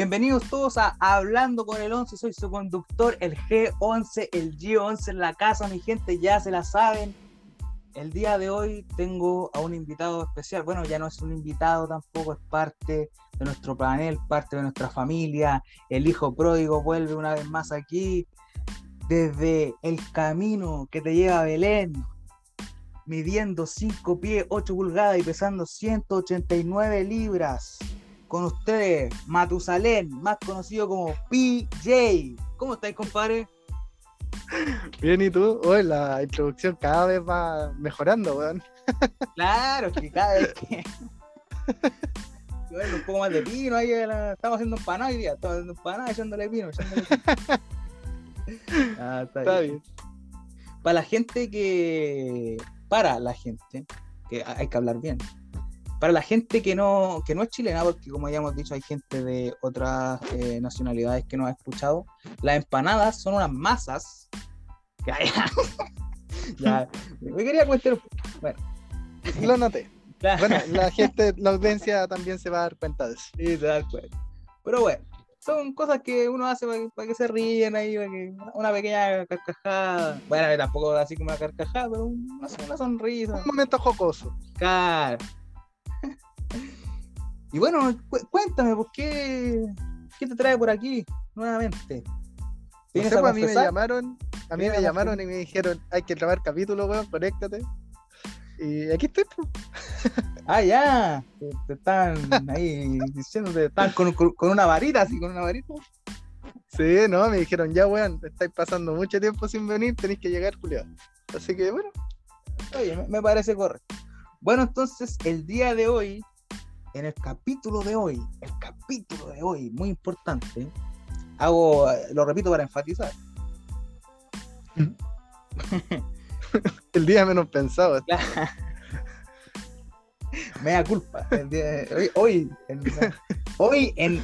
Bienvenidos todos a Hablando con el 11, soy su conductor, el G11, el G11 en la casa, mi gente, ya se la saben. El día de hoy tengo a un invitado especial, bueno, ya no es un invitado tampoco, es parte de nuestro panel, parte de nuestra familia, el hijo pródigo vuelve una vez más aquí, desde el camino que te lleva a Belén, midiendo 5 pies 8 pulgadas y pesando 189 libras. Con ustedes, Matusalén, más conocido como PJ. ¿Cómo estáis, compadre? Bien, ¿y tú? Hoy la introducción cada vez va mejorando, weón. Claro, que cada vez que. un poco más de pino, ahí estamos haciendo empanadas hoy día, estamos haciendo empanadas echándole pino, echándole pino. Ah, está, bien. Para la gente que. Para la gente, que hay que hablar bien. Para la gente que no, que no es chilena, porque como ya hemos dicho, hay gente de otras eh, nacionalidades que no ha escuchado, las empanadas son unas masas. Que hay... ya, me quería cuestionar. Bueno, lo noté. Bueno, la gente, la audiencia también se va a dar cuenta de eso. Sí, se da cuenta. Pero bueno, son cosas que uno hace para, que se ríen ahí, una pequeña carcajada. Bueno, tampoco así como una carcajada, pero una, una sonrisa. Un momento jocoso. Claro. Y bueno, cuéntame, ¿por qué, qué te trae por aquí nuevamente? No sé, pues, a mí me llamaron, a mí me llamaron y me dijeron, hay que grabar capítulo, weón, conéctate. Y aquí estoy. Ah, ya. Te, están ahí diciendo que están con, con, una varita, así, con una varita. Sí, no, me dijeron, ya, weón, estáis pasando mucho tiempo sin venir, tenéis que llegar, Julio. Así que, bueno. Oye, me, parece correcto. Bueno, entonces, el día de hoy, en el capítulo de hoy, el capítulo de hoy, muy importante, hago, lo repito para enfatizar. el día menos pensado. Me da culpa. hoy, en, hoy en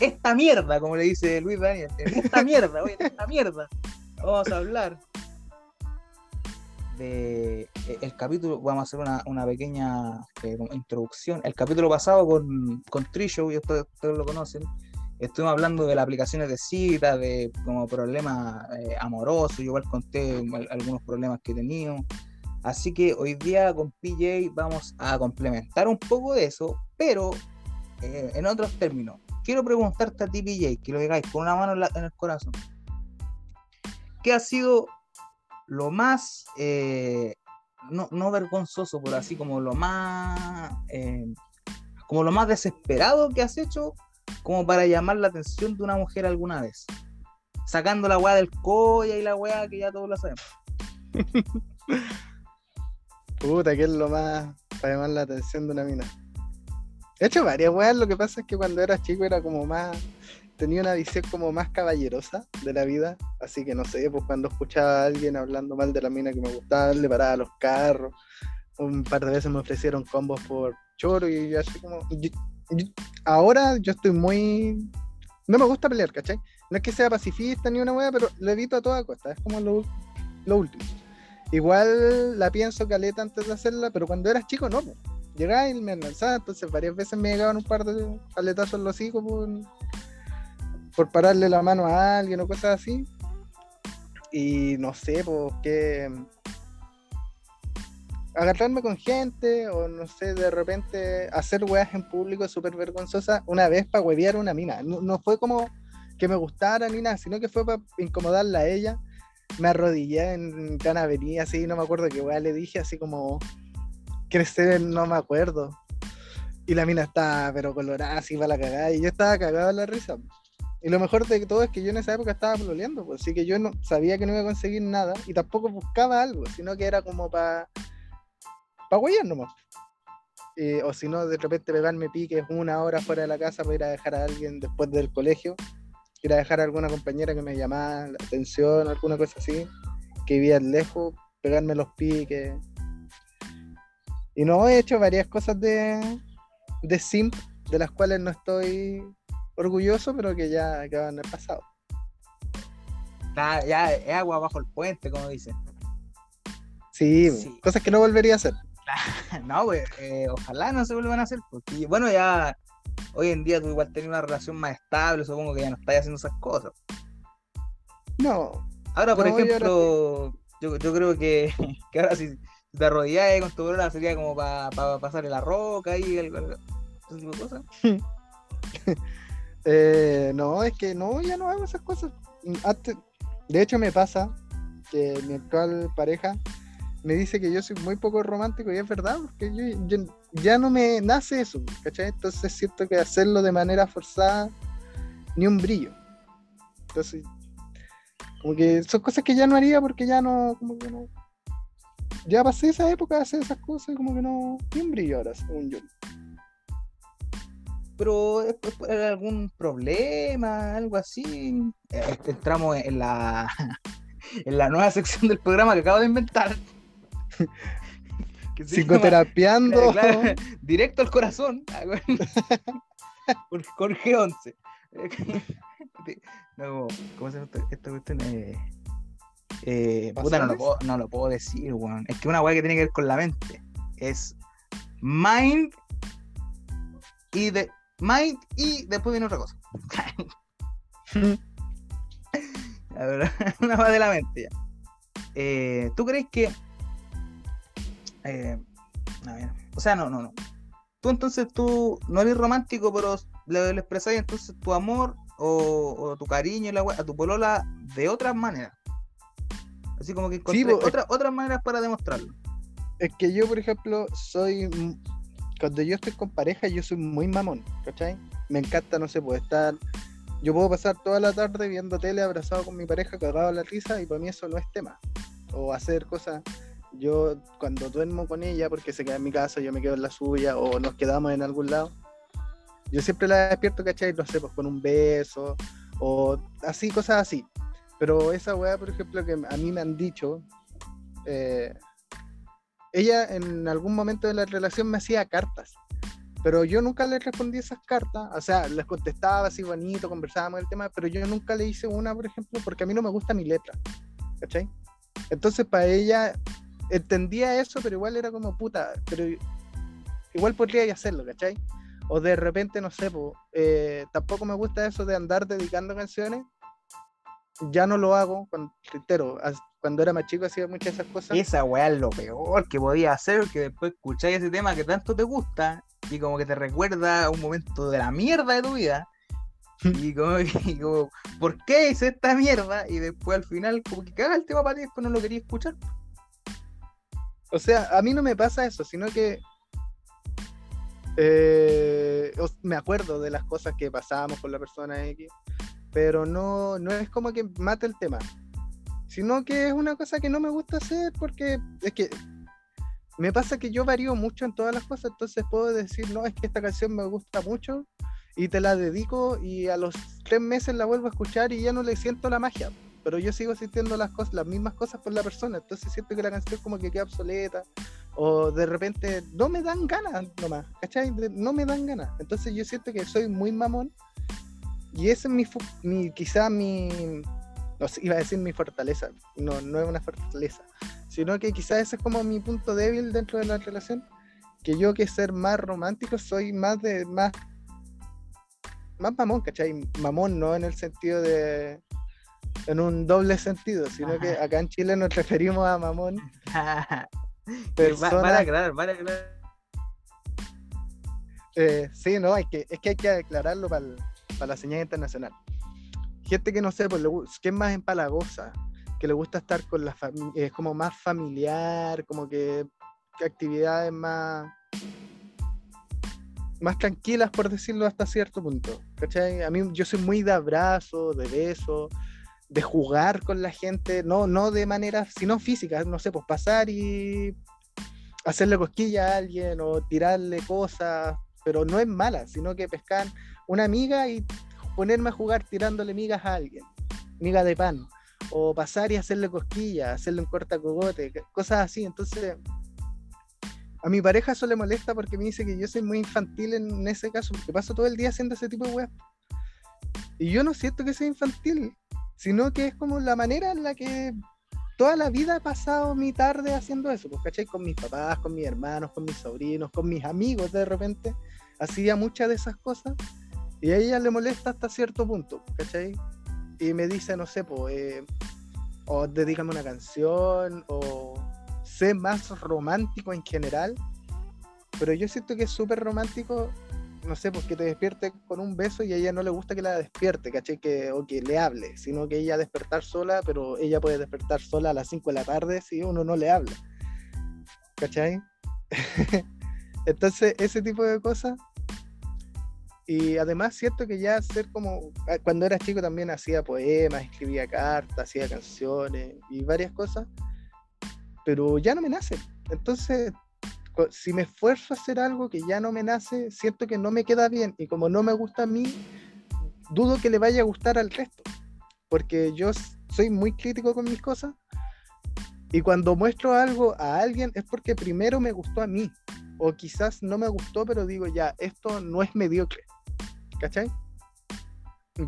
esta mierda, como le dice Luis Daniel, en esta mierda, hoy en esta mierda, vamos a hablar de e, el capítulo, vamos a hacer una, una pequeña eh, introducción. El capítulo pasado con, con Trishow, y ustedes, lo conocen, estuvimos hablando de las aplicaciones de cita, de como problemas eh, amorosos, yo igual conté algunos problemas que he tenido. Así que hoy día con PJ vamos a complementar un poco de eso, pero eh, en otros términos. Quiero preguntarte a ti, PJ, que lo digáis con una mano en, el corazón. ¿Qué ha sido lo más, eh, no, vergonzoso, pero así como lo más, como lo más desesperado que has hecho como para llamar la atención de una mujer alguna vez. Sacando la weá del colla y la weá que ya todos la sabemos. Puta, que es lo más para llamar la atención de una mina. He hecho varias weas, lo que pasa es que cuando era chico era como más. Tenía una visión como más caballerosa de la vida. Así que no sé, pues cuando escuchaba a alguien hablando mal de la mina que me gustaba, le paraba los carros. Un par de veces me ofrecieron combos por choro y yo así como ahora yo estoy muy. No me gusta pelear, ¿cachai? No es que sea pacifista ni una wea, pero lo evito a toda costa. Es como lo, último. Igual la pienso caleta antes de hacerla, pero cuando eras chico no. Llegaba y me lanzaba, entonces varias veces me llegaban un par de paletazos en los hijos por, por pararle la mano a alguien o cosas así. Y no sé, pues qué agarrarme con gente o no sé, de repente hacer weas en público súper vergonzosa una vez para huevear una mina. No, fue como que me gustara ni nada, sino que fue para incomodarla a ella. Me arrodillé en Canavería, así, no me acuerdo qué wea le dije, así como crecer, no me acuerdo. Y la mina estaba, pero colorada, así para la cagada, y yo estaba cagado en la risa. Y lo mejor de todo es que yo en esa época estaba pololeando, pues, así que yo no sabía que no iba a conseguir nada y tampoco buscaba algo, sino que era como para para huellar nomás. Eh, o si no, de repente pegarme piques una hora fuera de la casa para ir a dejar a alguien después del colegio, ir a dejar a alguna compañera que me llamaba la atención, alguna cosa así, que vivía lejos, pegarme los piques. Y no he hecho varias cosas de, de simp, de las cuales no estoy orgulloso, pero que ya acaban el pasado. ya es agua bajo el puente, como dicen. sí, cosas que no volvería a hacer. no, pues, ojalá no se vuelvan a hacer, porque, bueno, ya hoy en día tú igual tenés una relación más estable, supongo que ya no estás haciendo esas cosas. No. Ahora, por No, y ahora ejemplo, yo, yo creo que, que ahora si te arrodillas con tu brona sería como para pasar la roca y el- ese tipo de cosas. Eh, no, es que no, ya no hago esas cosas. De hecho, me pasa que mi actual pareja me dice que yo soy muy poco romántico y es verdad, porque yo, yo- ya no me nace eso, ¿cachai? Entonces siento que hacerlo de manera forzada, ni un brillo. Entonces, como que son cosas que ya no haría porque ya no, como que no. Ya pasé esa época de hacer esas cosas y como que no, ni un brillo ahora, según yo. Pero es es por algún problema, algo así. Eh, Entramos en la, en la nueva sección del programa que acabo de inventar. Que llama- Psicoterapiando. Claro, directo al corazón. ah, Jorge 11. No, ¿cómo se llama esta- cuestión? Eh, eh, puta, no lo, puedo, no lo puedo decir, weón. Es que una weá que tiene que ver con la mente. Es mind y de mind y después viene otra cosa. A ver, una más de la mente ya. Eh, ¿Tú crees que eh, a ver, o sea, no, no, no. Tú entonces tú no eres romántico, pero le, le expresáis entonces tu amor o, o tu cariño la a tu polola de otras maneras. Así como que encontré po, es- otra- otras maneras para demostrarlo. Es que yo, por ejemplo, soy. Cuando yo estoy con pareja, yo soy muy mamón, ¿cachai? Me encanta, no sé, puedo estar. Yo puedo pasar toda la tarde viendo tele abrazado con mi pareja, cagado a la risa, y para mí eso no es tema. O hacer cosas. Yo, cuando duermo con ella, porque se queda en mi casa, yo me quedo en la suya, o nos quedamos en algún lado, yo siempre la despierto, ¿cachai? No sé, pues con un beso, o así, cosas así. Pero esa weá, por ejemplo, que a mí me han dicho, eh, ella en algún momento de la relación me hacía cartas, pero yo nunca le respondí esas cartas, o sea, les contestaba así bonito, conversábamos el tema, pero yo nunca le hice una, por ejemplo, porque a mí no me gusta mi letra, ¿cachai? Entonces para ella entendía eso, pero igual era como puta, pero igual podría hacerlo, ¿cachai? O de repente, no sé, po, eh, tampoco me gusta eso de andar dedicando canciones, ya no lo hago, cuando, reitero, cuando era más chico hacía muchas de esas cosas. Esa weá es lo peor que podía hacer, que después escucháis ese tema que tanto te gusta y como que te recuerda un momento de la mierda de tu vida. Y como, y como, ¿por qué hice esta mierda? Y después al final, como que caga el tema para ti, después no lo quería escuchar. O sea, a mí no me pasa eso, sino que eh, me acuerdo de las cosas que pasábamos con la persona X, pero no, no es como que mate el tema, sino que es una cosa que no me gusta hacer porque es que me pasa que yo varío mucho en todas las cosas, entonces puedo decir, no, es que esta canción me gusta mucho y te la dedico y a los tres meses la vuelvo a escuchar y ya no le siento la magia. Pero yo sigo sintiendo las cosas, las mismas cosas por la persona, entonces siento que la canción como que queda obsoleta, o de repente no me dan ganas nomás, ¿cachai? No me dan ganas. Entonces yo siento que soy muy mamón y ese es mi, mi quizá mi, no sé, iba a decir mi fortaleza, no, no es una fortaleza, sino que quizás ese es como mi punto débil dentro de la relación, que yo que ser más romántico soy más de, más, más mamón, ¿cachai? Mamón no en el sentido de, en un doble sentido, sino que acá en Chile nos referimos a mamón Pero va- Persona- Para aclarar, para aclarar. Eh, sí, no, hay que, es que hay que aclararlo para la señal internacional. Gente que no sé, pues, que es más empalagosa, que le gusta estar con la familia, es como más familiar, como que, actividades más más tranquilas, por decirlo hasta cierto punto. ¿cachai? A mí yo soy muy de abrazo, de beso, de jugar con la gente, no, no de manera, sino física, no sé, pues pasar y hacerle cosquilla a alguien o tirarle cosas, pero no es mala, sino que pescar una amiga y ponerme a jugar tirándole migas a alguien, miga de pan, o pasar y hacerle cosquillas, hacerle un cortacogote, cosas así. Entonces, a mi pareja eso le molesta porque me dice que yo soy muy infantil en ese caso, porque paso todo el día haciendo ese tipo de weas. Y yo no siento que sea infantil, sino que es como la manera en la que toda la vida he pasado mi tarde haciendo eso, pues, ¿cachai? Con mis papás, con mis hermanos, con mis sobrinos, con mis amigos de repente. hacía muchas de esas cosas y a ella le molesta hasta cierto punto, ¿cachai? Y me dice, no sé, pues, o dedícame una canción, o sé más romántico en general, pero yo siento que es súper romántico, no sé, porque te despierte con un beso y a ella no le gusta que la despierte, ¿cachai? Que, o que le hable, sino que ella despertar sola, pero ella puede despertar sola a las 5 de la tarde si uno no le habla, ¿cachai? Entonces, ese tipo de cosas y además siento que ya ser como, ah, cuando era chico también hacía poemas, escribía cartas, hacía canciones y varias cosas, pero ya no me nace. Entonces, si me esfuerzo a hacer algo que ya no me nace, siento que no me queda bien y como no me gusta a mí, dudo que le vaya a gustar al resto, porque yo soy muy crítico con mis cosas y cuando muestro algo a alguien es porque primero me gustó a mí o quizás no me gustó, pero digo ya, esto no es mediocre. ¿Cachai?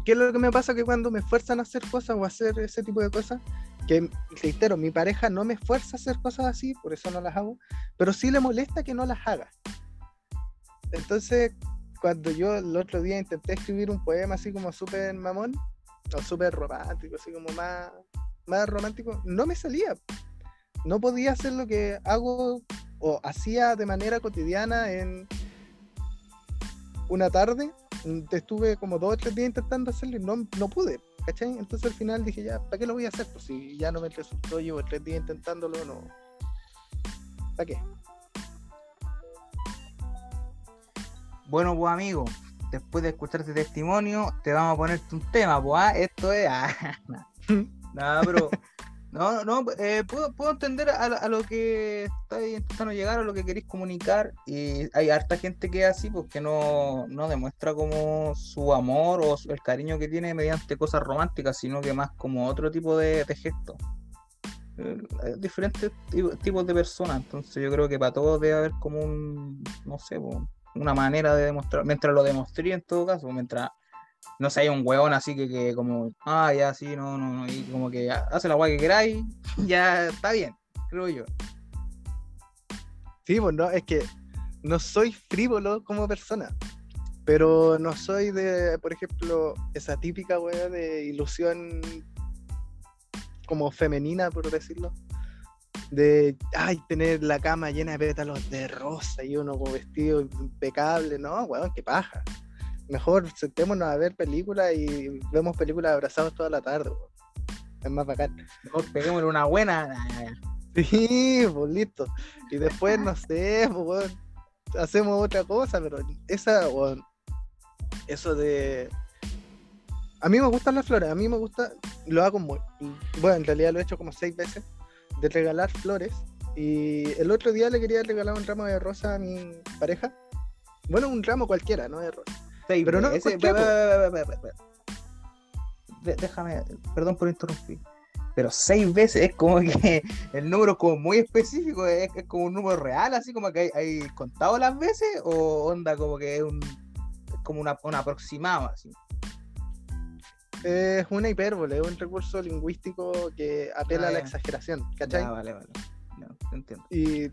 ¿Qué es lo que me pasa? Que cuando me esfuerzan a hacer cosas o a hacer ese tipo de cosas, que reitero, mi pareja no me esfuerza a hacer cosas así, por eso no las hago, pero sí le molesta que no las haga. Entonces, cuando yo el otro día intenté escribir un poema así como súper mamón, o súper romántico, así como más, más romántico, no me salía. No podía hacer lo que hago o hacía de manera cotidiana en una tarde estuve como dos o tres días intentando hacerlo y no, no pude, ¿cachai? Entonces al final dije, ya, ¿para qué lo voy a hacer? Pues si ya no me resultó, llevo tres días intentándolo, no. ¿Para qué? Bueno, pues amigo, después de escuchar este testimonio, te vamos a ponerte un tema, pues, ¿ah? esto es. Ah, nada, pero no, no, eh, puedo, puedo, entender a, lo que estáis intentando llegar, a lo que queréis comunicar. Y hay harta gente que es así, pues que no, no demuestra como su amor o el cariño que tiene mediante cosas románticas, sino que más como otro tipo de, de gestos. Eh, diferentes tipos de personas. Entonces yo creo que para todos debe haber como un, no sé, una manera de demostrar, mientras lo demostré en todo caso, mientras no sé, hay un hueón así que, que como, ah, ya, sí, no, no, no, y como que hace la guay que queráis, ya está bien, creo yo. Sí, pues no, es que no soy frívolo como persona, pero no soy de, por ejemplo, esa típica weá de ilusión como femenina, por decirlo. De, ay, tener la cama llena de pétalos de rosa y uno con vestido impecable, no, weón, qué paja mejor sentémonos a ver películas y vemos películas abrazados toda la tarde. Es más bacán. Mejor peguémosle una buena. Sí, pues listo. Y después, no sé, pues, hacemos otra cosa, pero esa, eso de. A mí me gustan las flores, a mí me gusta, lo hago muy. Bueno, en realidad lo he hecho como seis veces, de regalar flores. Y el otro día le quería regalar un ramo de rosa a mi pareja. Bueno, un ramo cualquiera, no de rosa pero no, Déjame, perdón por interrumpir. Pero seis veces es como que el número como muy específico, es, como un número real, así como que hay, contado las veces, o onda como que es un como una, un aproximado así. Es una hipérbole, es un recurso lingüístico que apela a la exageración, ¿cachai? vale, vale. No, entiendo. Y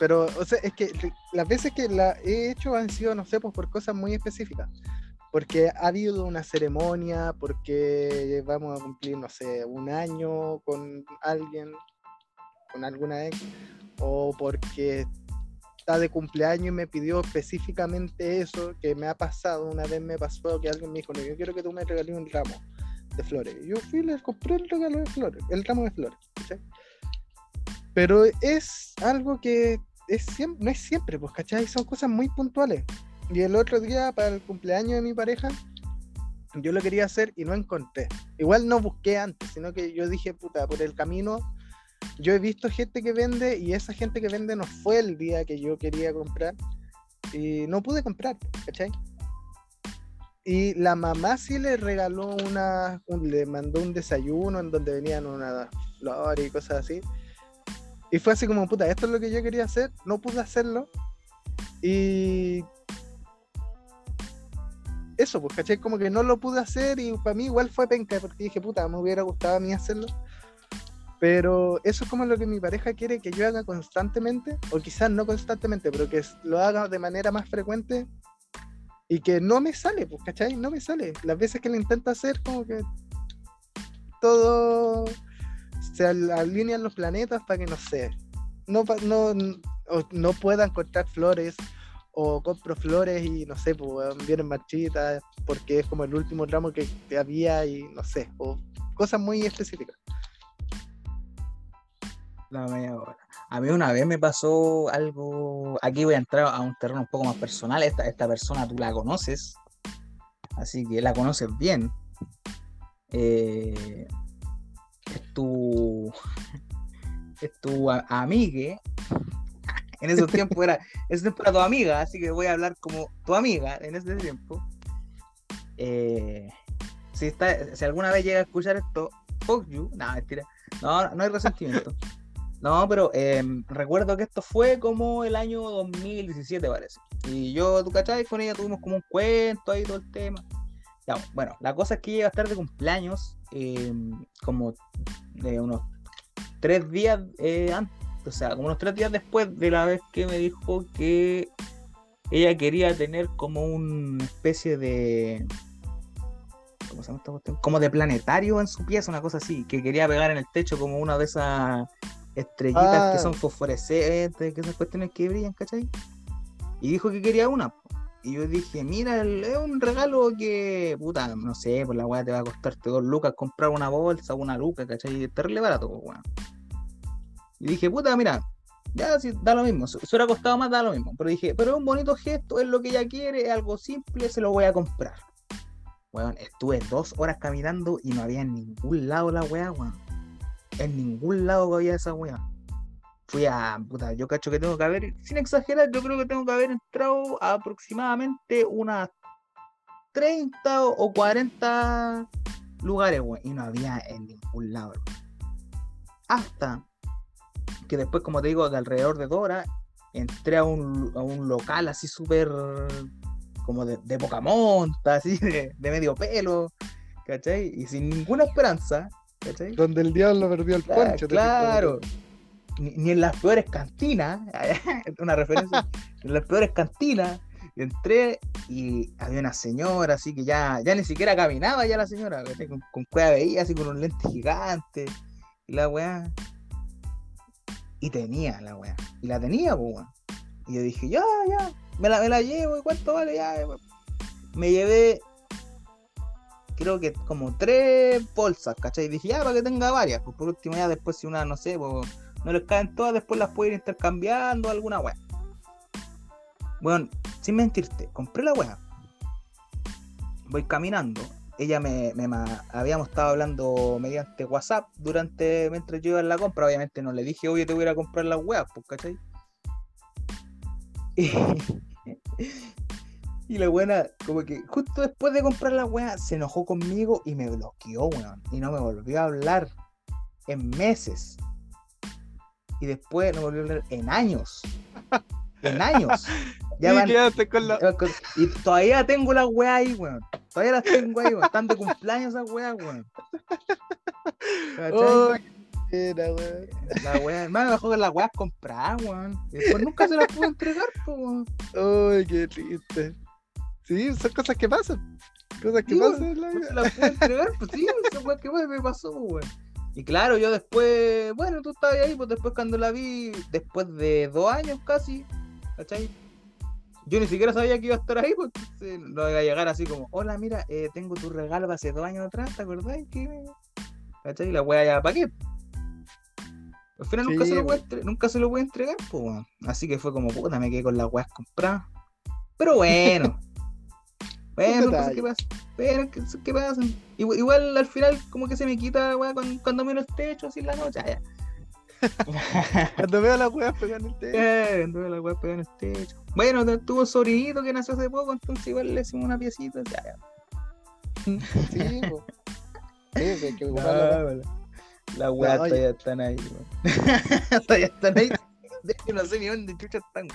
pero, o sea, es que las veces que la he hecho han sido, no sé, pues por cosas muy específicas. Porque ha habido una ceremonia, porque vamos a cumplir, no sé, un año con alguien, con alguna ex, o porque está de cumpleaños y me pidió específicamente eso, que me ha pasado, una vez me pasó que alguien me dijo, no, yo quiero que tú me regales un ramo de flores. Y yo fui le compré el regalo de flores, el ramo de flores. Pero es algo que no es siempre, pues, ¿cachai? Son cosas muy puntuales. Y el otro día, para el cumpleaños de mi pareja, yo lo quería hacer y no encontré. Igual no busqué antes, sino que yo dije, puta, por el camino, yo he visto gente que vende y esa gente que vende no fue el día que yo quería comprar y no pude comprar, ¿cachai? Y la mamá sí le regaló una, le mandó un desayuno en donde venían unas flores y cosas así. Y fue así como, puta, esto es lo que yo quería hacer, no pude hacerlo. Y eso, pues, ¿cachai? Como que no lo pude hacer y para mí igual fue penca, porque dije, puta, me hubiera gustado a mí hacerlo. Pero eso es como lo que mi pareja quiere que yo haga constantemente, o quizás no constantemente, pero que lo haga de manera más frecuente. Y que no me sale, pues, ¿cachai? No me sale. Las veces que lo intento hacer, como que todo se alinean los planetas para que no sé. No, no, no pueda encontrar flores o compro flores y no sé, pues vienen marchitas porque es como el último tramo que, había y no sé, o cosas muy específicas. A mí una vez me pasó algo, aquí voy a entrar a un terreno un poco más personal, esta, esta persona tú la conoces, así que la conoces bien. Eh, es tu, es tu amiga en esos tiempos era, ese tiempo era tu amiga, así que voy a hablar como tu amiga en ese tiempo. Eh, si, está, si alguna vez llega a escuchar esto, fuck you, no, mentira, no, no hay resentimiento. No, pero em, recuerdo que esto fue como el año 2017, parece. Y yo, tú cachai, con ella tuvimos como un cuento ahí, todo el tema. bueno, la cosa es que iba a estar de cumpleaños, em, como de unos tres días eh, antes o sea, como unos tres días después de la vez que me dijo que ella quería tener como una especie de. ¿Cómo se llama esta cuestión? Como de planetario en su pieza, una cosa así, que quería pegar en el techo como una de esas estrellitas que ah. son fosforescentes, que esas cuestiones que brillan, ¿cachai? Y dijo que quería una. Y yo dije, mira, es un regalo que, puta, no sé, por la weá te va a costarte dos lucas comprar una bolsa, una luca, ¿cachai? Terrible barato, pues, weón. Y dije, puta, mira, ya da lo mismo. Si hubiera costado más, da lo mismo. Pero dije, pero es un bonito gesto, es lo que ella quiere, es algo simple, se lo voy a comprar. Bueno, estuve dos horas caminando y no había en ningún lado la weá, weón. En ningún lado había esa weá. Fui a, puta, yo cacho que tengo que haber, sin exagerar, yo creo que tengo que haber entrado a aproximadamente unas 30 o 40 lugares, weón. Y no había en ningún lado, Hasta que después, como te digo, de alrededor de Dora, entré a un, a un local así súper como de, de poca monta, así de, medio pelo, ¿cachai? Y sin ninguna esperanza, ¿cachai? Donde el diablo perdió el poncho. Claro. Ni, en las peores cantinas, una referencia, en las peores cantinas, entré y había una señora así que ya, ya ni siquiera caminaba ya la señora, con, con cueva veía así con un lente gigante, y la weá, y tenía la weá. Y la tenía, pues, weón. Y yo dije, ya, ya, me la, me la llevo, ¿y cuánto vale? Ya, me llevé, creo que como tres bolsas, ¿cachai? Y dije, ya, para que tenga varias. Pues por último, ya después, si una, no sé, pues, no les caen todas, después las puedo ir intercambiando, alguna weá. Bueno, sin mentirte, compré la weá. Voy caminando ella me, habíamos estado hablando mediante WhatsApp durante mientras yo iba en la compra. Obviamente no le dije, oye, te voy a ir a comprar las weas, pues, ¿cachai? Y, la buena, como que justo después de comprar la wea, se enojó conmigo y me bloqueó, weón. Y no me volvió a hablar en meses. Y después no volvió a hablar en años. En años. Ya y, con la... y todavía tengo las weas ahí, weón. Todavía las tengo ahí, weón. Están de cumpleaños esas weas, weón. Oh, era, weón. La wea, hermano, dejó que las weas compradas, weón. Y después nunca se las pudo entregar, weón. Ay, qué triste. Sí, son cosas que pasan. Cosas que pasan en la se las pudo entregar, pues sí, esa wea que me pasó, weón. Y claro, yo después, bueno, tú estabas ahí, pues después cuando la vi, después de dos años casi, ¿cachai? Yo ni siquiera sabía que iba a estar ahí, porque no iba a llegar así como, hola, mira, eh, tengo tu regalo hace dos años atrás, ¿te acordás? ¿Cachai? Y la wea ya, ¿para qué? Al final nunca, se lo voy a nunca se lo voy a entregar, pues, Así que fue como, puta, me quedé con las weas compradas. Pero bueno. Bueno, cosas que pasan. Bueno, ¿qué pasa? Igual, al final como que se me quita, wea, cuando, cuando miro el techo así en la noche, ya. cuando veo las weas pegan en el techo. Eh, cuando veo las weas pegan en el techo. Bueno, tuvo sobrinito que nació hace poco, entonces igual le hicimos una piecita. Ya, ya. Sí, pues. Sí, hay que ocuparlo. Las weas todavía están ahí, todavía están ahí. De hecho, no sé ni dónde chucha están,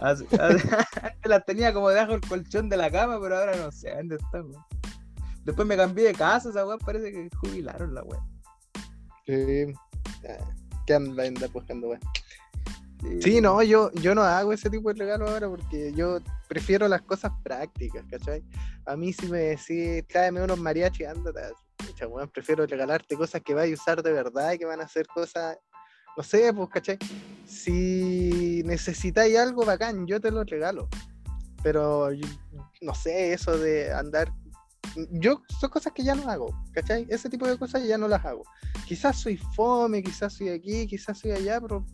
Antes las tenía como debajo del colchón de la cama, pero ahora no sé dónde están, Después me cambié de casa, esa weá parece que jubilaron la weá. Sí. ¿Qué anda buscando, weá? Sí, no, yo, yo no hago ese tipo de regalo ahora porque yo prefiero las cosas prácticas, ¿cachai? A mí si me decís, tráeme unos mariachis, ándate, pucha, weón, prefiero regalarte cosas que vayas a usar de verdad y que van a ser cosas, no sé, pues, ¿cachai? Si necesitáis algo bacán, yo te lo regalo. Pero, no sé, eso de andar... Yo, son cosas que ya no hago, ¿cachai? Ese tipo de cosas ya no las hago. Quizás soy fome, quizás soy aquí, quizás soy allá, pero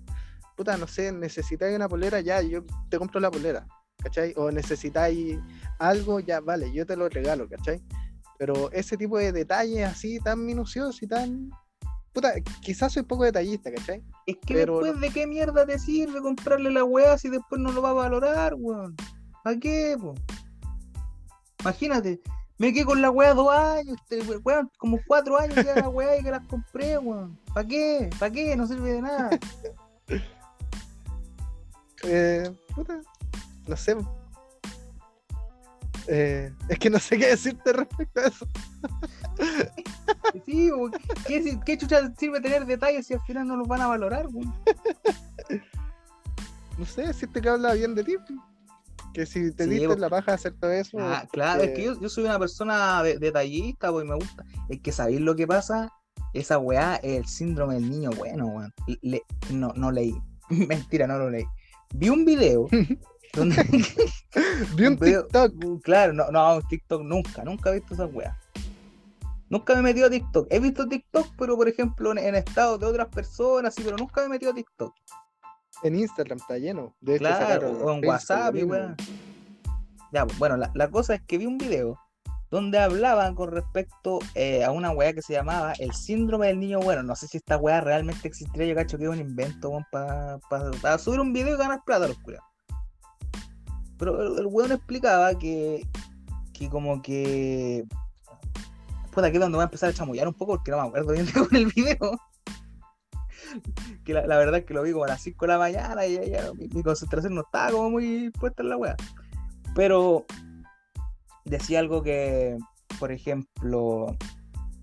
puta, no sé, necesitáis una polera, ya, yo te compro la polera, ¿cachai? O necesitáis algo, ya, vale, yo te lo regalo, ¿cachai? Pero ese tipo de detalles así, tan minuciosos y tan... Puta, quizás soy poco detallista, ¿cachai? Es que Pero después de qué mierda te sirve comprarle la weá si después no lo va a valorar, weón. ¿Para qué, po? Imagínate, me quedé con la weá dos años, we- weón, como cuatro años ya la weá y que las compré, weón. ¿Para qué? ¿Para qué? No sirve de nada. Eh, puta, no sé. Eh, es que no sé qué decirte respecto a eso. Sí. ¿Qué, si- qué chucha sirve tener detalles si al final no los van a valorar? No sé, decirte que habla bien de ti. Que si te Sí, diste vos- la paja hacer todo eso. Ah, claro, es que eh, yo, yo soy una persona de- detallista, pues y me gusta. Es que sabéis lo que pasa, esa weá es el síndrome del niño bueno, weón. Le- no, no leí. Mentira, no lo leí. Vi un video donde. Vi un video- TikTok. Claro, no, no, TikTok nunca, nunca he visto esa weá. Nunca me he metido a TikTok. He visto TikTok, pero por ejemplo en, en estados de otras personas, sí, pero nunca me he metido a TikTok. En Instagram está lleno. De Claro, o en WhatsApp y weá. Ya, bueno, la, la cosa es que vi un video donde hablaban con respecto eh, a una weá que se llamaba el síndrome del niño bueno. No sé si esta weá realmente existiría, yo cacho que es un invento, para subir un video y ganar plata los culiados. Pero el, el weón explicaba que, que como que... Pues aquí es donde voy a empezar a chamullar un poco porque no me acuerdo bien con el video. que la, la verdad es que lo vi como a las 5 de la mañana y ya, ya mi, mi concentración no estaba como muy puesta en la weá. Pero decía algo que, por ejemplo,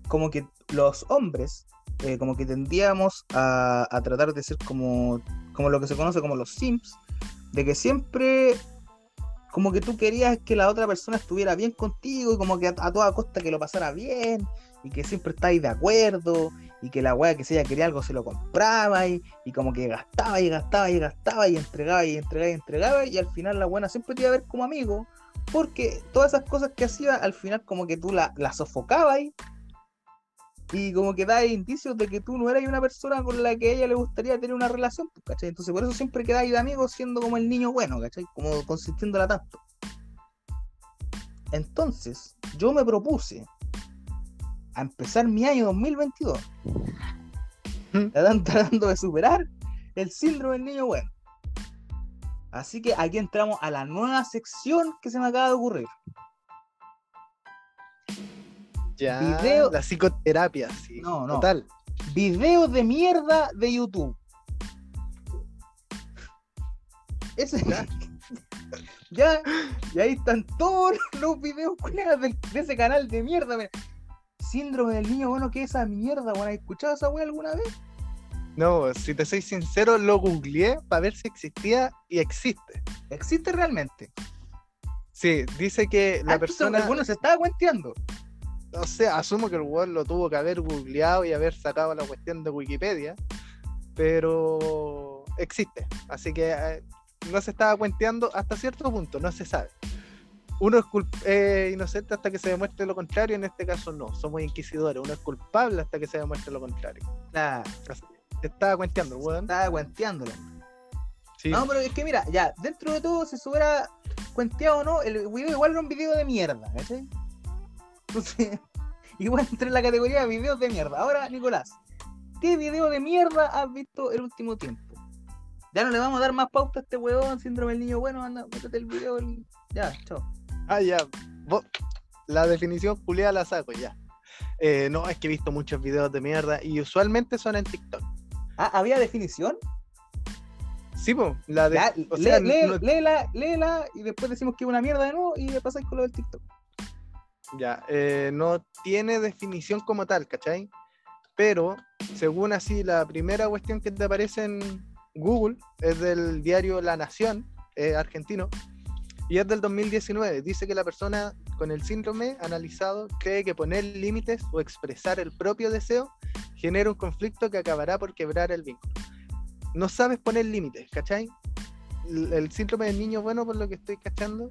como que los hombres, eh, como que tendíamos a, a tratar de ser como, como lo que se conoce como los Sims, de que siempre como que tú querías que la otra persona estuviera bien contigo y como que a, toda costa que lo pasara bien y que siempre estáis de acuerdo y que la weá que si ella quería algo se lo compraba y, y como que gastaba y gastaba y gastaba y entregaba y entregaba y entregaba y al final la buena siempre te iba a ver como amigo porque todas esas cosas que hacía al final como que tú la, la sofocabas y como que da indicios de que tú no eras una persona con la que a ella le gustaría tener una relación, pues, ¿cachai? Entonces por eso siempre quedáis de amigos siendo como el niño bueno, ¿cachai? Como consintiéndola tanto. Entonces, yo me propuse a empezar mi año 2022 ¿Mm? tratando de superar el síndrome del niño bueno. Así que aquí entramos a la nueva sección que se me acaba de ocurrir. Ya, Video- la psicoterapia, sí. No, no. Total. Videos de mierda de YouTube. Ese, Ya. ya, y ahí están todos los videos del- de, ese canal de mierda. mira. Síndrome del niño bueno, ¿qué es esa mierda? Bueno, ¿has escuchado esa wea alguna vez? No, si te soy sincero, lo googleé para ver si existía y existe. ¿Existe realmente? Sí, dice que la Ah, persona, bueno se estaba cuenteando. No sé, asumo que el weón lo tuvo que haber googleado y haber sacado la cuestión de Wikipedia, pero existe. Así que eh, no se estaba cuenteando hasta cierto punto, no se sabe. Uno es eh, inocente hasta que se demuestre lo contrario, en este caso no, somos inquisidores, uno es culpable hasta que se demuestre lo contrario. Claro, Se estaba cuenteando, weón. estaba cuenteándolo. Sí. No, pero es que mira, ya, dentro de todo, si se hubiera cuenteado o no, el video igual era un video de mierda, ¿cachai? Entonces, igual entré en la categoría de videos de mierda. Ahora, Nicolás, ¿qué video de mierda has visto el último tiempo? Ya no le vamos a dar más pauta a este huevón, síndrome del niño bueno, anda, métete el video. el- Ya, chao. Ah, ya. Vos- La definición Julia la saco ya. Eh, no, es que he visto muchos videos de mierda y usualmente son en TikTok. Ah, ¿había definición? Sí, po, la de. Ya, o lee- sea, lee- no- léela, léela y después decimos que es una mierda de nuevo y le pasáis con lo del TikTok. Ya, eh, no tiene definición como tal, ¿cachai? Pero, según así, la primera cuestión que te aparece en, Google, es del diario La Nación, argentino, y es del 2019. Dice que la persona con el síndrome analizado cree que poner límites o expresar el propio deseo genera un conflicto que acabará por quebrar el vínculo. No sabes poner límites, ¿cachai? El, síndrome del niño bueno, por lo que estoy cachando,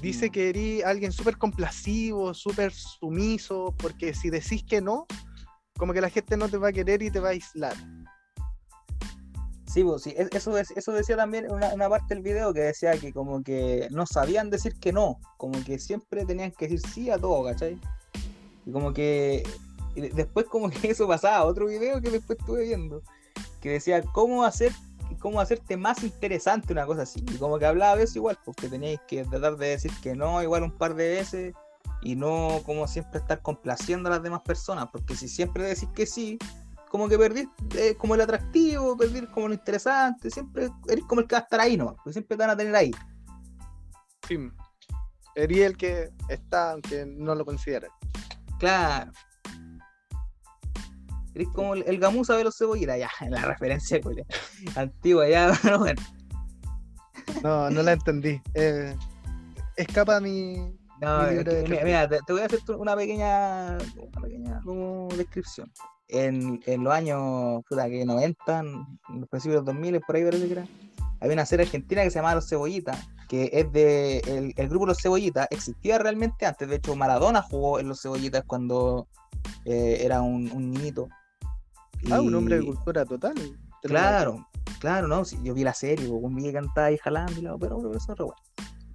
dice mm. que eres alguien súper complacivo, súper sumiso, porque si decís que no, como que la gente no te va a querer y te va a aislar. Sí, pues, sí. Eso, eso decía también una, una parte del video que decía que como que no sabían decir que no, como que siempre tenían que decir sí a todo, ¿cachai? Y como que después como que eso pasaba, otro video que después estuve viendo, que decía cómo hacer cómo hacerte más interesante una cosa así. Y como que hablaba de eso igual, porque teníais que tratar de decir que no igual un par de veces y no como siempre estar complaciendo a las demás personas, porque si siempre decís que sí, como que perdís eh, como el atractivo, perdís como lo interesante, siempre eres como el que va a estar ahí, ¿no? Porque siempre te van a tener ahí. Sí, eres el que está, aunque no lo consideren. Claro. Eres como el, gamuza de los cebollitas, ya, en la referencia antigua, ya, bueno. No, no la entendí. Eh, escapa mi. No, mira, te, voy a hacer una pequeña, una pequeña descripción en, en los años puta, que 90, en los principios de los 2000, por ahí parece que era, había una serie argentina que se llamaba Los Cebollitas, que es de el, el, grupo Los Cebollitas, existía realmente antes, de hecho Maradona jugó en Los Cebollitas cuando eh, era un, un niñito. Ah, un hombre de cultura total. Claro, claro, no, yo vi la serie, un vi que cantaba ahí jalando, y pero, pero eso es re bueno.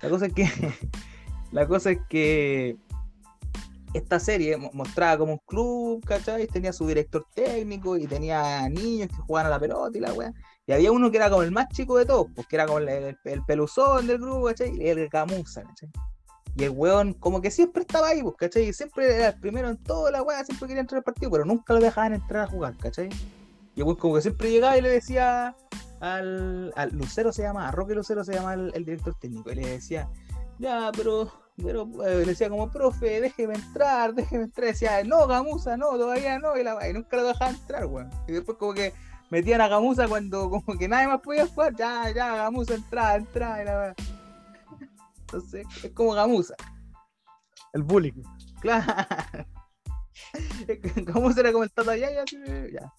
La cosa es que, la cosa es que esta serie mostraba como un club, ¿cachai? Tenía su director técnico y tenía niños que jugaban a la pelota y la weá. Y había uno que era como el más chico de todos, pues que era como el, peluzón del grupo, ¿cachai? Y el camusa, ¿cachai? Y el weón como que siempre estaba ahí, pues, ¿cachai? Siempre era el primero en toda la weá, siempre quería entrar al partido, pero nunca lo dejaban entrar a jugar, ¿cachai? Y el weón como que siempre llegaba y le decía al, Lucero se llama, a Roque Lucero se llama el director técnico, y le decía, ya, pero pero eh, le decía como, profe, déjeme entrar, déjeme entrar. Decía, no, Gamusa, no, todavía no. Y, la, y nunca lo dejaba entrar, weón. Y después como que metían a Gamusa cuando como que nadie más podía jugar. Ya, ya, Gamusa, entra, entra. Y la, Entonces, es como Gamusa. El bullying. Claro. Gamusa era como el Tata Yaya, ya.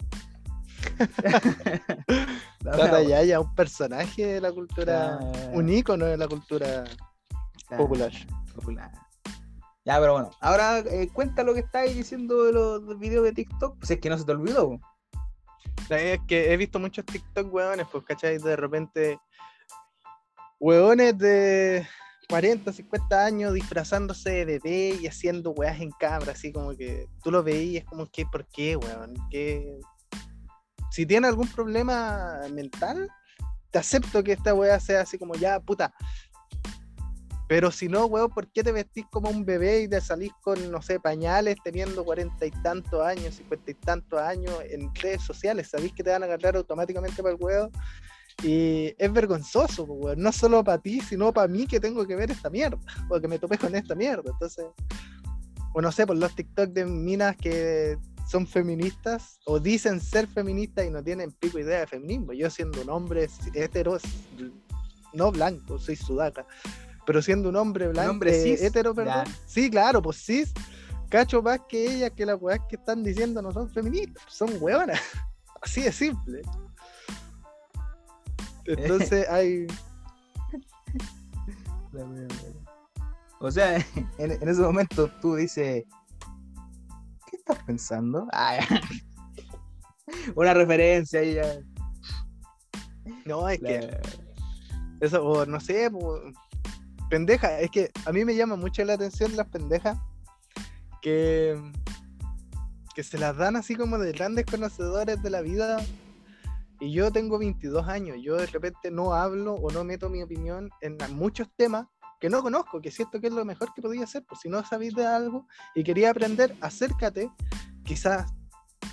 Tata Yaya, un personaje de la cultura, un ícono de la cultura popular. Ya, pero bueno, ahora eh, cuenta lo que estáis diciendo de los videos de TikTok, pues es que no se te olvidó. Es que he visto muchos TikTok, weones, pues, ¿cachai? De repente, weones de 40, 50 años disfrazándose de bebé y haciendo weas en cámara, así como que tú lo veías como que, ¿por qué, weón? que Si tiene algún problema mental, te acepto que esta wea sea así como ya, puta, pero si no, weón, ¿por qué te vestís como un bebé y te salís con, no sé, pañales teniendo cuarenta y tantos años, cincuenta y tantos años en redes sociales? Sabéis que te van a agarrar automáticamente para el weón. Y es vergonzoso, weón. No solo para ti, sino para mí que tengo que ver esta mierda. O que me topé con esta mierda. Entonces, o no sé, por los TikTok de minas que son feministas o dicen ser feministas y no tienen pico idea de feminismo. Yo siendo un hombre hetero, no blanco, soy sudaca pero siendo un hombre blanco, hombre eh, cis, hetero, perdón. Sí, claro, pues cis, cacho más que ellas que las weas que están diciendo no son feministas, son hueonas. Así de simple. Entonces hay. O sea, en, ese momento tú dices, ¿qué estás pensando? una referencia ahí ya. No, es que. Eso, no sé, pendeja, es que a mí me llama mucho la atención las pendejas que, que se las dan así como de grandes conocedores de la vida. Y yo tengo 22 años, yo de repente no hablo o no meto mi opinión en muchos temas que no conozco, que siento que es lo mejor que podía hacer, pues si no sabéis de algo y quería aprender, acércate, quizás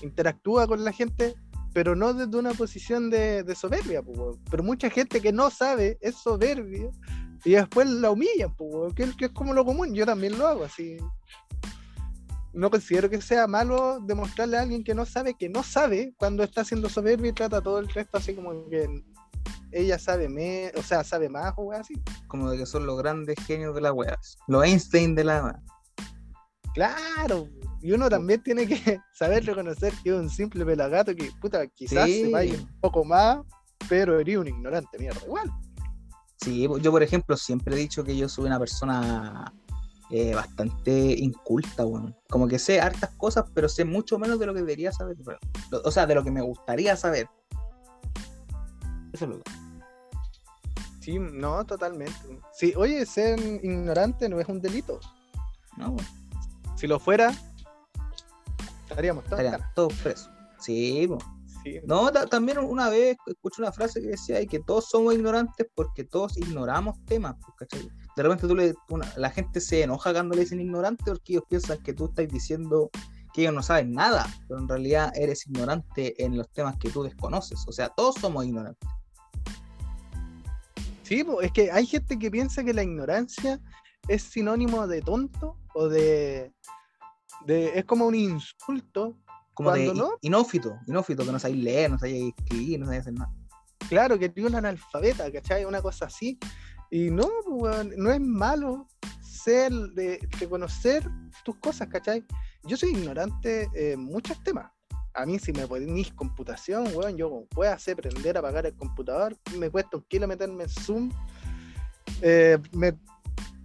interactúa con la gente, pero no desde una posición de, soberbia, pero mucha gente que no sabe es soberbia y después la humillan, que, es como lo común, yo también lo hago así. No considero que sea malo demostrarle a alguien que no sabe que no sabe cuando está siendo soberbio y trata todo el resto así como que ella sabe me, o sea, sabe más o así. Como de que son los grandes genios de la wea. Los Einstein de la. Claro, y uno también tiene que saber reconocer que es un simple pelagato que, puta, quizás se vaya un poco más, pero eres un ignorante, mierda, igual. Sí, yo por ejemplo siempre he dicho que yo soy una persona eh, bastante inculta, bueno. Como que sé hartas cosas, pero sé mucho menos de lo que debería saber. O sea, de lo que me gustaría saber. Eso es lo que... Sí, no, totalmente. Sí, oye, ser ignorante no es un delito. No, bueno. Si lo fuera, estaríamos todos, todos presos. Sí, bueno. No, también una vez escuché una frase que decía que todos somos ignorantes porque todos ignoramos temas, pues, De repente tú le, la gente se enoja cuando le dicen ignorante porque ellos piensan que tú estás diciendo que ellos no saben nada, pero en realidad eres ignorante en los temas que tú desconoces. O sea, todos somos ignorantes. Sí, es que hay gente que piensa que la ignorancia es sinónimo de tonto o de, de es como un insulto como de no? inófito, inófito, que no sabéis leer, no sabéis escribir, no sabéis hacer nada. Claro, que tiene un analfabeta, ¿cachai? Una cosa así. Y no, no es malo ser, de, conocer tus cosas, ¿cachai? Yo soy ignorante en muchos temas. A mí si me ponís computación, weón, yo puedo hacer aprender a apagar el computador, me cuesta un kilo meterme en Zoom. Eh, me,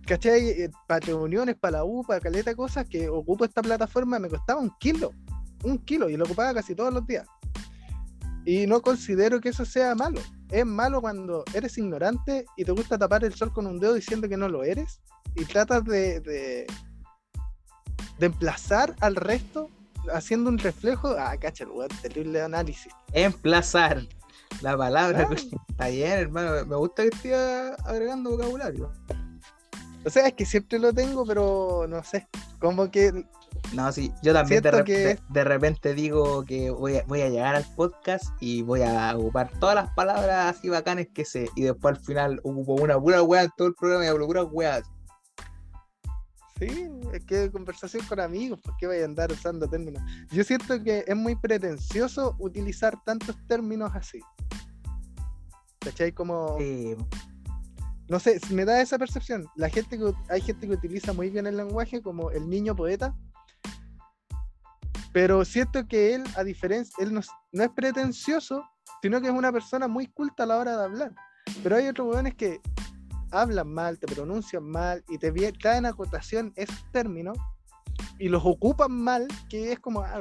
¿Cachai? Eh, para reuniones, para la U, para caleta cosas que ocupo esta plataforma, me costaba un kilo un kilo y lo ocupaba casi todos los días. Y no considero que eso sea malo. Es malo cuando eres ignorante y te gusta tapar el sol con un dedo diciendo que no lo eres y tratas de, de, emplazar al resto haciendo un reflejo. Ah, cacha, terrible análisis. Emplazar. La palabra está bien, hermano. Me gusta que esté agregando vocabulario. O sea, es que siempre lo tengo, pero no sé. Como que no, sí, yo también de, de, repente digo que voy a, voy a llegar al podcast y voy a ocupar todas las palabras así bacanes que sé, y después al final ocupo una pura weá en todo el programa y hablo puras weas. Sí, es que conversación con amigos, ¿por qué voy a andar usando términos? Yo siento que es muy pretencioso utilizar tantos términos así. ¿Cachai? Como. No sé, me da esa percepción. La gente hay gente que utiliza muy bien el lenguaje como el niño poeta, pero siento que él, a diferencia, él no, es pretencioso, sino que es una persona muy culta a la hora de hablar. Pero hay otros jóvenes que hablan mal, te pronuncian mal y te traen acotación esos términos y los ocupan mal, que es como, ah,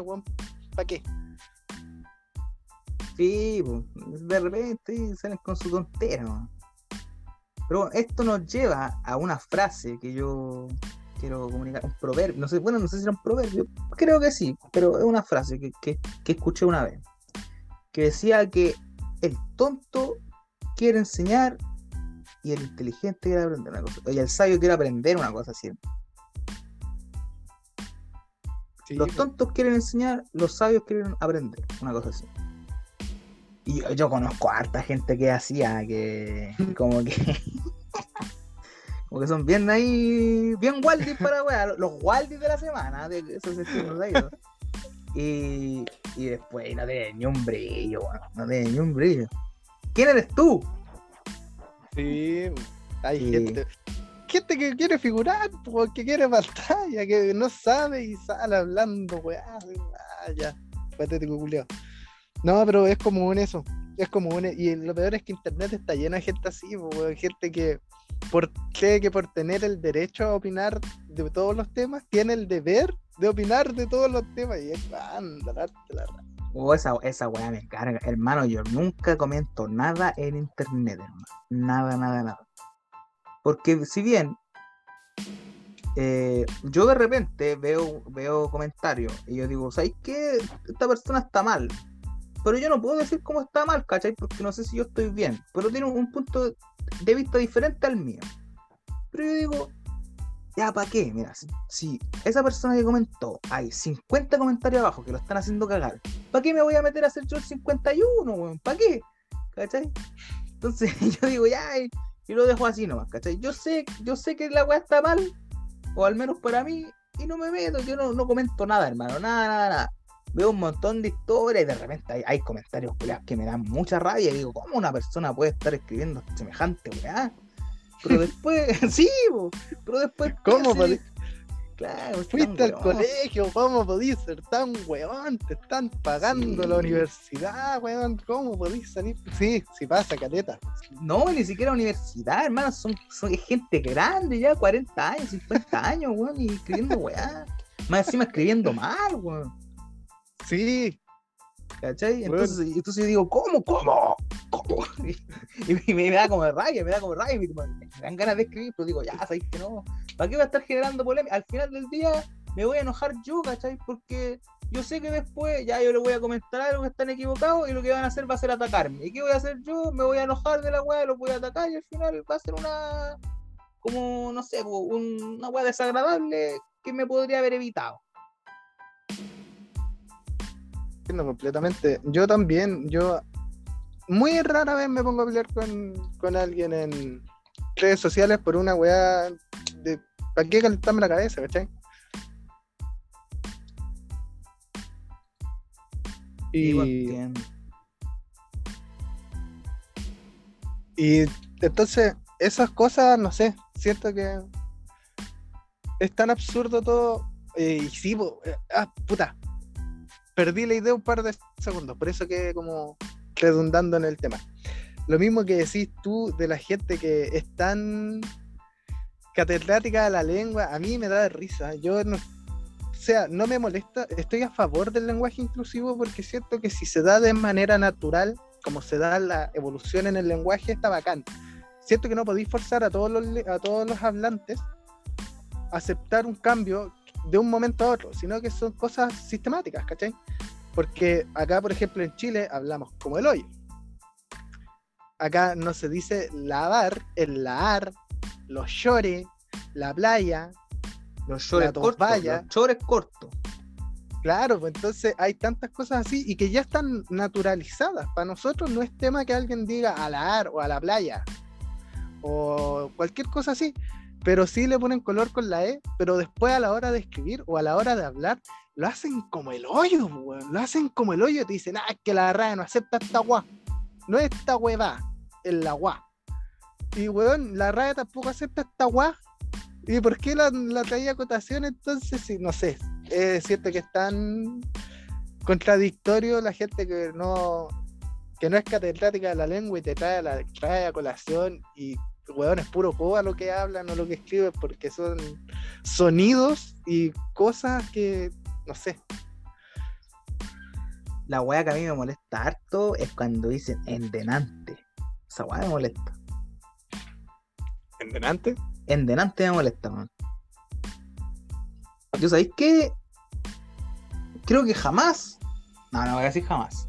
¿para qué? Sí, de repente salen con su tontera. Pero esto nos lleva a una frase que yo quiero comunicar, un proverbio, no sé, bueno, no sé si era un proverbio, creo que sí, pero es una frase que, que, escuché una vez, que decía que el tonto quiere enseñar y el inteligente quiere aprender una cosa, y el sabio quiere aprender una cosa siempre. los pues. tontos quieren enseñar, los sabios quieren aprender, una cosa así. Y yo, yo conozco a harta gente que hacía que como que Porque son bien ahí, bien Waldis para weá, los Waldis de la semana, de esos estilos ellos. Y, y después no tiene ni un brillo, no tiene ni un brillo. ¿Quién eres tú? Sí, hay gente, gente que quiere figurar, porque quiere pantalla, que no sabe y sale hablando, weá, ya, patético culiao. No, pero es común eso, es común, y lo peor es que internet está lleno de gente así, gente que por, cree que por tener el derecho a opinar de todos los temas, tiene el deber de opinar de todos los temas. Y es anda, la Oh, esa, esa weá me carga. Hermano, yo nunca comento nada en internet, hermano. Nada, nada, nada. Porque si bien eh, yo de repente veo, veo comentarios y yo digo, ¿sabes qué? Esta persona está mal. Pero yo no puedo decir cómo está mal, ¿cachai? Porque no sé si yo estoy bien. Pero tiene un punto de vista diferente al mío. Pero yo digo, ya, ¿para qué? Mira, si, esa persona que comentó, hay 50 comentarios abajo que lo están haciendo cagar, ¿para qué me voy a meter a hacer yo el 51, weón? ¿Para qué? ¿Cachai? Entonces yo digo, ya, y, lo dejo así nomás, ¿cachai? Yo sé, yo sé que la weá está mal, o al menos para mí, y no me meto, yo no, no comento nada, hermano, nada, nada, nada. Veo un montón de historias y de repente hay, hay comentarios que me dan mucha rabia y digo, ¿cómo una persona puede estar escribiendo semejante weá? Pero después, sí, pero después. ¿Cómo podís? Claro, Fuiste al colegio, ¿cómo podís ser tan weón? Te están pagando la universidad, weón. ¿Cómo podís salir? Sí, sí pasa, caleta. No, ni siquiera universidad, hermano. Son, son gente grande ya, 40 años, 50 años, weón, y escribiendo weá. Más encima escribiendo mal, weón. Sí, ¿Cachai? Entonces, entonces yo digo, ¿cómo? ¿Cómo? ¿Cómo? Y, me, da como rabia, me da como rabia, me, me dan ganas de escribir, pero digo, ya, sabéis que no. ¿Para qué voy a estar generando polémica? Al final del día me voy a enojar yo, ¿cachai? Porque yo sé que después ya yo le voy a comentar algo que están equivocados y lo que van a hacer va a ser atacarme. ¿Y qué voy a hacer yo? Me voy a enojar de la weá, los voy a atacar y al final va a ser una. como, no sé, una weá desagradable que me podría haber evitado completamente. Yo también, yo muy rara vez me pongo a pelear con, alguien en redes sociales por una weá de ¿para qué calentarme la cabeza, cachai? Y, y entonces, esas cosas, no sé, siento que es tan absurdo todo. Eh, y sí, eh, ah, puta, perdí la idea un par de segundos, por eso quedé como redundando en el tema. Lo mismo que decís tú de la gente que es tan catedrática de la lengua, a mí me da risa. Yo no, o sea, no me molesta, estoy a favor del lenguaje inclusivo porque siento que si se da de manera natural, como se da la evolución en el lenguaje, está bacán. Siento que no podéis forzar a todos los, a todos los hablantes a aceptar un cambio de un momento a otro, sino que son cosas sistemáticas, ¿cachai? Porque acá, por ejemplo, en Chile hablamos como el hoyo. Acá no se dice lavar, el laar, los llores, la playa, los llores cortos, los chores cortos. Claro, pues entonces hay tantas cosas así y que ya están naturalizadas. Para nosotros no es tema que alguien diga a la ar o a la playa o cualquier cosa así, pero sí le ponen color con la E, pero después a la hora de escribir o a la hora de hablar, lo hacen como el hoyo, weón. Lo hacen como el hoyo, te dicen, ah, que la RAE no acepta esta guá. No es esta hueva, es la guá. Y weón, la RAE tampoco acepta esta guá. ¿Y por qué la, la traía a cotación entonces? Sí, no sé. Es cierto que es tan contradictorio la gente que no que no es catedrática de la lengua y te trae, la, trae a colación y weón, es puro coba lo que hablan o lo que escriben, porque son sonidos y cosas que, no sé. La weá que a mí me molesta harto es cuando dicen endenante. Esa weá me molesta. ¿Endenante? Endenante me molesta, man. ¿Yo sabéis qué? Creo que jamás. No, no voy a decir jamás.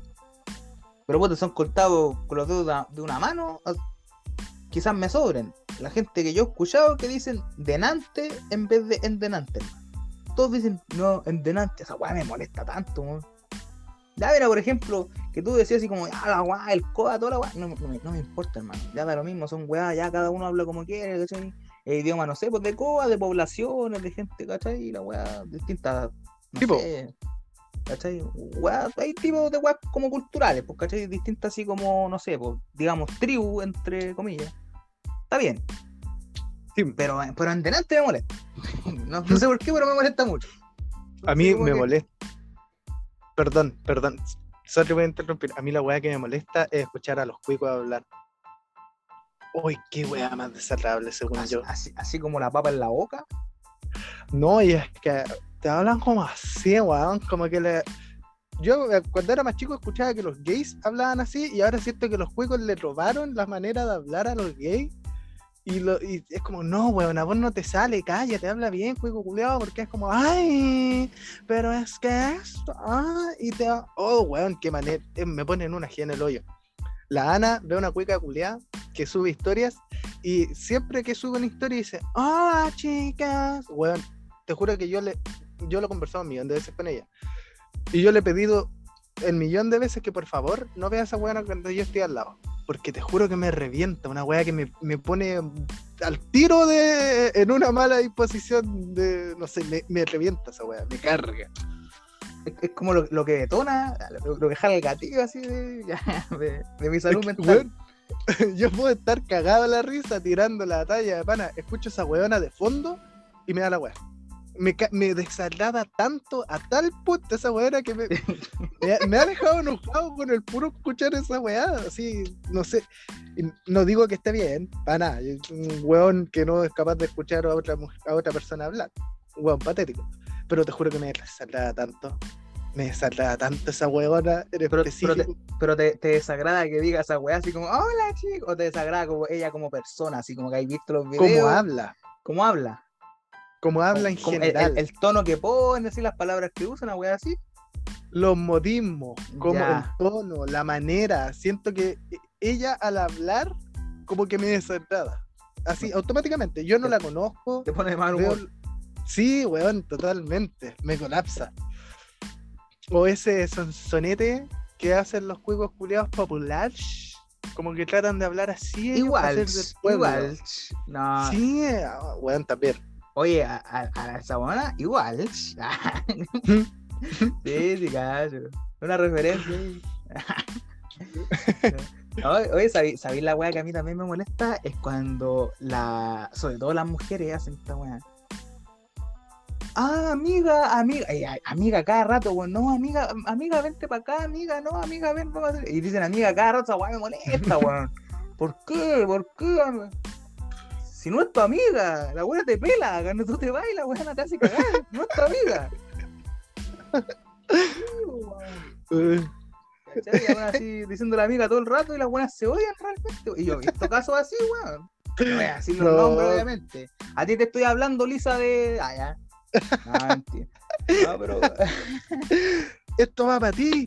Pero pues son cortados con los dedos de una mano quizás me sobren. La gente que yo he escuchado que dicen denante en vez de endenante. Todos dicen, no, endenante, esa weá me molesta tanto. Ya mira, por ejemplo, que tú decías así como, ah, la weá, el coda, toda la weá. No, me importa, hermano. Ya da lo mismo, son weá, ya cada uno habla como quiere, ¿cachai? El idioma, no sé, pues de coa, de poblaciones, de gente, ¿cachai? Y la weá distinta. tipo. ¿Cachai? hay tipos de weá como culturales, pues, ¿cachai? Distintas así como, no sé, pues, digamos, tribu, entre comillas está bien. Sí. Pero, pero en delante me molesta. No, sé por qué, pero me molesta mucho. a mí me molesta. Perdón, perdón. Solo voy a interrumpir. A mí la weá que me molesta es escuchar a los cuicos hablar. Uy, qué weá más desagradable, según yo. Así, como la papa en la boca. No, y es que te hablan como así, weón. Como que le. Yo eh, cuando era más chico escuchaba que los gays hablaban así y ahora siento que los cuicos le robaron la manera de hablar a los gays y, lo, y es como, no, weón, a vos no te sale, cállate, habla bien, juego culiado, porque es como, ay, pero es que esto, ah, y te, oh, weón, qué manera, eh, me ponen una G en el hoyo. La Ana ve una cuica culiada que sube historias y siempre que sube una historia dice, hola chicas, weón, te juro que yo le, yo lo he conversado un millón de veces con ella. Y yo le he pedido el millón de veces que por favor no veas a esa weona cuando yo estoy al lado. Porque te juro que me revienta, una weá que me, me pone al tiro de en una mala disposición de, no sé, me, me revienta esa weá, me carga. Es, es como lo, lo que detona, lo, lo que jala el gatillo así de, ya, de, de mi salud Es que, mental. weón, yo puedo estar cagado a la risa tirando la talla de pana, escucho esa weona de fondo y me da la weá. Me, me desagrada tanto a tal punto esa weona que me, me, ha- me ha dejado enojado con el puro escuchar esa weá. Así, no sé. No digo que esté bien, para nada. Un weón que no es capaz de escuchar a otra, a otra persona hablar. Un weón patético. Pero te juro que me desagrada tanto. Me desagrada tanto esa weona Pero- pero te-. Pero te, te desagrada que diga esa weá así como, hola chico, o te desagrada como ella como persona, así como que hay visto los videos. ¿Cómo habla? ¿Cómo habla? Como habla en Como general. El, el tono que pone, así, las palabras que usa, una weá así. los modismos, como Ya. el tono, la manera. Siento que e- ella al hablar, como que me desagrada. Así, automáticamente. Yo no Te- la conozco. Te pone de mal veo- humor. Sí, weón, totalmente. Me colapsa. O ese sonsonete que hacen los juegos culiados populares. Como que tratan de hablar así. Igual, igual. No. Sí, ah, weón, también. Oye, a, a, a esa buena, igual. sí, sí, cacho. Una referencia. No, Oye, ¿sabí- ¿sabéis la weá que a mí también me molesta? Es cuando la. Sobre todo las mujeres hacen esta weá. Ah, amiga, amiga, ay, ay, amiga cada rato, weón, no, amiga, amiga, vente para acá, amiga, no, amiga, ven, hacer-". Y dicen amiga cada rato, esa weá me molesta, weón. ¿Por qué? ¿Por qué? Si no es tu amiga, la weá te pela, cuando tú te la weá no te hace cagar, no es tu amiga. Y así diciendo la amiga todo el rato y las buenas se odian realmente. Y yo he visto casos así, weón. No voy a decir los No. nombres, obviamente. A ti te estoy hablando, Lisa, de. Ah, ya. No, mentira. No, pero. Esto va para ti,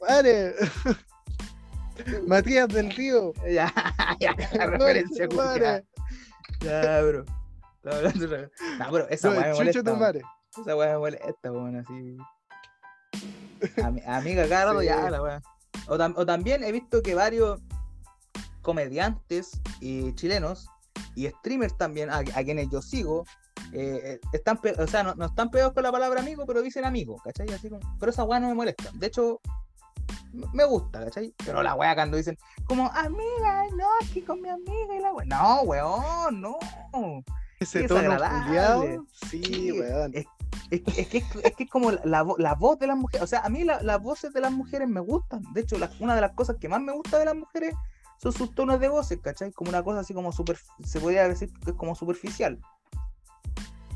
madre. Matías del Río. ya, ya, la referencia Ya, bro. Estaba hablando de No, pero esa No, weá me molesta. tu madre. Esa weá me molesta, weón, así. Ami- amiga, Sí. ya, la weá. O, tam- o también he visto que varios comediantes y chilenos y streamers también, a, a quienes yo sigo, eh, eh, están o sea, no, no están pegados con la palabra amigo, pero dicen amigo, ¿cachai? Así como, pero esa weá no me molesta. De hecho, me gusta, ¿cachai? Pero la weá cuando dicen, como, amiga, no, aquí con mi amiga y la weá. No, weón, no. Ese tono culiado. Sí, Sí, weón. Es, es que, es, que, es que es como la, la vo- la voz de las mujeres. O sea, a mí la- las voces de las mujeres me gustan. De hecho, la- una de las cosas que más me gusta de las mujeres son sus tonos de voces, ¿cachai? Como una cosa así como super, se podría decir que es como superficial.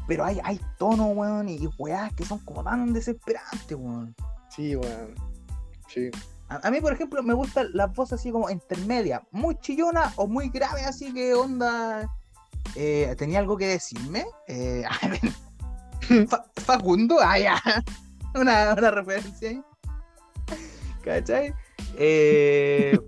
Pero hay, hay tonos, weón, y, y weás que son como tan desesperantes, weón. Sí, weón. Sí. A, a mí, por ejemplo, me gustan las voces así como intermedias, muy chillona o muy grave, así que onda. eh, ¿Tenía algo que decirme? Eh, a ver, Fa- Facundo, ah, ya. Una, una referencia ahí. ¿Cachai? Eh,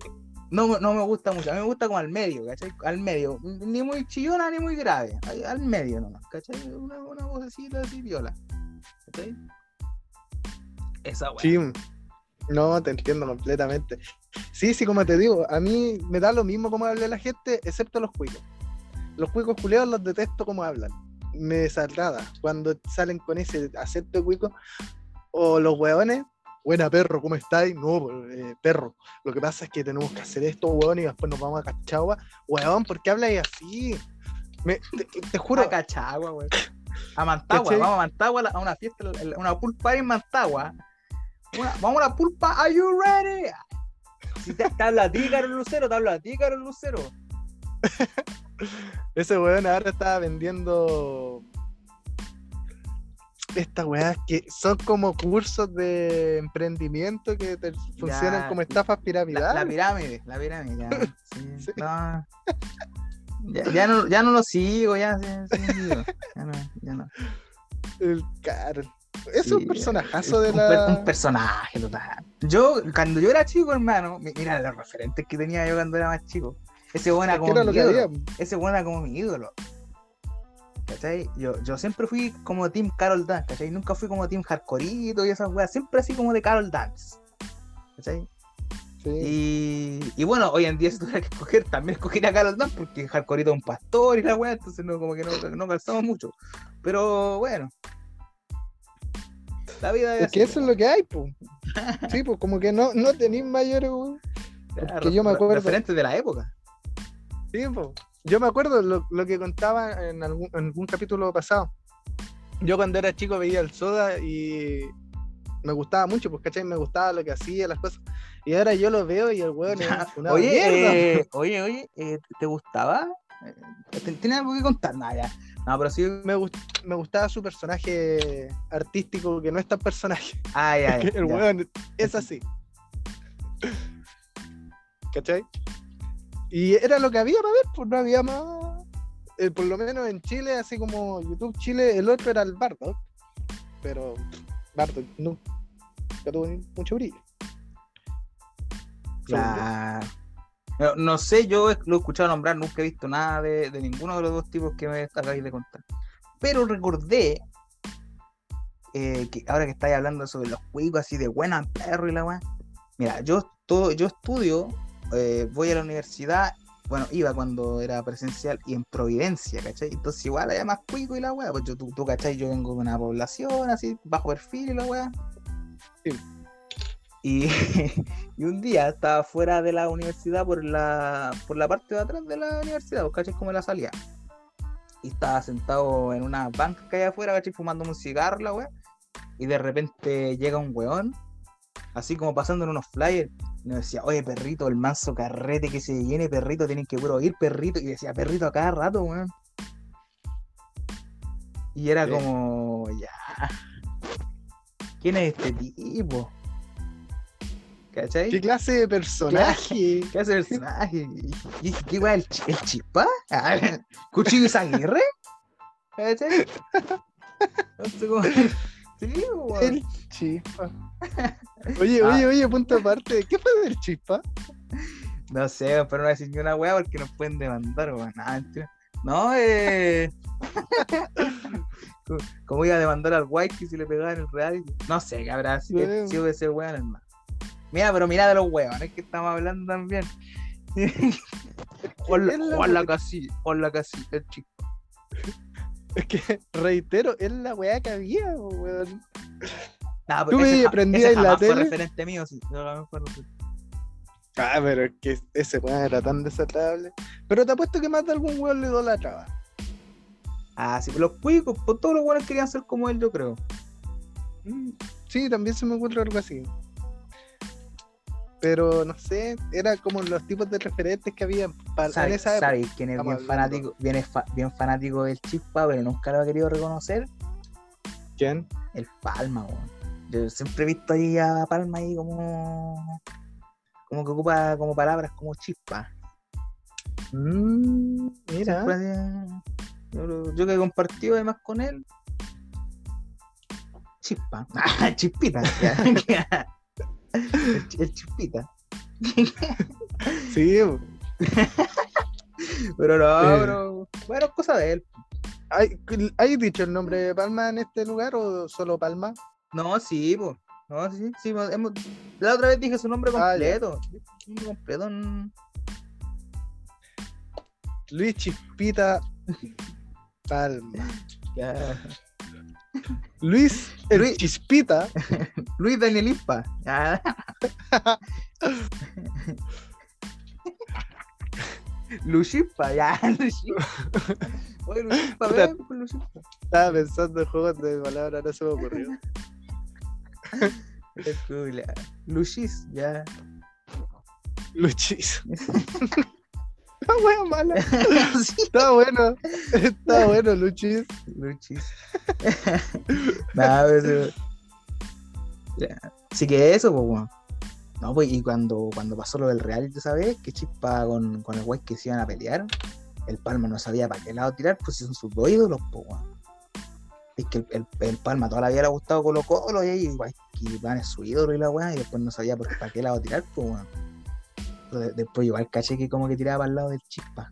no, me- no me gusta mucho, a mí me gusta como al medio, ¿cachai? Al medio, ni muy chillona ni muy grave, al medio nomás, ¿cachai? Una, una vocecita así viola, ¿cachai? Esa weá. Sí. No, te entiendo completamente. Sí, sí, como te digo, a mí me da lo mismo como habla la gente, excepto los cuicos. Los cuicos culeados los detesto como hablan. Me desagrada cuando salen con ese acento cuico. O los hueones, buena perro, ¿cómo estáis? No, eh, perro. Lo que pasa es que tenemos que hacer esto, hueón, y después nos vamos a Cachagua. Hueón, ¿por qué habláis así? Me- te, te juro, A Cachagua, güey. A Mantagua, ¿Cachai? vamos a Mantagua a una fiesta, a una pool party en Mantagua. Una- vamos a la pulpa, are you ready? Si te, te habla a ti, Carol Lucero, te habla a ti, Carol Lucero. Ese weón ahora está vendiendo estas weas que son como cursos de emprendimiento que te- funcionan como estafas piramidales. la pirámide, la pirámide, ya. sí, Sí. no. Ya, ya no, ya no lo sigo, ya, sí, sigo. ya no, ya no. El Carl. Es Sí, un personajazo de un la. un personaje total. Yo, cuando yo era chico, hermano, mi- mira los referentes que tenía yo cuando era más chico. Ese bueno era como era mi lo ídolo. Ese bueno era como mi ídolo. ¿Cachai? Yo, yo siempre fui como Team Carol Dance, ¿cachai? Nunca fui como Team Hardcoreito y esas weas, siempre así como de Carol Dance. ¿Cachai? Y, y, bueno, hoy en día si tuviera que escoger, también escogería a Carlos Dance porque Hardcore es un pastor y la weá, entonces no, como que no, no calzamos mucho. Pero bueno. La vida es. que eso es lo que hay, pues. Sí, pues como que no, no tenéis mayores, Porque yo me acuerdo. Referentes de la época. Sí, pues. Yo me acuerdo lo, lo que contaba en algún, en algún capítulo pasado. Yo cuando era chico veía el soda y me gustaba mucho, pues, ¿cachai? Me gustaba lo que hacía, las cosas. Y ahora yo lo veo y el weón es una oye, mierda. Eh, oye, oye, eh, ¿te gustaba? Eh, ¿Tienes algo que contar? Nada, ya. No, pero sí. Me, me gustaba su personaje artístico, que no es tan personaje. Ah, ya, ya El weón es así. ¿Cachai? Y era lo que había para ver, pues no había más. por lo menos en Chile, así como YouTube Chile, el otro era el Bardock. Pero Bardock no, no tuvo mucho brillo. No, sé, yo lo he escuchado nombrar, nunca he visto nada de, ninguno de los dos tipos que me acabáis de contar. Pero recordé eh, que ahora que estáis hablando sobre los juegos así de buena perro y la weá. Mira, yo, todo, yo estudio, eh, voy a la universidad, bueno, iba cuando era presencial y en Providencia, ¿cachai? Entonces igual hay más cuico y la weá, pues yo, tú, tú, ¿cachai? Yo vengo de una población así, bajo perfil y la weá. Sí. Y, un día estaba fuera de la universidad por la, por la parte de atrás de la universidad, ¿cachai? Como la salida. Y estaba sentado en una banca que hay afuera, ¿cachai? Fumando un cigarro, la weá. Y de repente llega un weón, así como pasando en unos flyers. Y me decía, oye, perrito, el manso carrete que se viene, perrito, tienen que puro ir, perrito. Y decía, perrito, a cada rato, weón. Y era como, ya. ¿Quién es este tipo? ¿Cachai? ¿Qué clase de personaje? ¿Qué clase de personaje? ¿Qué, qué el, el chispa? ¿Cuchillo y Aguirre? ¿Cachai? No sé El chispa. Oye, oye, ah. oye, punto aparte. ¿Qué fue del chispa? No sé, pero no decir ni una weá porque nos pueden demandar, weón. Nada, No, eh. ¿Cómo iba a demandar al White si le pegaba en el real? No sé, qué habrá sido ese weón, hermano. Mira, pero mira de los huevos, es que estamos hablando también. Hola, casi, hola casi, el chico. Es que, reitero, es la weá que había, weón. Tú me prendías en la tele. Fue referente mío, sí. Ah, pero es que ese weón era tan desatable. Pero te apuesto que más de algún weón le idolatraba. Ah, sí, los cuicos, pues todos los weones querían ser como él, yo creo. Mm, sí, también se me ocurre algo así pero no sé, era como los tipos de referentes que había para esa época. ¿Sabes quién es bien fanático, bien, bien fanático del Chispa, pero nunca lo ha querido reconocer? ¿Quién? El Palma, weón. Yo siempre he visto ahí a Palma ahí como como que ocupa como palabras como chispa. Mm, mira. yo, que he compartido además con él. Chispa. chispita. el, chispita. sí. pero no, pero. Bueno, cosa de él. ¿Hay, ¿Hay dicho el nombre de Palma en este lugar o solo Palma? No, sí, pues. No, sí, sí. Hemos... La otra vez dije su nombre ah, completo. completo. Luis Chispita Palma. Ya. Luis el Chispita. Luis Daniel Ispa. Luchispa, ya, Oye, Luchispa, ven, Luchispa. Estaba pensando en juegos de palabras, no se me ocurrió. Luchis, ya. Luchis. Está bueno, mala. Está bueno. Está bueno, Luchis. Luchis. Nada, pero... Sí que eso, pues, bueno. No, pues, y cuando, cuando pasó lo del Real, ¿tú sabes? Que chispa con, con el güey que se iban a pelear. El Palma no sabía para qué lado tirar, pues son sus dos ídolos, pues, Es que el, el, Palma toda la vida le ha gustado Colo Colo y ahí, que van es su ídolo y la weá, y después no sabía por, para qué lado tirar, pues, weón. Después igual caché que como que tiraba para el lado del chispa.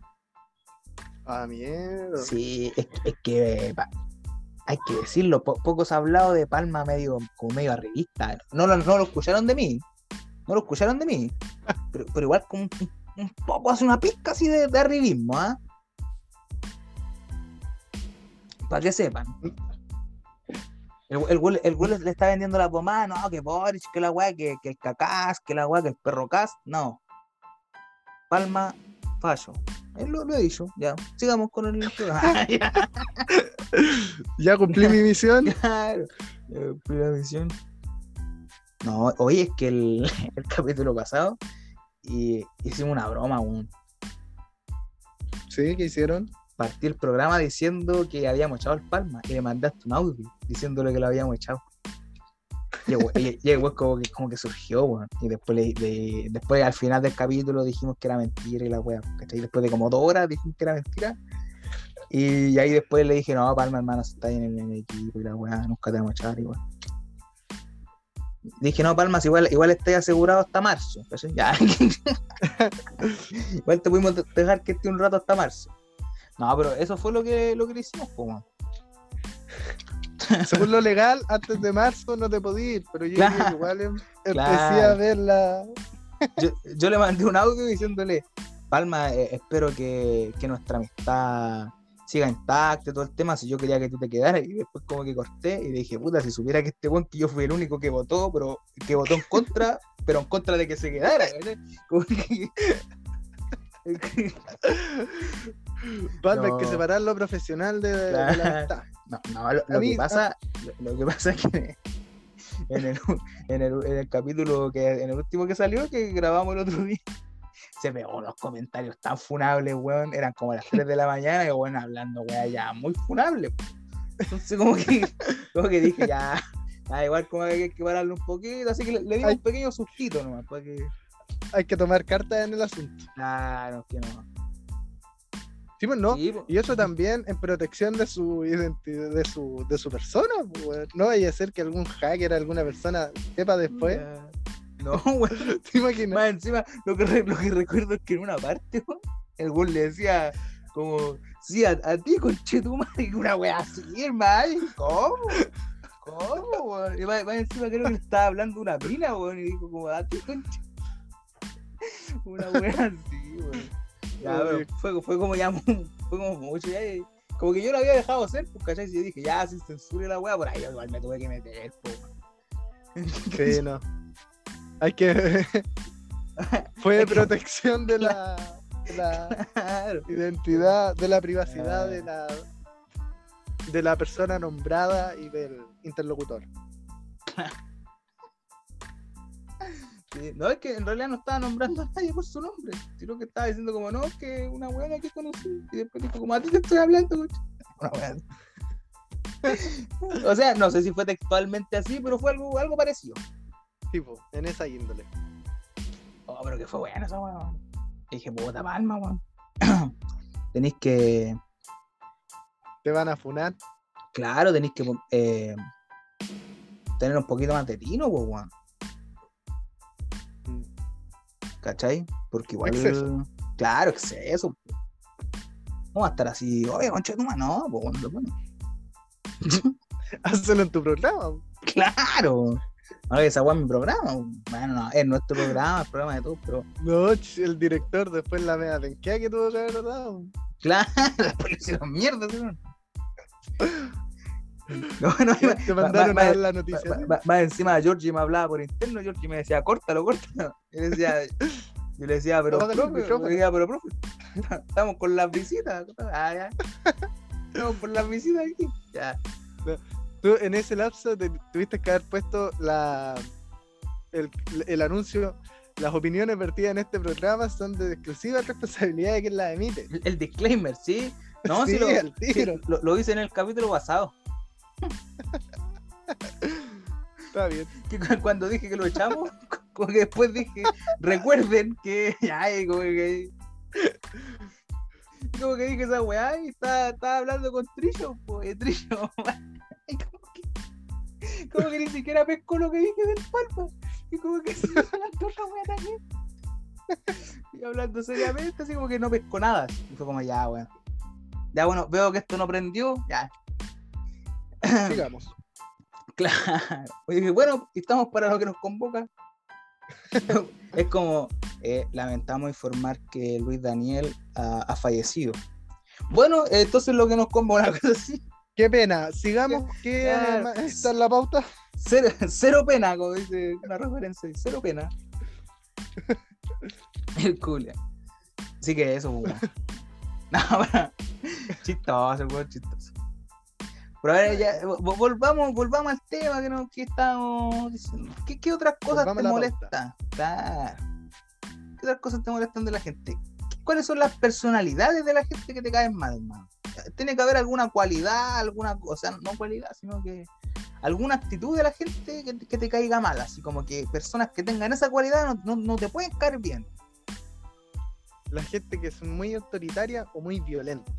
Ah, miedo. Sí, es, que hay que decirlo, pocos ha hablado de Palma medio, como medio arribista. No lo, no lo escucharon de mí, No lo escucharon de mí. Pero, pero igual como un, un poco hace una pizca así de, de arribismo, ¿ah? Para que sepan. El, el, el güey le está vendiendo la pomada, no, que Boris, que la weá, que, que el cacás, que la weá, que el perro cas, no. Palma, fallo. Él lo, lo he dicho, ya. Sigamos con el programa. Ya, Ya cumplí mi misión. claro. Ya cumplí la misión. No, oye, es que el, el capítulo pasado y hicimos una broma, weón. Sí, ¿qué hicieron? Partí el programa diciendo que habíamos echado el palma y le mandaste un audio diciéndole que lo habíamos echado. Y el como que, como que surgió. Y después, después al final del capítulo dijimos que era mentira y la weá. Después de como dos horas dijimos que era mentira. Y, ahí después le dije, no, Palma, hermano, si está en el, en el equipo y la weá, nunca te vamos a echar igual. Dije, no, Palmas, igual, igual estáis asegurado hasta marzo. igual te pudimos dejar que esté un rato hasta marzo. No, pero eso fue lo que, lo que le hicimos. Según lo legal, antes de marzo no te podía ir, pero yo Claro, igual em- empecé a ver la. yo, yo le mandé un audio diciéndole, Palma, eh, espero que, que nuestra amistad siga intacta y todo el tema, si yo quería que tú te quedaras, y después como que corté y dije, puta, si supiera que este weón que yo fui el único que votó, pero que votó en contra, pero en contra de que se quedara. Como que- Palma, hay que separar lo profesional de, de la amistad. No, no, lo, lo A mí- que pasa, lo, lo que pasa es que en el, en, el, en el capítulo que en el último que salió, que grabamos el otro día, se pegó unos comentarios tan funables, weón. Eran como las 3 de la mañana y weón hablando, weón, ya muy funables. Entonces como que, como que dije, ya, ya, igual como que hay que pararlo un poquito, así que le, Ay. un pequeño sustito nomás, para que, Hay que tomar cartas en el asunto. claro, que no. Sí, pues no. Sí. Y eso también en protección de su identidad, de su, de su persona. pues, weón. No vaya a ser que algún hacker, alguna persona sepa después. No, weón. ¿Te imaginas? Más encima, lo que, lo que recuerdo es que en una parte, weón, el gol le decía como, sí, a, a ti, conchetumare, una wea así, hermano, ¿cómo? ¿Cómo, weón? Y más, más encima creo que le estaba hablando una mina, weón, y dijo como, a ti, conche. Una wea así, weón. Ya, Oye. pero fue, fue como ya, fue como mucho, ya, y- como que yo lo había dejado hacer, pues, ¿cachai? Y yo dije, ya, sin censura y la wea, por ahí igual me tuve que meter, pues. Sí, no. Hay que. Fue de protección de la, de la Claro. identidad, de la privacidad Ah. de la de la persona nombrada y del interlocutor. Sí, No, es que en realidad no estaba nombrando a nadie por su nombre, sino que estaba diciendo como, no, que una buena que conocí, y después dijo como, a ti te estoy hablando, coche". Una así. O sea, no sé si fue textualmente así, pero fue algo, algo parecido. Tipo, en esa índole. Oh, pero que fue bueno esa weón. Dije, puta palma, weón. tenéis que, Te van a funar. claro, tenéis que eh, tener un poquito más de tino, weón. ¿Cachai? Porque igual. Exceso. Claro, exceso. No va a estar así, oye, concha madre", no, pues bueno, bueno. Hazlo en tu programa. Claro. Que esa weá es mi programa. Bueno, no, es nuestro programa, el programa de todos, pero. No, el director después la media penquea que tuvo que haber dado. Claro, después le hicieron mierda, ¿sí? No, no, Te mandaron a dar la noticia. Más encima, Georgie me hablaba por interno, Georgie me decía, córtalo, córtalo. Yo le decía, yo le decía, pero profe, pero profe, estamos con las visitas. Ah. Estamos con las visitas aquí. Ya. Tú en ese lapso te- tuviste que haber puesto la el, el anuncio. Las opiniones vertidas en este programa son de exclusiva responsabilidad de quien las emite. El disclaimer, ¿sí? No, Sí, lo, tiro. lo, lo hice en el capítulo pasado. Está bien. Que cu- cuando dije que lo echamos, como que después dije, recuerden que. Ay, como que. Dije esa weá y estaba, hablando con Trillo, pues Trillo. como que, como que ni siquiera pescó lo que dije del palma. Y como que siguió hablando otra weá también. Y hablando seriamente, así como que no pescó nada. Y fue como ya, weón. Ya bueno, veo que esto no prendió, ya. Sigamos. Claro. Oye, bueno, estamos para lo que nos convoca. es como, eh, lamentamos informar que Luis Daniel ha, fallecido. Bueno, entonces lo que nos convoca una cosa así. Qué pena, sigamos, ¿qué está en la pauta? Cero, pena, como dice una referencia, cero pena. El culia. Así que eso, weón. No, bueno, chistoso, weón, chistoso. Pero a ver, ya, volvamos, volvamos al tema que, no, que estamos diciendo. ¿Qué, qué otras cosas te molestan? Claro. ¿Qué otras cosas te molestan de la gente? ¿Cuáles son las personalidades de la gente que te caen mal, hermano? Tiene que haber alguna cualidad, alguna cosa, no cualidad, sino que alguna actitud de la gente que, te caiga mal, así como que personas que tengan esa cualidad no, te pueden caer bien. La gente que es muy autoritaria o muy violenta.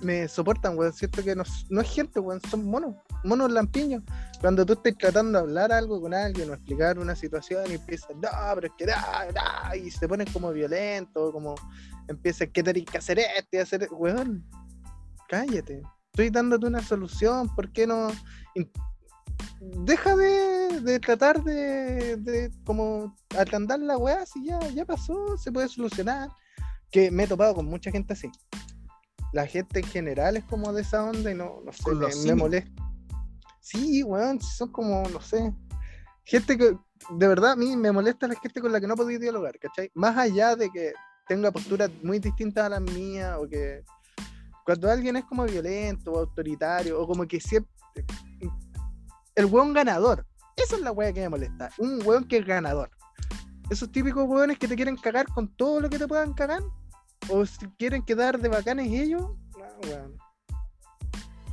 Me soportan, weón. Siento que no, es gente, weón, son monos, monos lampiños. Cuando tú estés tratando de hablar algo con alguien o explicar una situación y empiezan, no, pero es que da, y se ponen como violentos, como empiezan, que tenés que hacer esto y hacer, weón, cállate estoy dándote una solución, ¿por qué no? Deja de, tratar de, de como atandar la weá, si ya, ya pasó, se puede solucionar. Que me he topado con mucha gente así. La gente en general es como de esa onda y no, no sé, me, molesta. Sí, weón, son como, no sé. Gente que, de verdad, a mí me molesta la gente con la que no puedo dialogar, ¿cachai? Más allá de que tenga posturas muy distintas a las mías o que cuando alguien es como violento o autoritario, o como que siempre. El weón ganador. Esa es la wea que me molesta. Un weón que es ganador. Esos típicos weones que te quieren cagar con todo lo que te puedan cagar. O si quieren quedar de bacanes ellos. No, weón.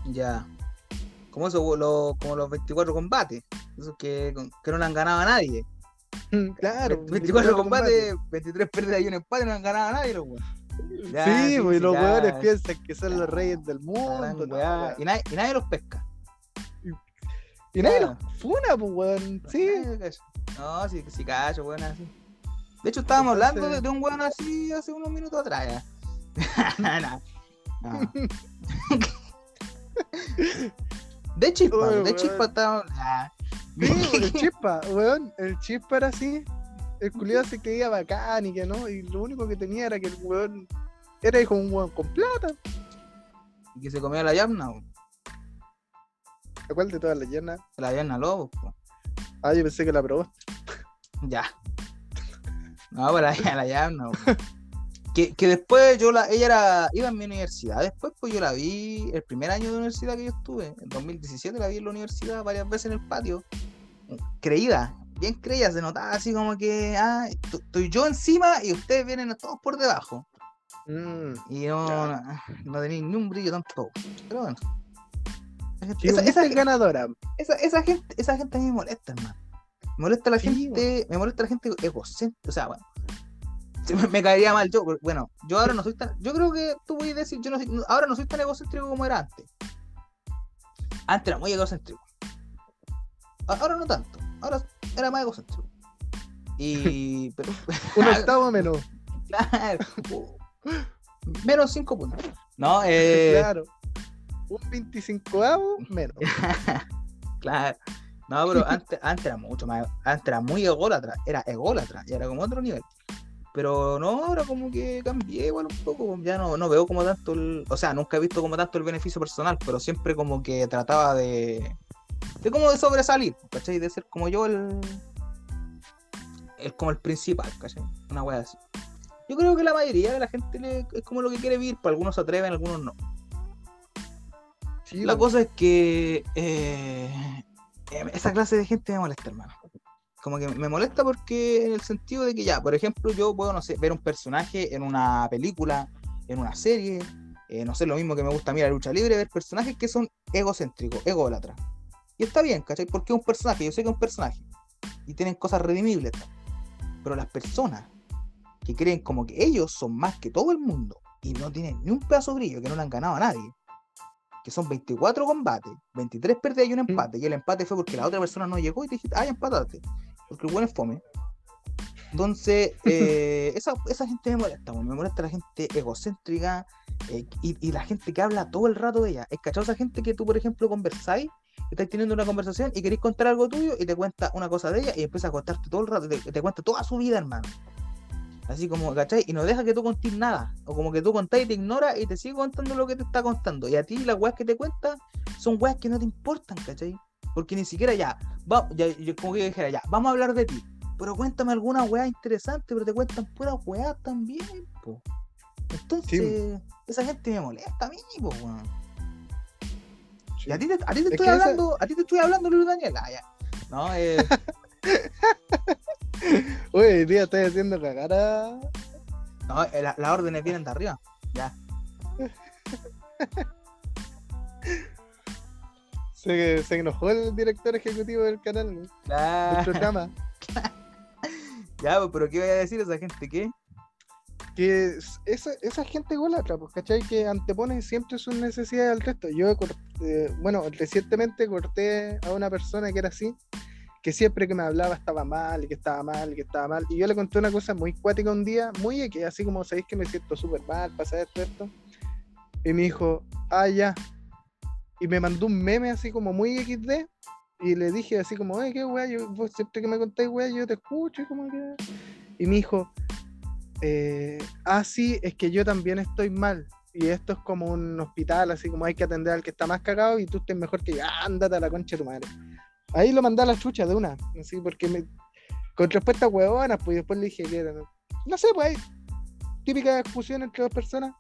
Ya. Como eso, como los 24 combates. Esos que, que no le han ganado a nadie. Claro. 24, combates, 23 pérdidas y un empate, no han ganado a nadie los weones sí, pues los weones piensan que son los reyes del mundo. y, nadie, y, nadie, los pesca. Y, nadie los funa, pues weón. Sí. No, sí, sí cacho, weón, así. De hecho, estábamos hablando de, un weón así hace unos minutos atrás. no. de chispa, de chispa estábamos. Sí, el chispa, weón. El chispa era así el culiado se creía bacán y que no, y lo único que tenía era que el weón era hijo de un weón con plata. Y que se comía la llana, ¿A cuál de todas las llanas? La llana lobo, Ah, yo pensé que la probó. Ya. No, pero la, la llana, que, que después yo la, ella era, iba en mi universidad, después pues yo la vi el primer año de universidad que yo estuve, en 2017 la vi en la universidad varias veces en el patio, creída, bien creía, se notaba así como que, ah, estoy yo encima y ustedes vienen todos por debajo. Mm, y no, no, tenía ni un brillo tampoco. Pero bueno. Esa, esa, ganadora. Esa, esa, gente, esa gente a mí me molesta, hermano. Me molesta la gente, me molesta la gente egocéntrica. O sea, bueno. Me, caería mal yo. Bueno, yo ahora no soy tan. Yo creo que tú voy a decir, yo no ahora no soy tan egocéntrico como era antes. Antes era muy egocéntrico. Ahora no tanto. Ahora era más egocéntrico. Y. Pero, Un octavo menos. Claro. menos 5 puntos. No, eh. Claro. Un 25 menos. claro. No, pero antes, antes era mucho más. Antes era muy ególatra. Era ególatra. Y era como otro nivel. Pero no, ahora como que cambié igual un poco. Ya no, no veo como tanto el. O sea, nunca he visto como tanto el beneficio personal, pero siempre como que trataba de de como de sobresalir, ¿cachai? De ser como yo el. Es como el principal, ¿cachai? Una wea así. Yo creo que la mayoría de la gente es como lo que quiere vivir, para algunos se atreven, algunos no. la cosa es que eh, esa clase de gente me molesta, hermano. Como que me molesta porque en el sentido de que ya, por ejemplo, yo puedo, no sé, ver un personaje en una película, en una serie, eh, no sé, lo mismo que me gusta a la lucha libre, ver personajes que son egocéntricos, ególatras. Y está bien, ¿cachai? Porque es un personaje, yo sé que es un personaje. Y tienen cosas redimibles. Pero las personas que creen como que ellos son más que todo el mundo y no tienen ni un pedazo brillo, que no le han ganado a nadie, que son 24 combates, 23 pérdidas y un empate, y el empate fue porque la otra persona no llegó y te dijiste, ay, empatate, porque el buen es fome. Entonces, eh, esa, esa, gente me molesta, me molesta la gente egocéntrica eh, y, y, la gente que habla todo el rato de ella. Es cachado esa gente que tú, por ejemplo, conversáis estás teniendo una conversación y querés contar algo tuyo y te cuenta una cosa de ella y empieza a contarte todo el rato, te, te cuenta toda su vida, hermano. Así como, ¿cachai? Y no deja que tú contes nada. O como que tú contás y te ignora y te sigue contando lo que te está contando. Y a ti las weas que te cuentan son weas que no te importan, ¿cachai? Porque ni siquiera ya, va, ya yo como que yo dijera, ya, vamos a hablar de ti. Pero cuéntame alguna wea interesante, pero te cuentan puras weas también, po. Entonces, esa gente me molesta a mí, po, weón. Y a ti te, a ti te Es estoy esa- hablando, a ti te estoy hablando, Luis Daniel. Ah, ya. No, eh, Hoy día estoy haciendo cagar no, eh, la- las órdenes vienen de arriba. Ya. Se, se enojó el director ejecutivo del canal, del Claro. programa. Ya, pues, pero ¿qué voy a decir a esa gente? ¿Qué? que es- esa, esa gente golatra, pues, ¿cachai? Que antepone siempre sus necesidades al resto. Yo, cort- eh, bueno, recientemente corté a una persona que era así, que siempre que me hablaba estaba mal, y que estaba mal, y que estaba mal. Y yo le conté una cosa muy cuática un día, muy que así como sabéis que me siento súper mal, pasa esto, esto. Y me dijo, ah, ya. Y me mandó un meme así como muy XD. Y le dije así como, ay, qué weá, yo, vos siempre que me contáis weá, yo te escucho, y como que. Y me dijo, eh, ah, sí, es que yo también estoy mal. Y esto es como un hospital, así como hay que atender al que está más cagado y tú estés mejor que yo. Ándate a la concha de tu madre. Ahí lo mandé a la chucha de una, así porque me. Con respuestas huevonas, pues después le dije. No sé, pues. Típica discusión entre dos personas.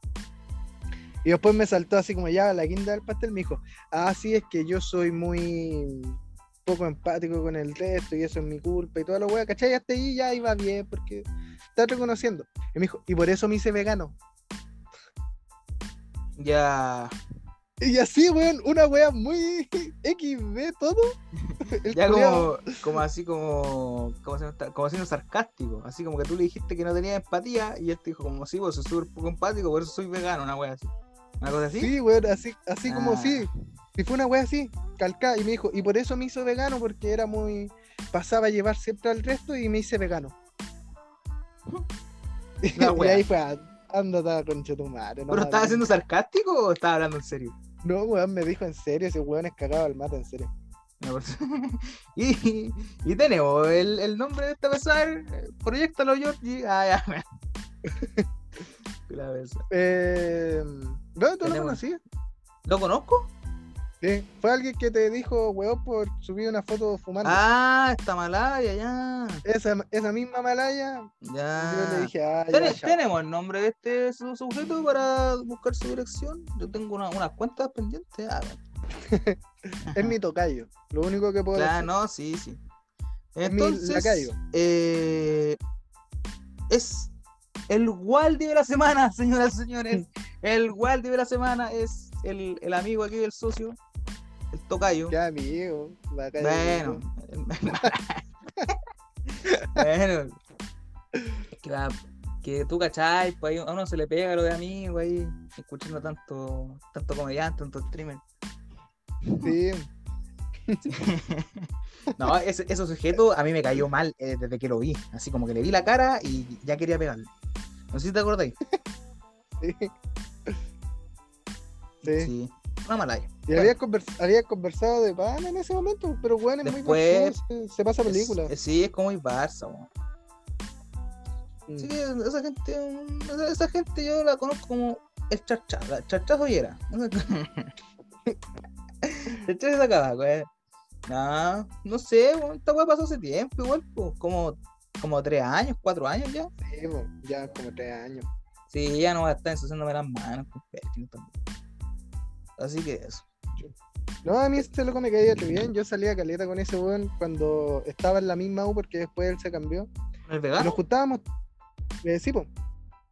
Y después me saltó así como ya la guinda del pastel. Me dijo, ah, sí, es que yo soy muy poco empático con el resto y eso es mi culpa y toda la wea, ¿cachai? Hasta ahí ya iba bien porque está reconociendo. Y me dijo, y por eso me hice vegano. Ya. Y así, weón, una wea muy XD todo. Ya como, como así como, como, siendo sarcástico, así como que tú le dijiste que no tenía empatía y él te dijo como sí, vos soy súper poco empático, por eso soy vegano, una wea así. Una cosa así. Sí, weón, así, así como Ah. sí. Y fue una wea así, calcada. Y me dijo, y por eso me hizo vegano, porque era muy. pasaba a llevar siempre al resto y me hice vegano. La y wea. ahí fue, ah, ándate a la concha tu madre. no ¿Pero estaba siendo sarcástico o estaba hablando en serio? No, weón, me dijo en serio, ese weón es cagado al mate, en serio. Por- y, y tenemos el, el nombre de esta persona, Proyectalo Georgie. Ah, ya. La. Eh, no, tú lo conocías. ¿Lo conozco? Sí, fue alguien que te dijo, weón, por subir una foto fumando. Ah, está malaya, ya. Esa, esa misma malaya, Ya. yo le dije, ah, ya, ¿Tene- chao. ¿Tenemos el nombre de este su- sujeto para buscar su dirección? Yo tengo una- unas cuentas pendientes. Ah, Es mi tocayo. Lo único que puedo claro, decir. no, sí, sí. Es mi Entonces, lacayo. eh, es el Waldi de la semana, señoras y señores. El Waldi de la semana es el, el amigo aquí del socio, el tocayo. Ya, amigo. Bueno, bueno, que, la- que tú cachai, pues a uno se le pega lo de amigo ahí, escuchando tanto, tanto comediante, tanto streamer. Sí, No, ese, ese sujeto a mí me cayó mal eh, desde que lo vi, así como que le vi la cara y ya quería pegarle. No sé si te acordáis. sí. Sí. Sí, una malaya. Y había, convers- había conversado de pan en ese momento, pero bueno, es Después- muy show, se, se pasa película. Es- sí, es como el Barça. Mm. Sí, esa gente, mm, esa, esa gente yo la conozco como el charcha, la charchazo y era. El charchazo se acaba, güey. No, no sé, esta weá pasó hace tiempo, igual, pues, como, como tres años, cuatro años ya. Sí, ya como tres años. Sí, ya no va a estar ensuciándome las manos con. Así que eso. No, a mí este loco me caía bien. Yo salía a caleta con ese weón cuando estaba en la misma U porque después él se cambió. ¿El vegano? nos juntábamos. Eh, sí, po.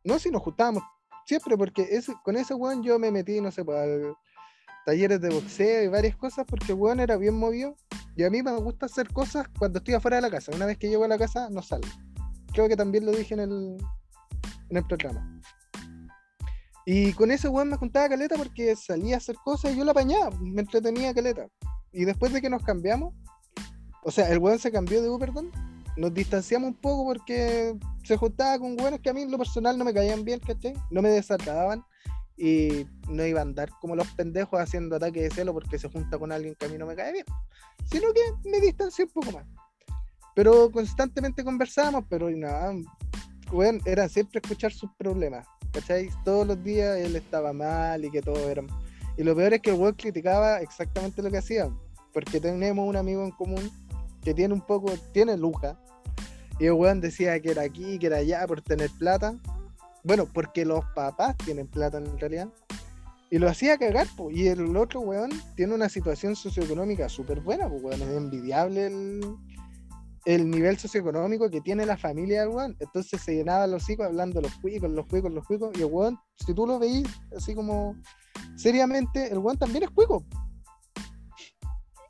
No, sí, nos juntábamos siempre porque ese, con ese weón yo me metí, no sé, para talleres de boxeo y varias cosas porque el weón era bien movido. Y a mí me gusta hacer cosas cuando estoy afuera de la casa. Una vez que llego a la casa, no salgo. Creo que también lo dije en el, en el programa. Y con ese weón me juntaba caleta porque salía a hacer cosas y yo la apañaba, me entretenía caleta. Y después de que nos cambiamos, o sea, el weón se cambió de U, perdón, nos distanciamos un poco porque se juntaba con weones que a mí en lo personal no me caían bien, ¿cachai? No me desagradaban. y no iba a andar como los pendejos haciendo ataque de celo porque se junta con alguien que a mí no me cae bien, sino que me distancié un poco más. Pero constantemente conversábamos, pero nada, bueno, era siempre escuchar sus problemas, ¿cachai? Todos los días él estaba mal y que todo era... Y lo peor es que el weón criticaba exactamente lo que hacía, porque tenemos un amigo en común que tiene un poco, tiene luja, y el weón decía que era aquí, que era allá por tener plata, bueno, porque los papás tienen plata en realidad. Y lo hacía cagar, pues. Y el otro weón tiene una situación socioeconómica súper buena, pues, weón. Es envidiable el, nivel socioeconómico que tiene la familia del weón. Entonces se llenaba los hijos hablando los cuicos, los cuicos, los cuicos. Y el weón, si tú lo veís así como seriamente, el weón también es cuico.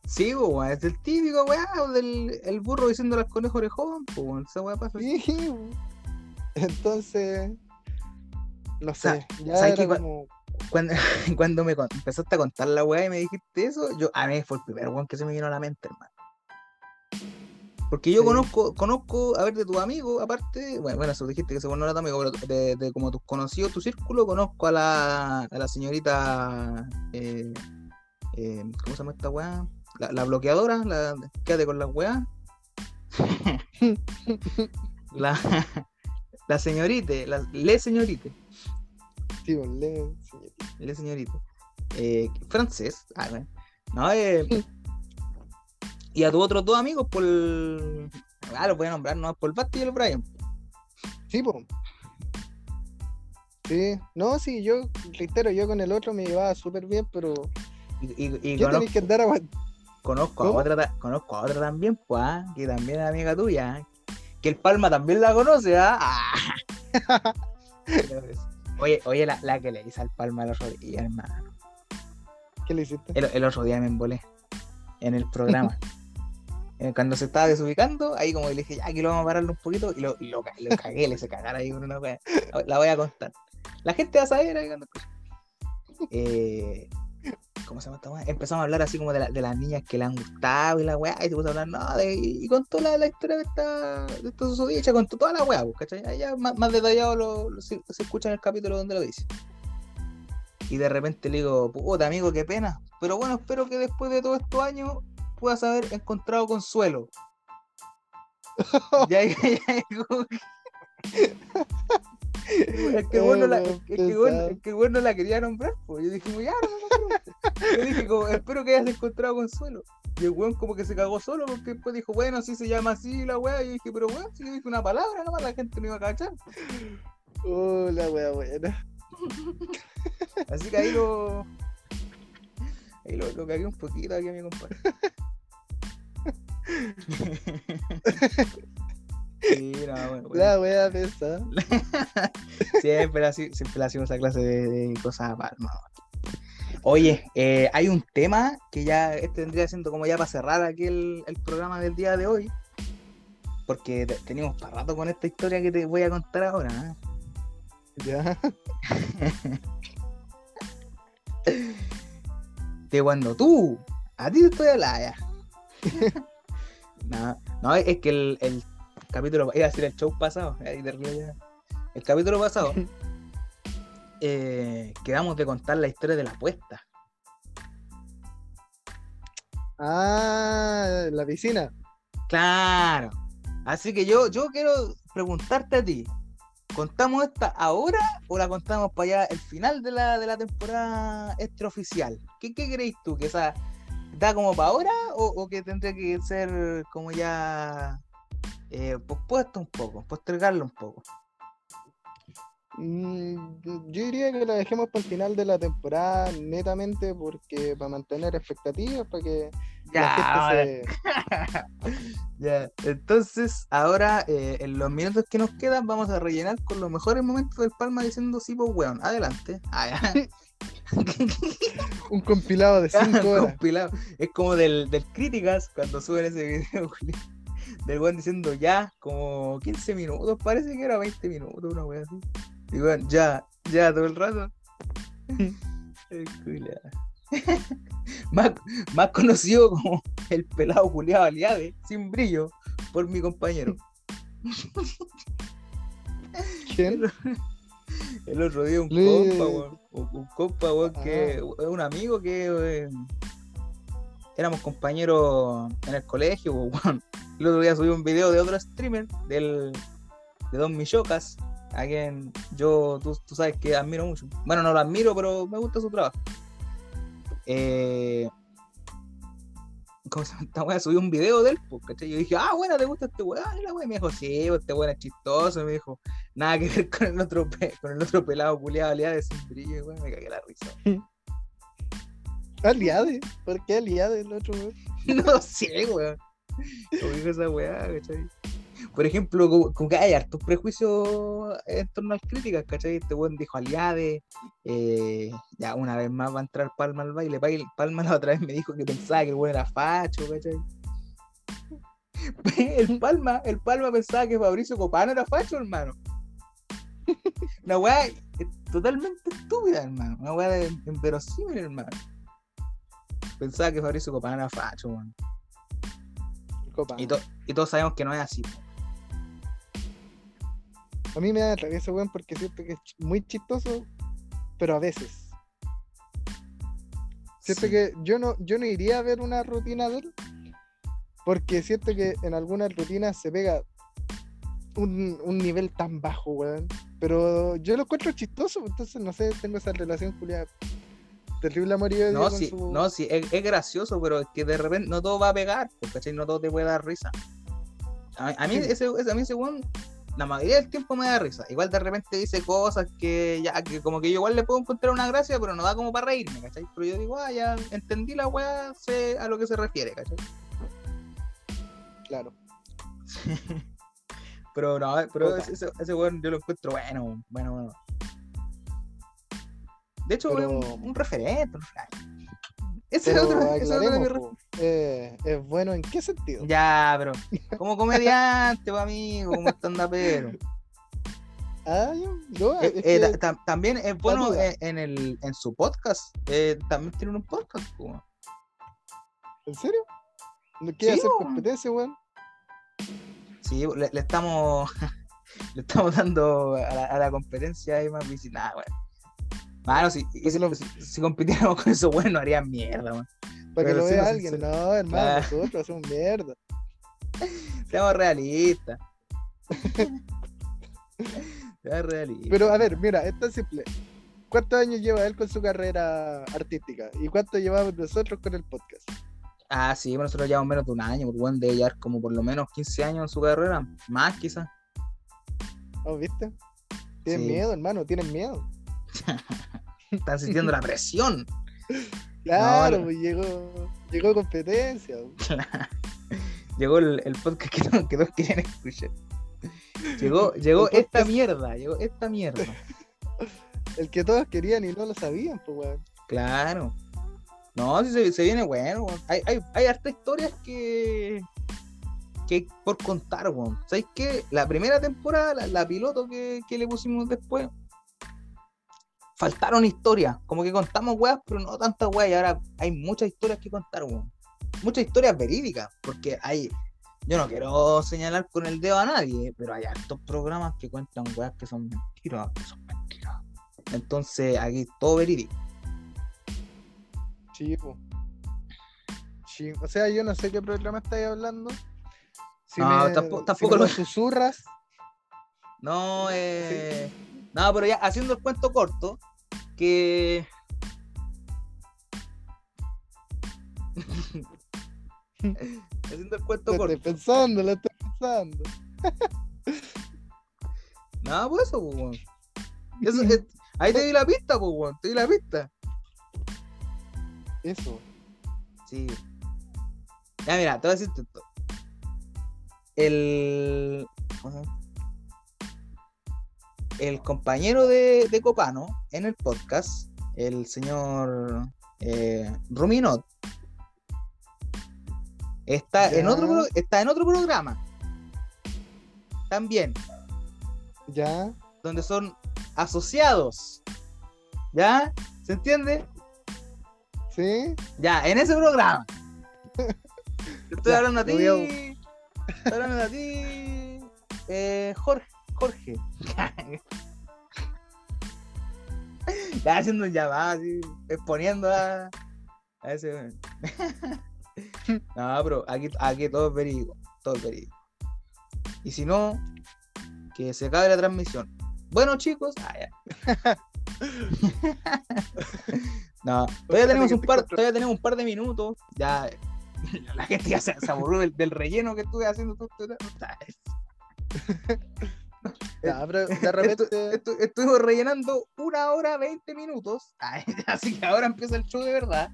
Sí, weón, es el típico weón del el burro diciendo las conejos orejón, pues, esa weón pasa. Sí, entonces, no sé, cuando, cuando, me empezaste a contar la weá y me dijiste eso, yo a mí fue el primer weón que se me vino a la mente, hermano. Porque yo conozco, conozco, a ver, de tu amigo, aparte, bueno, bueno, eso dijiste que se no era tu amigo, pero de, como tus conocidos, tu círculo, conozco a la, a la señorita, eh, eh, ¿cómo se llama esta weá? La, bloqueadora, la, quédate con las weá. la, la señorita, la, le señorita. Sí, le señorita. Le señorita. Eh, francés. Ah, No, eh, y a tus otros dos amigos por. Ah, los voy a nombrar, no por el Basti y el Brian. Sí, pues. Sí, no, sí, yo reitero, yo con el otro me llevaba súper bien, pero. Y, y, y conozco, que andar a... conozco, a otra, conozco a otra también, pues, ¿ah? que también es amiga tuya, que el Palma también la conoce, ¿ah? ah. oye, oye, la, la, que le hice al Palma el otro día, hermano. ¿Qué le hiciste? El, otro día me embolé en el programa. Eh, cuando se estaba desubicando, ahí como le dije, ya, aquí lo vamos a pararle un poquito, y lo, y lo, cagué, le hice cagar ahí una wea. La voy a contar. La gente va a saber ahí cuando eh, ¿Cómo se llama esta Empezamos a hablar así como de, la, de, las niñas que le han gustado y la weá, y se puso a hablar, no, y contó la, la historia de esta, de esta susodicha, contó toda la weá, pues. Allá más, detallado lo, se, escucha en el capítulo donde lo dice. Y de repente le digo, puta amigo, qué pena. Pero bueno, espero que después de todos estos años puedas haber encontrado consuelo. ya, ya, ya, es que bueno la, es que bueno, es que bueno la quería nombrar, pues. Yo dije, ya, no, no, Yo dije, como, espero que hayas encontrado consuelo. Y el weón como que se cagó solo porque después dijo, bueno, sí se llama así la weá. Y yo dije, pero weón, si yo dije una palabra nomás, la gente no iba a cachar. Oh, la weá buena. Así que ahí lo. Ahí lo, lo cagué un poquito aquí a mi compadre. Sí, bueno, La wea pesa. siempre, así, siempre hacemos esa clase de, cosas no. Oye, eh, hay un tema que ya este vendría siendo como ya para cerrar aquí el, programa del día de hoy. Porque tenemos para rato con esta historia que te voy a contar ahora. ¿eh? Ya. de cuando tú, a ti te estoy hablando no, no, es que el, el capítulo, iba a decir el show pasado, el capítulo pasado, eh, quedamos de contar la historia de la apuesta. Ah, la piscina. Claro. Así que yo, yo quiero preguntarte a ti. ¿Contamos esta ahora o la contamos para allá el final de la, de la temporada extraoficial? ¿Qué, ¿Qué creéis tú? ¿Que esa da como para ahora o, o, que tendría que ser como ya eh, pospuesto un poco, postergarlo un poco. Mm, yo diría que la dejemos para el final de la temporada, netamente, porque para mantener expectativas, para que ya, ya, entonces ahora eh, en los minutos que nos quedan vamos a rellenar con los mejores momentos del Palma diciendo sí, pues weón, adelante. Ah, un compilado de 5 horas. compilado. Es como del, del Críticas cuando suben ese video, del weón diciendo ya, como 15 minutos, parece que era 20 minutos, una wea así. Y bueno, ya, ya, todo el rato. más, más conocido como el pelado Juliado Aliade, sin brillo, por mi compañero. ¿Quién? El otro día un Le- compa, weón. Un, compa, weón, que Ah. es un amigo que eh, éramos compañeros en el colegio, weón. El otro día subí un video de otro streamer, del, de Don Michocas, a quien yo, tú, tú sabes que admiro mucho. Bueno, no lo admiro, pero me gusta su trabajo. Eh, ¿Cómo se llama esta weá? Subí un video de él, pues, ¿cachai? Yo dije, ah, bueno, ¿te gusta este weón? Y la weá me dijo, sí, pues, este weón es chistoso. Me dijo, nada que ver con el otro, pe- con el otro pelado culiado aliado de sin brillo, y weón, me cagué la risa. Aliade. ¿Por qué Aliade el otro, weón? no sé, weón. Como dijo esa weá, ¿cachai? Por ejemplo, como, como que hay hartos prejuicios en torno a las críticas, ¿cachai? Este weón dijo aliade, eh, ya una vez más va a entrar Palma al baile. Palma la otra vez me dijo que pensaba que el weón era facho, ¿cachai? El Palma, el Palma pensaba que Fabricio Copano era facho, hermano. Una weá totalmente estúpida, hermano. Una weá de- inverosímil, hermano. Pensaba que Fabricio Copano era facho. Copa. Y, to- y todos sabemos que no es así. A mí me da rabia weón porque siento que es muy chistoso, pero a veces. Siento Sí. que yo no, yo no iría a ver una rutina de él, porque siento que en algunas rutinas se pega un, un nivel tan bajo, weón. Pero yo lo encuentro chistoso, entonces no sé, tengo esa relación, Julia. Terrible amor y odio No, sí, su- no, sí, es, es gracioso, pero es que de repente no todo va a pegar, po, ¿cachai? No todo te puede dar risa. A, a mí, Sí. ese, ese- a mí ese weón, la mayoría del tiempo me da risa. Igual de repente dice cosas que ya, que como que yo igual le puedo encontrar una gracia, pero no da como para reírme, ¿cachai? Pero yo digo, ah, ya entendí la weá, sé a lo que se refiere, ¿cachai? Claro. Pero no, pero ese, ese, ese weón yo lo encuentro bueno, bueno, bueno. De hecho, Pero- es un, un referente. un referente. Ese es otro, ese de po, eh, ¿es bueno en qué sentido? Ya, pero como comediante, amigo, como estandapero. Ah, yo, Eh, es eh, ta- tam- también es bueno eh, en, el, en su podcast. eh, también tiene un podcast. po. ¿En serio? ¿No quiere Sí, hacer weón. competencia, weón? Sí, le, le estamos le estamos dando a la, a la competencia ahí más visita. Nah, bueno. Mano, si, si, lo- si, si compitiéramos con eso, bueno, harían mierda, man. Para que lo vea alguien. No, hermano, Claro. nosotros somos mierda. Seamos realistas. Seamos realistas. Pero a ver, mira, es tan simple. ¿Cuántos años lleva él con su carrera artística? ¿Y cuánto llevamos nosotros con el podcast? Ah, sí, bueno, nosotros llevamos menos de un año, porque bueno, debe llevar como por lo menos 15 años en su carrera, más quizás. ¿Oh, viste? Tienen Sí. miedo, hermano, tienen miedo. Están sintiendo la presión. Claro, no. pues llegó, llegó competencia. Llegó el, el podcast que, todos- todos querían escuchar. Llegó, llegó El esta podcast- mierda, llegó esta mierda. El que todos querían y no lo sabían, pues, weón. Claro. No, si se, se viene bueno, weón. Hay, hay, hay hartas historias que. que por contar, weón. ¿Sabéis qué? La primera temporada, la, la piloto que, que le pusimos después. Faltaron historias. Como que contamos weas, pero no tantas weas. Y ahora hay muchas historias que contar, weón. Muchas historias verídicas. Porque hay. Yo no quiero señalar con el dedo a nadie, pero hay hartos programas que cuentan weas que son mentiras, que son mentiras. Entonces, aquí todo verídico. Sí. Sí, O sea, yo no sé qué programa estáis hablando. Si No, me, tampoco- si tampoco me lo- lo susurras. No, eh. No, pero ya haciendo el cuento corto, que. haciendo el cuento Lo corto. estoy pensando, lo estoy pensando. Nada, pues eso, pues, weón. Eso, es- ahí te di la pista, pues, weón. Te di la pista. Eso. Sí. Ya, mira, te voy a decir esto. El. ¿cómo se llama? El compañero de, de Copano en el podcast, el señor eh, Ruminot, está en, otro, está en otro programa. También, ¿Ya? donde son asociados. ¿Ya? ¿Se entiende? ¿Sí? Ya, en ese programa. Estoy Ya, hablando a ti. Estoy hablando a ti. Eh, Jorge. Jorge. Haciendo un llamado, exponiendo a, a ese no, pero aquí, aquí todo es verídico, todo es verídico. Y si no, que se acabe la transmisión. Bueno, chicos, ah, ya. no, todavía tenemos un par, todavía tenemos un par de minutos. Ya la gente ya se, aburrió del relleno que estuve haciendo. Ya, pero de Estu- repente. estu- estuvimos rellenando una hora 20 minutos. Ay, Así que ahora empieza el show de verdad.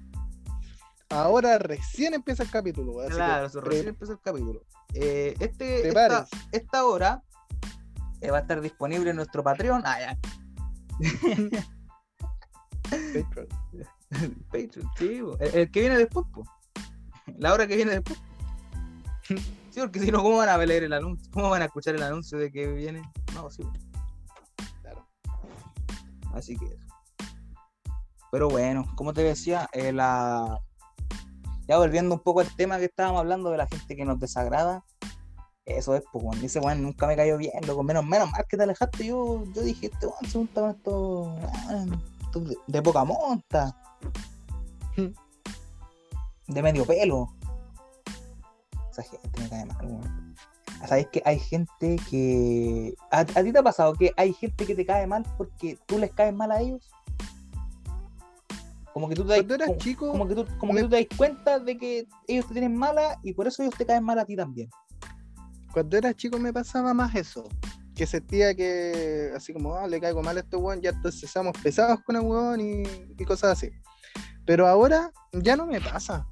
Ahora recién empieza el capítulo. así Claro, recién empezó el capítulo. Eh, este, esta, hora eh, va a estar disponible en nuestro Patreon. Ah, ya. Patreon. Patreon, sí, el, el que viene después, po. La hora que viene después. Sí, porque si no, ¿cómo van a leer el anuncio? ¿Cómo van a escuchar el anuncio de que viene? No, sí. Claro. Así que eso. Pero bueno, como te decía, eh, la... ya volviendo un poco al tema que estábamos hablando de la gente que nos desagrada, eso es, pues, weón. ese weón nunca me cayó bien, loco. Menos, menos mal que te alejaste. Yo, yo dije, este weón se junta con estos de, de poca monta, de medio pelo. Esa gente me cae mal, weón. ¿Sabes que hay gente que. ¿A, a ti te ha pasado que hay gente que te cae mal porque tú les caes mal a ellos? Como que tú te das, eras como, chico, como que tú, como que me- tú te das cuenta de que ellos te tienen mala y por eso ellos te caen mal a ti también. cuando era chico me pasaba más eso. Que sentía que, así como, ah, le caigo mal a este weón, ya entonces somos pesados con el weón y, y cosas así. Pero ahora ya no me pasa.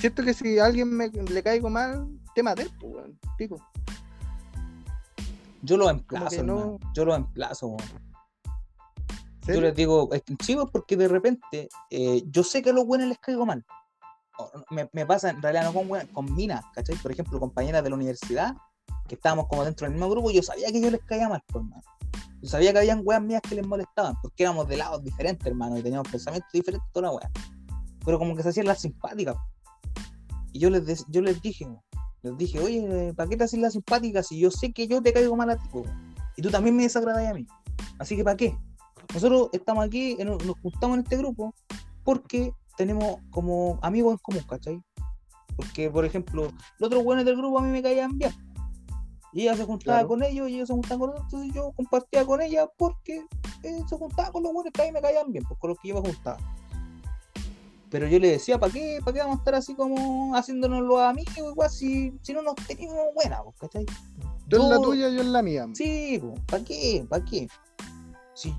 Siento que si a alguien me, le caigo mal, te maté, pues, weón, pico. Yo los emplazo, no-. Yo los emplazo, weón. Yo les digo, chicos, porque de repente eh, yo sé que a los buenos les caigo mal. Me, me pasa en realidad no con buenas, con minas, ¿cachai? Por ejemplo, compañeras de la universidad, que estábamos como dentro del mismo grupo, yo sabía que yo les caía mal, pues, hermano. Yo sabía que habían weas mías que les molestaban, porque éramos de lados diferentes, hermano, y teníamos pensamientos diferentes, toda la wea. Pero como que se hacían las simpáticas. Y yo les, yo les dije, les dije, oye, ¿para qué te haces la simpática si yo sé que yo te caigo mal a ti? Y tú también me desagradas a mí. Así que ¿para qué? Nosotros estamos aquí, en- nos juntamos en este grupo porque tenemos como amigos en común, ¿cachai? Porque, por ejemplo, los otros buenos del grupo a mí me caían bien. Y ella se juntaba Claro. con ellos y ellos se juntaban con otros, entonces yo compartía con ella porque eh, se juntaba con los buenos que a mí me caían bien, pues con los que yo me juntaba. Pero yo le decía, ¿para qué? ¿Para qué vamos a estar así como haciéndonos los amigos, igual, si, si no nos tenemos buena, pues, ¿cachai? Tú en la tuya, yo en la mía. Sí, ¿para qué? ¿Para qué? Si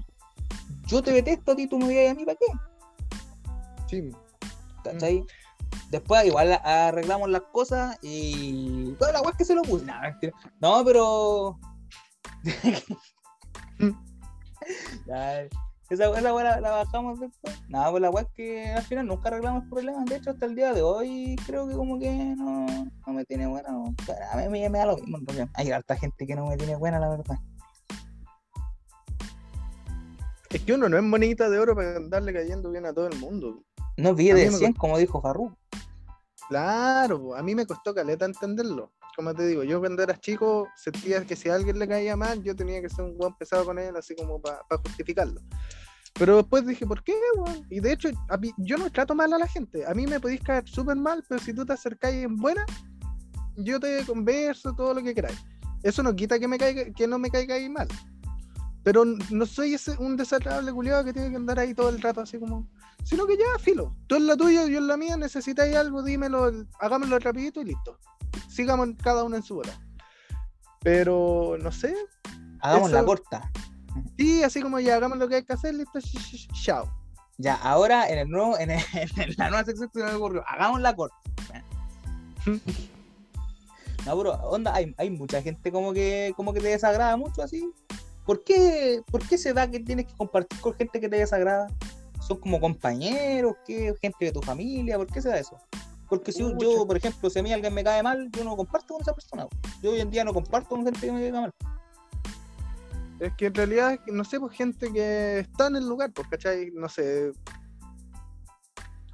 yo te detesto a ti, tú me odias a mí, ¿para qué? Sí. ¿Cachai? Después igual a- arreglamos las cosas y toda la weá que se lo puse. No, mentira. No, pero. Ya, esa la, weá la- la bajamos después. No, pues la weá es que al final nunca arreglamos problemas. De hecho, hasta el día de hoy creo que como que no, no me tiene buena. no. Pero a mí me, me da lo mismo. realidad. Hay harta gente que no me tiene buena, la verdad. Es que uno no es monedita de oro para andarle cayendo bien a todo el mundo. No pide A mí de me 100, como dijo Farru. Claro, a mí me costó caleta entenderlo. Como te digo, yo cuando era chico sentía que si a alguien le caía mal, yo tenía que ser un buen pesado con él, así como para justificarlo. Pero después dije, ¿por qué, weón? Y de hecho, a mí- yo no trato mal a la gente. A mí me podéis caer súper mal, pero si tú te acercáis en buena, yo te converso, todo lo que queráis. Eso no quita que, me caiga, que no me caiga ahí mal. Pero no soy ese, un desagradable culiado que tiene que andar ahí todo el rato así como... Sino que ya, filo. Tú en la tuya, yo en la mía, necesitáis algo, dímelo, hagámoslo rapidito y listo. Sigamos cada uno en su hora. Pero, no sé. Hagamos la corta. Sí, así como ya, hagamos lo que hay que hacer, listo, chao. Ya, ahora en el nuevo, en, el- en la nueva sección que se me ocurrió, hagamos la corta. No, pero onda, hay, hay mucha gente como que, como que te desagrada mucho así. ¿Por qué, ¿Por qué se da que tienes que compartir con gente que te desagrada? ¿Son como compañeros? ¿qué? ¿Gente de tu familia? ¿Por qué se da eso? Porque si yo, por ejemplo, si a mí alguien me cae mal, yo no comparto con esa persona. Yo hoy en día no comparto con gente que me caiga mal. Es que en realidad, no sé, pues gente que está en el lugar, pues, ¿cachai? No sé.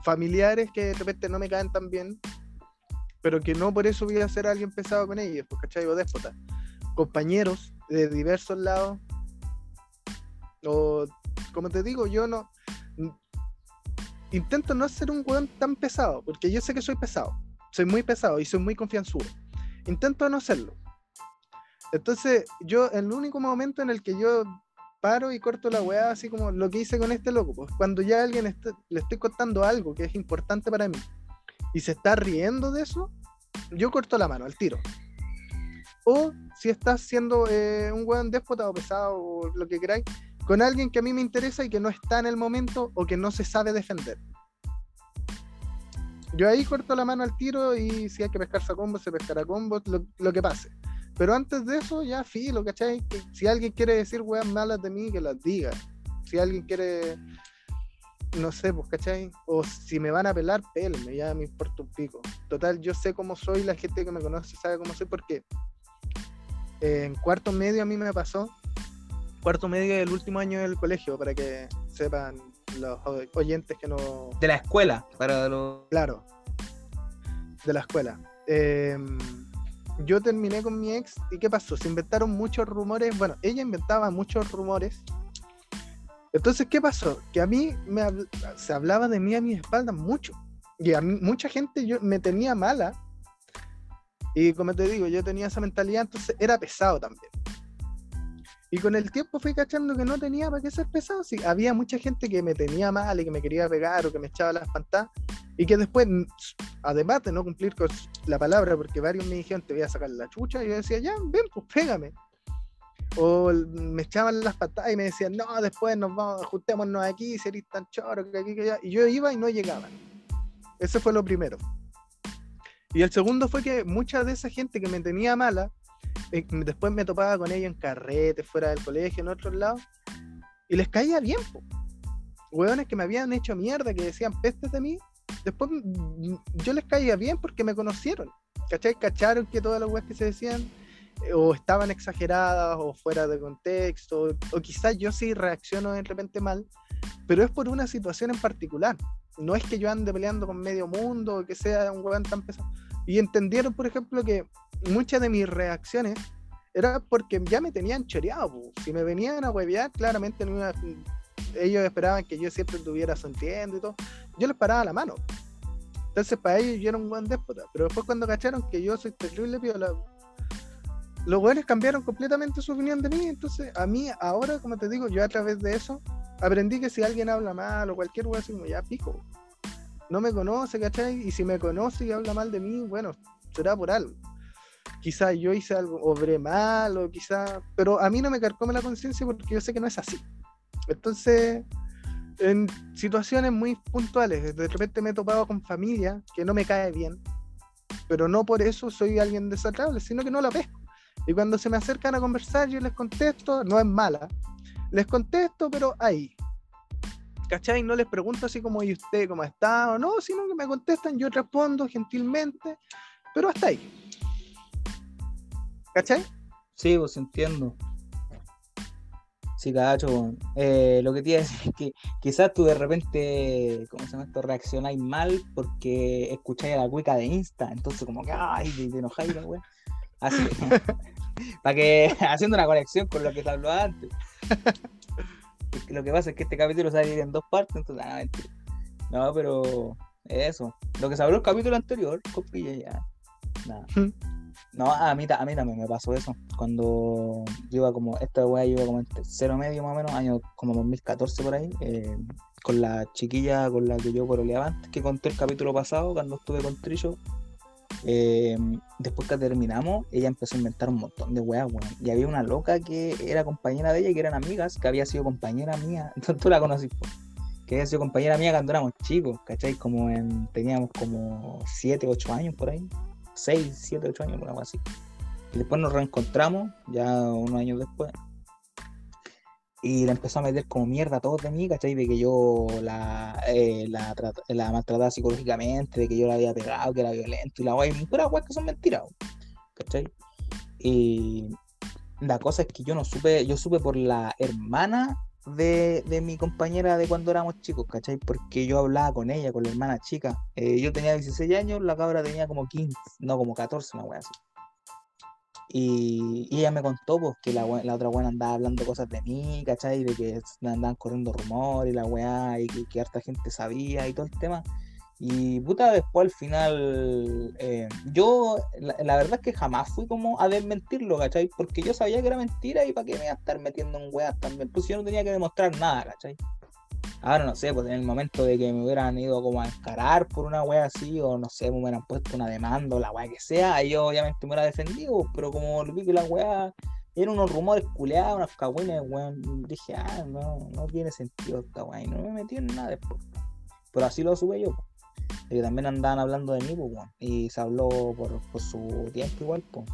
Familiares que de repente no me caen tan bien, pero que no por eso voy a ser alguien pesado con ellos, pues, ¿cachai? O déspota. Compañeros de diversos lados. O, como te digo, yo no. intento no ser un weón tan pesado, porque yo sé que soy pesado. Soy muy pesado y soy muy confianzudo. Intento no serlo. Entonces, yo, el único momento en el que yo paro y corto la weá, así como lo que hice con este loco, pues cuando ya alguien le estoy contando algo que es importante para mí y se está riendo de eso, yo corto la mano al tiro. O si estás siendo eh, un weón déspota o pesado o lo que queráis, con alguien que a mí me interesa y que no está en el momento o que no se sabe defender. Yo ahí corto la mano al tiro y si hay que pescarse a combos, se pescará combos, lo, que pase. Pero antes de eso, ya filo, ¿cachai? Que si alguien quiere decir weas malas de mí, que las diga. Si alguien quiere, no sé, pues, ¿cachai? O si me van a pelar, pélenme, ya me importa un pico. Total, yo sé cómo soy, la gente que me conoce sabe cómo soy, porque en cuarto medio a mí me pasó, cuarto medio del último año del colegio, para que sepan los oyentes que no... De la escuela, para los... Claro, de la escuela. Em, yo terminé con mi ex y ¿qué pasó? Se inventaron muchos rumores, bueno, ella inventaba muchos rumores. Entonces, ¿qué pasó? Que a mí me, se hablaba de mí a mi espalda mucho. Y a mí, mucha gente yo, me tenía mala. Y como te digo, yo tenía esa mentalidad, entonces era pesado también. Y con el tiempo fui cachando que no tenía para qué ser pesado. Sí, había mucha gente que me tenía mal y que me quería pegar o que me echaba las pantas. Y que después, además de no cumplir con la palabra, porque varios me dijeron te voy a sacar la chucha, y yo decía, ya, ven, pues pégame. O me echaban las patadas y me decían, no, después nos vamos, ajustémonos aquí, seréis tan choro, que aquí, que allá. Y yo iba y no llegaban. Ese fue lo primero. Y el segundo fue que mucha de esa gente que me tenía mala, después me topaba con ellos en carrete, fuera del colegio, en otros lados, y les caía bien, po. Hueones que me habían hecho mierda, que decían pestes de mí, después mm, yo les caía bien porque me conocieron, ¿cachai? Cacharon que todas las weas que se decían eh, o estaban exageradas o fuera de contexto, o, quizás yo sí reacciono de repente mal, pero es por una situación en particular. No es que yo ande peleando con medio mundo o que sea un hueón tan pesado. Y entendieron, por ejemplo, que muchas de mis reacciones era porque ya me tenían choreado. Si me venían a huevear, claramente ellos esperaban que yo siempre estuviera sonriendo y todo. Yo les paraba la mano. Entonces, para ellos yo era un buen déspota. Pero después, cuando cacharon que yo soy terrible piola, los güeyes cambiaron completamente su opinión de mí. Entonces, a mí, ahora, como te digo, yo a través de eso aprendí que si alguien habla mal o cualquier güey así, ya pico. No me conoce, ¿cachai? Y si me conoce y habla mal de mí, bueno, será por algo quizás yo hice algo, obré mal, o quizás, pero a mí no me carcome la conciencia porque yo sé que no es así. Entonces, en situaciones muy puntuales, de repente me he topado con familia que no me cae bien, pero no por eso soy alguien desagradable, sino que no la pesco. Y cuando se me acercan a conversar, yo les contesto, no es mala, les contesto, pero ahí. ¿Cachai? No les pregunto así como, ¿y usted cómo está? o no, sino que me contestan, yo respondo gentilmente, pero hasta ahí. ¿Cachai? Sí, pues entiendo. Sí, cacho, eh, lo que te iba a decir es que quizás tú de repente, ¿cómo se llama esto? Reaccionáis mal porque escucháis a la cuica de Insta, entonces como que, ay, te, enojáis la Así, para que, haciendo una conexión con lo que te habló antes. Lo que pasa es que este capítulo se va a dividir en dos partes, entonces, nada, mentira. No, pero eso. Lo que se habló el capítulo anterior, copilla ya. Nada. No, a mí, a mí también me pasó eso. Cuando yo iba como, esta weá iba como en tercero medio más o menos, año como 2014 por ahí, eh, con la chiquilla con la que yo poroleaba antes, que conté el capítulo pasado, cuando estuve con Trillo. Eh, después que terminamos, ella empezó a inventar un montón de weas, weón. Y había una loca que era compañera de ella, que eran amigas, que había sido compañera mía. Entonces tú la conocí, que había sido compañera mía cuando éramos chicos, ¿cachai? Como en, teníamos como 7, 8 años por ahí. 6, 7, 8 años, algo así. Y después nos reencontramos, ya unos años después. Y le empezó a meter como mierda a todos de mí, ¿cachai? De que yo la, eh, la, la, maltrataba psicológicamente, de que yo la había pegado, que era violento y la guay, puras guay que son mentiras, ¿cachai? Y la cosa es que yo no supe, yo supe por la hermana de, mi compañera de cuando éramos chicos, ¿cachai? Porque yo hablaba con ella, con la hermana chica. Eh, yo tenía 16 años, la cabra tenía como 15, no, como 14, una wea así. Y, ella me contó pues, que la, la otra weá andaba hablando cosas de mí, ¿cachai? De que andaban corriendo rumores y la weá, y que, que harta gente sabía y todo el tema. Y puta, después al final, eh, yo la, la verdad es que jamás fui como a desmentirlo, ¿cachai? Porque yo sabía que era mentira y para qué me iba a estar metiendo en weas también. Pues yo no tenía que demostrar nada, ¿cachai? Ahora no sé, pues en el momento de que me hubieran ido como a encarar por una wea así, o no sé, me hubieran puesto una demanda o la wea que sea, yo obviamente me hubiera defendido, pero como vi que la wea eran unos rumores culeados, unas cagüines, weón, dije, ah, no, no tiene sentido esta wea, y no me metí en nada después. Pero así lo supe yo, pues. También andaban hablando de mí, pues, weón, y se habló por, por su tiempo igual, pues.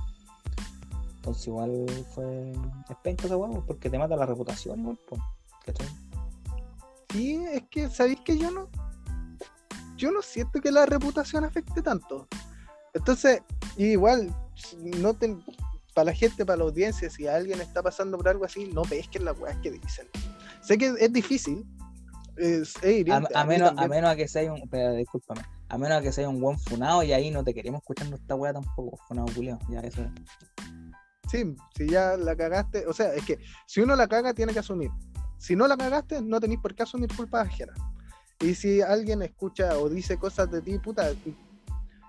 Entonces igual fue es penca esa wea, pues, porque te mata la reputación igual, pues. ¿Cachai? Sí, es que, ¿sabéis que yo no? Yo no siento que la reputación afecte tanto. Entonces, igual, no te, para la gente, para la audiencia, si alguien está pasando por algo así, no pesquen las weas que dicen. Sé que es difícil. Es, es A, hiriente, a mí menos, a menos a que sea un. Pero discúlpame. A menos a que sea un buen funado y ahí no te queremos escuchando esta weá tampoco. Funado culiao. Ya eso es. Sí, si ya la cagaste, o sea, es que si uno la caga, tiene que asumir. Si no la cagaste, no tenéis por qué asumir culpas ajenas. Y si alguien escucha o dice cosas de ti, puta,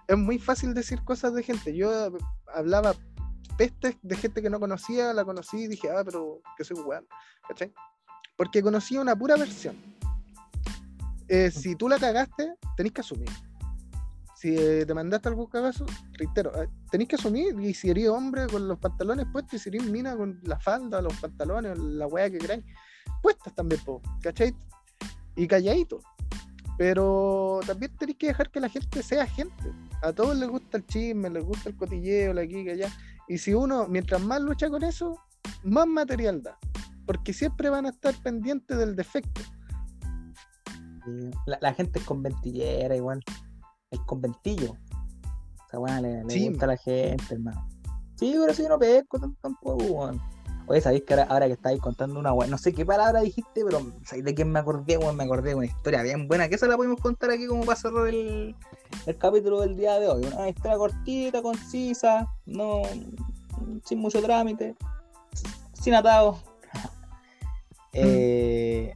es muy fácil decir cosas de gente. Yo hablaba pestes de gente que no conocía, la conocí y dije, ah, pero que soy weón, ¿cachai? Porque conocí una pura versión. Eh, si tú la cagaste, tenés que asumir. Si eh, te mandaste algún cagazo, reitero, eh, tenéis que asumir. Y si eres hombre con los pantalones puestos, y si eres mina con la falda, los pantalones, la weá que queráis, puestas también, po, ¿cachai? Y calladito. Pero también tenéis que dejar que la gente sea gente. A todos les gusta el chisme, les gusta el cotilleo, la aquí, allá. Y si uno, mientras más lucha con eso, más material da. Porque siempre van a estar pendientes del defecto. La, la gente es conventillera igual. El conventillo. Esa weá le, le Sí. gusta a la gente, hermano. Sí, pero si yo no pesco tam- tampoco, weón. Oye, ¿sabéis que ahora, ahora que estáis contando una weá? No sé qué palabra dijiste, pero ¿sabéis de quién me acordé, weón? Me acordé de una historia bien buena. Que esa la podemos contar aquí como para cerrar el, el capítulo del día de hoy. Una historia cortita, concisa, no sin mucho trámite, sin atado. Eh,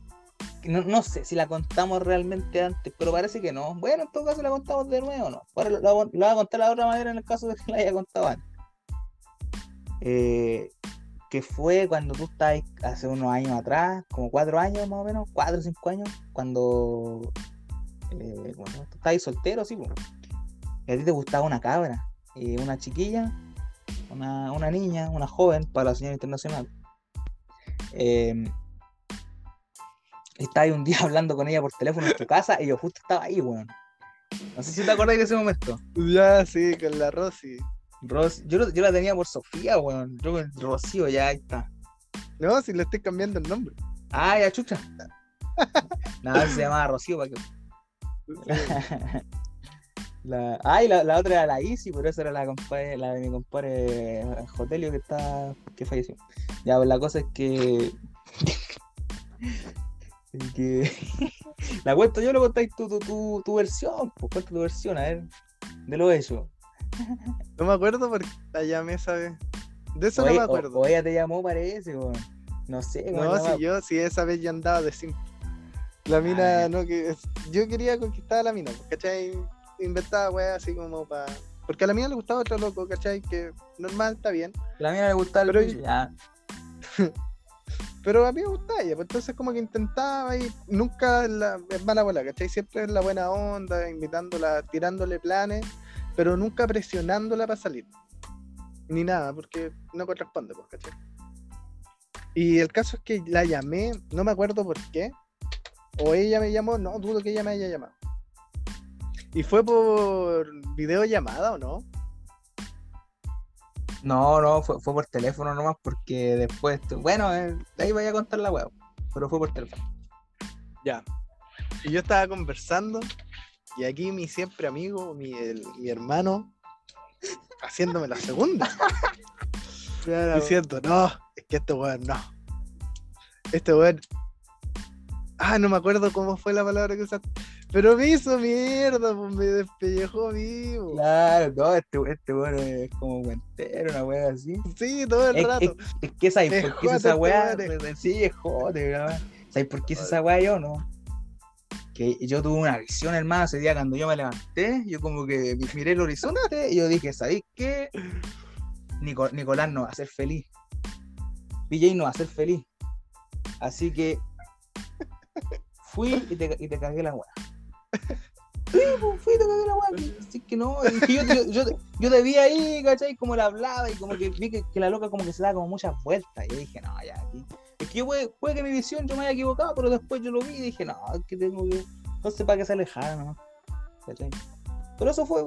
no, no sé si la contamos realmente antes, pero parece que no. Bueno, en todo caso la contamos de nuevo, ¿no? Ahora lo, lo- lo voy a contar de la otra manera en el caso de que la haya contado antes. Eh, que fue cuando tú estabas hace unos años atrás, como cuatro años más o menos, cuatro o cinco años, cuando, eh, cuando tú soltero, sí, pues. Y a ti te gustaba una cabra, y una chiquilla, una, una niña, una joven, para la señora internacional. Eh, estaba ahí un día hablando con ella por teléfono en tu casa y yo justo estaba ahí, weón. No sé si te acordáis de ese momento. Ya, sí, con la Rosy. Ros- yo, la tenía por Sofía, weón. Yo Rocío, ya ahí está. No, si le estoy cambiando el nombre. Ah, ya chucha. Nada, se llamaba Rocío para que. La... Ah, y la, la otra era la Isi, pero esa era la, compadre, la de mi compadre Jotelio que está. que falleció. Ya, pues la cosa es que. es que. la cuento yo, lo contáis tu, tu, tu, tu versión, pues cuenta tu versión, a ver. De lo hecho. No me acuerdo porque la llamé esa vez. De eso no me acuerdo. O, ella te llamó, parece, weón. No sé, weón. no, si yo, si esa vez ya andaba de simple. La mina, ya. no, que yo quería conquistar a la mina, ¿cachai? Inventaba weá así como para. Porque a la mina le gustaba otro loco, ¿cachai? Que normal, está bien. La mía le gustaba el Pero- bicho, ya. Pero a mí me gustaba ella, pues entonces como que intentaba y nunca la, es mala bola, ¿cachai? Siempre es la buena onda, invitándola, tirándole planes, pero nunca presionándola para salir. Ni nada, porque no corresponde, pues, ¿cachai? Y el caso es que la llamé, no me acuerdo por qué, o ella me llamó, no, dudo que ella me haya llamado. Y fue por videollamada o no? No, no, fue, fue por teléfono nomás porque después, bueno, eh, ahí vaya a contar la web, pero fue por teléfono. Ya. Y yo estaba conversando y aquí mi siempre amigo, mi, el- mi hermano, haciéndome la segunda. Diciendo, no, es que este weón no. Este weón. Ah, no me acuerdo cómo fue la palabra que usaste. Pero me hizo mierda, pues me despellejó vivo. Claro, no, este, este bueno es como cuentero, una wea así. Sí, todo el Es, rato. es- es que ¿sabes Es por qué jote esa weá? Sí, es. ¿Sabes por qué hice esa weá yo, no? Yo tuve una visión, hermano, ese día cuando yo me levanté, yo como que mi- miré el horizonte y yo dije, ¿sabéis qué? Nico- Nicolás no va a ser feliz. PJ no va a ser feliz. Así que fui y te, y te cagué la weá. Fui, pues, fui y te cagué la weá. Así que no, yo, yo, yo, yo te vi ahí, ¿cachai? Como le hablaba y como que vi que, que la loca como que se da como muchas vueltas. Y yo dije, no, ya, aquí. Es que yo puede, puede que mi visión yo me haya equivocado, pero después yo lo vi y dije, no, es que tengo que. No sé para qué se alejara, ¿no? ¿Cachai? Pero eso fue.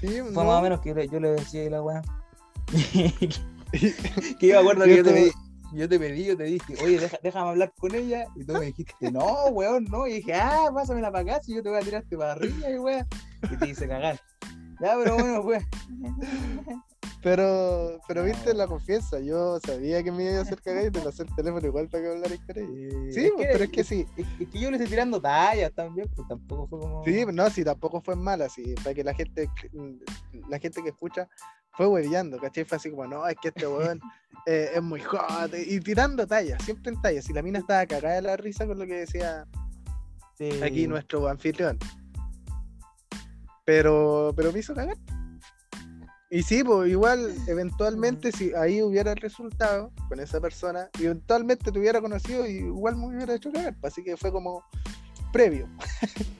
Sí, Fue no. más o menos que yo le, decía a la weá. que yo me acuerdo que Yo te, te- pedí, yo te pedí, yo te dije, oye, deja- déjame hablar con ella. Y tú me dijiste, no, weón, no. Y dije, ah, pásamela para acá, si yo te voy a tirarte para arriba, y weón. Y te hice cagar. Ya, pero bueno, pues. Pero, pero viste la confianza, yo sabía que me iba a hacer cagar y te pasé el teléfono igual para que con ella. Sí, pues, pero es que sí. Es, es que yo le estoy tirando tallas también, pues tampoco fue como. Sí, no, sí, tampoco fue mala, sí, para que la gente, la gente que escucha fue hueveando, ¿cachai? Fue así como, no, es que este weón eh, es muy hot, y tirando tallas, siempre en tallas, y la mina estaba cagada de la risa con lo que decía Sí. aquí nuestro anfitrión. Pero, pero me hizo cagar. Y sí, pues igual, eventualmente, si ahí hubiera el resultado con esa persona, eventualmente te hubiera conocido y igual me hubiera hecho cagar. pues, Así que fue como previo.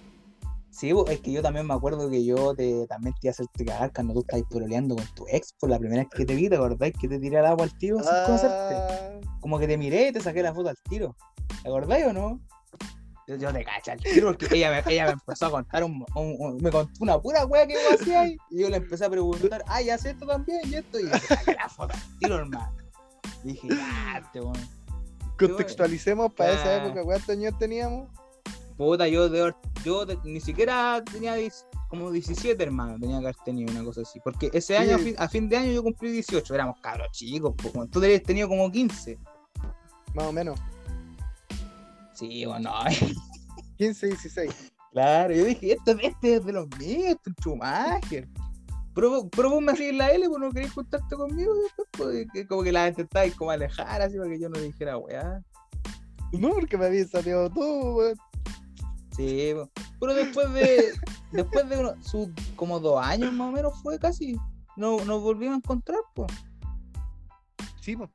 Sí, bo, es que yo también me acuerdo que yo te, también te iba a hacerte cagar cuando tú estabas pololeando con tu ex por la primera vez que te vi, ¿te acordáis que te tiré al agua al tiro sin conocerte? Ah, Como que te miré y te saqué la foto al tiro. ¿Te acordáis o no? Yo, yo te caché al tiro porque ella me, ella me empezó a contar un, un- un- me contó una pura wea que yo hacía ahí, y yo le empecé a preguntar, ay, hace esto también y esto, y saqué la foto al tiro, hermano. Y dije, ya, este weón. contextualicemos para esa Ah. época, ¿cuántos años teníamos? Puta, yo, de, yo de- ni siquiera tenía 10 como 17, hermano, tenía que haber tenido una cosa así. Porque ese año, a fin, a fin de año, yo cumplí 18, éramos cabros chicos, po, tú debes tenido como 15. Más o menos. Sí, bueno, 15, 16. claro, yo dije, este, este es de los míos, este es un Schumacher. Pero, vos- pero vos me hacías la L, pues no querías juntarte conmigo, pues, como que la intentabais como alejar, así, para que yo no dijera, weá. No, porque me había salido todo, weón. Sí, po. pero después de después de sus como dos años más o menos fue casi, no, nos volvimos a encontrar, pues. Sí, pues.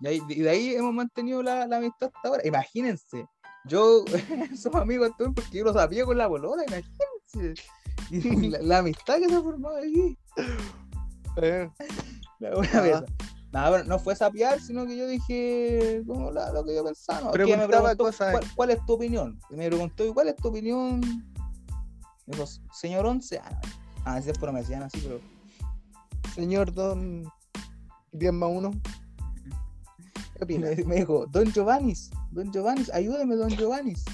Y, ahí- y de ahí hemos mantenido la, la amistad hasta ahora. Imagínense, yo somos amigos porque yo lo sabía con la bolola, imagínense. La, la amistad que se ha formado aquí. Eh, La Ah. Nada, pero no fue sapear, sino que yo dije como la- lo que yo pensaba. ¿cuál, cuál es tu opinión? Y me preguntó, ¿y cuál es tu opinión? Me dijo, señor Once. Ah, a veces me decían así, pero. señor Don 10 más 1. Me, dijo, Don Giovannis, Don Giovannis, ayúdeme, Don Giovannis.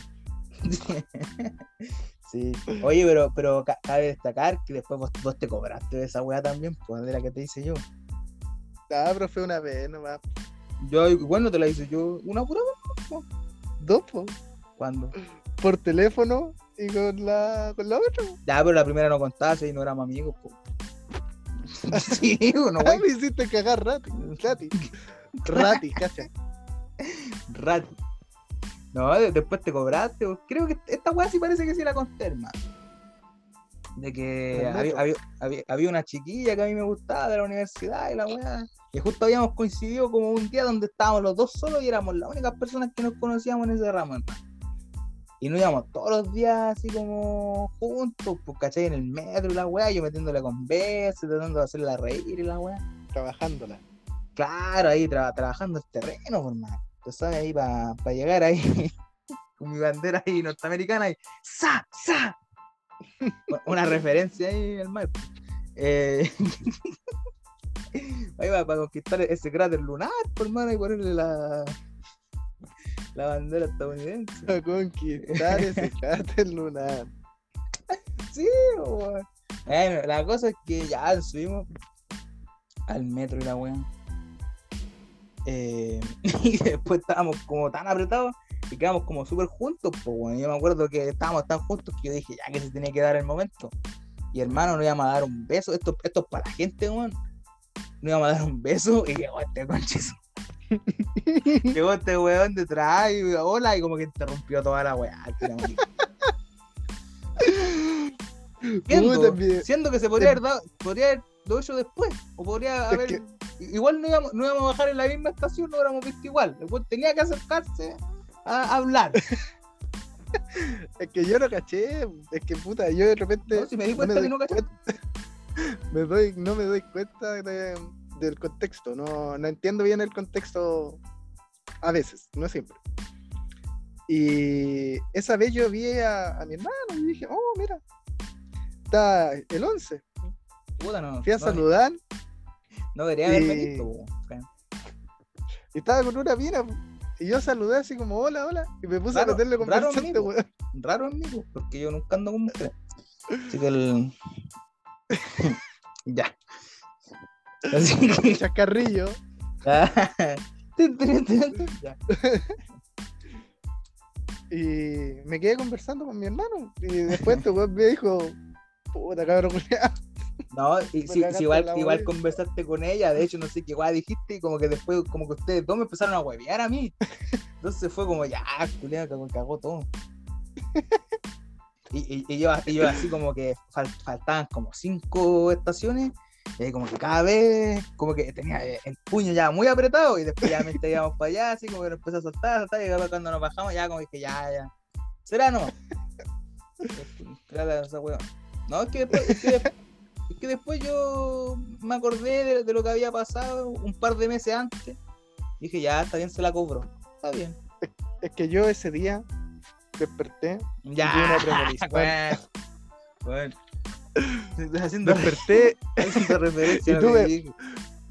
sí. Oye, pero, pero ca- cabe destacar que después vos, vos te cobraste de esa weá también, pues de la que te hice yo. Ah, pero fue una vez nomás. Yo no te la hice yo una pura vez. Dos, po. ¿Cuándo? Por teléfono y con la, con la otra. po. Ya, pero la primera no contaba, si no éramos amigos, pues. sí, bueno, Ah, me hiciste cagar rati. Rati. Rati, cacha. Rat. No, de- después te cobraste. Creo que esta weá sí parece que sí la conté, hermano. De que había, había, había- había una chiquilla que a mí me gustaba de la universidad y la weá. Que justo habíamos coincidido como un día donde estábamos los dos solos y éramos las únicas personas que nos conocíamos en ese ramo, hermano. Y nos íbamos todos los días así como juntos, pues, ¿cachai? En el metro y la weá, yo metiéndole conversa, tratando de hacerla reír y la weá. Trabajándola. Claro, ahí tra- trabajando el terreno, por más. Tú sabes, ahí para llegar ahí con mi bandera ahí norteamericana y ¡sa! ¡sa! Una referencia ahí al mar. Eh, ahí va para conquistar ese cráter lunar, por mano, y ponerle la, la bandera estadounidense. A conquistar ese cráter lunar. Sí, weón. Bueno, la cosa es que ya subimos al metro y la weá. Eh, y después estábamos como tan apretados y quedamos como súper juntos, pues, bueno. Yo me acuerdo que estábamos tan juntos que yo dije, ya que se tenía que dar el momento. Y hermano, nos íbamos a dar un beso. Esto, esto es para la gente, weón. Nos íbamos a dar un beso y llegó este conchis. llegó este weón detrás y hola, y como que interrumpió toda la weá. Siendo, siendo, que se podría haber dado, podría haber lo hecho después. O podría haber. Igual no íbamos, no íbamos a bajar en la misma estación, no hubiéramos visto igual. Tenía que acercarse a hablar. es que yo no caché, es que puta, yo de repente. No, si me di cuenta que no caché. Me doy, no me doy cuenta del contexto, no, no entiendo bien el contexto a veces, no siempre. Y esa vez yo vi a, a mi hermano y dije, oh, mira, está el 11. Puta, no, Fui a saludar. No debería haberme visto. Y estaba con una mina. Y yo saludé así como, hola, hola. Y me puse a meterle conversante, weón. Raro amigo, porque yo nunca ando con mujeres. Así que el. ya. Así que. Chacarrillo. y me quedé conversando con mi hermano. Y después este weón me dijo, puta cabrón, no, y si, igual, igual conversaste con ella, de hecho, no sé qué guay dijiste, y como que después, como que ustedes dos me empezaron a huevear a mí. Entonces fue como, ya, Julián, cagó, cagó todo. Y, y, yo, así como que faltaban como cinco estaciones, y como que cada vez, como que tenía el puño ya muy apretado, y después ya me íbamos para allá, así como que nos empezó a soltar, y cuando nos bajamos, ya como que ya, ya. ¿Será no? No, es que después, es que después es que después yo me acordé de, lo que había pasado un par de meses antes. Dije, ya, está bien, se la cobro. Está bien. Es, que yo ese día desperté. Ya, y bueno. bueno. Haciendo, desperté referencia y tuve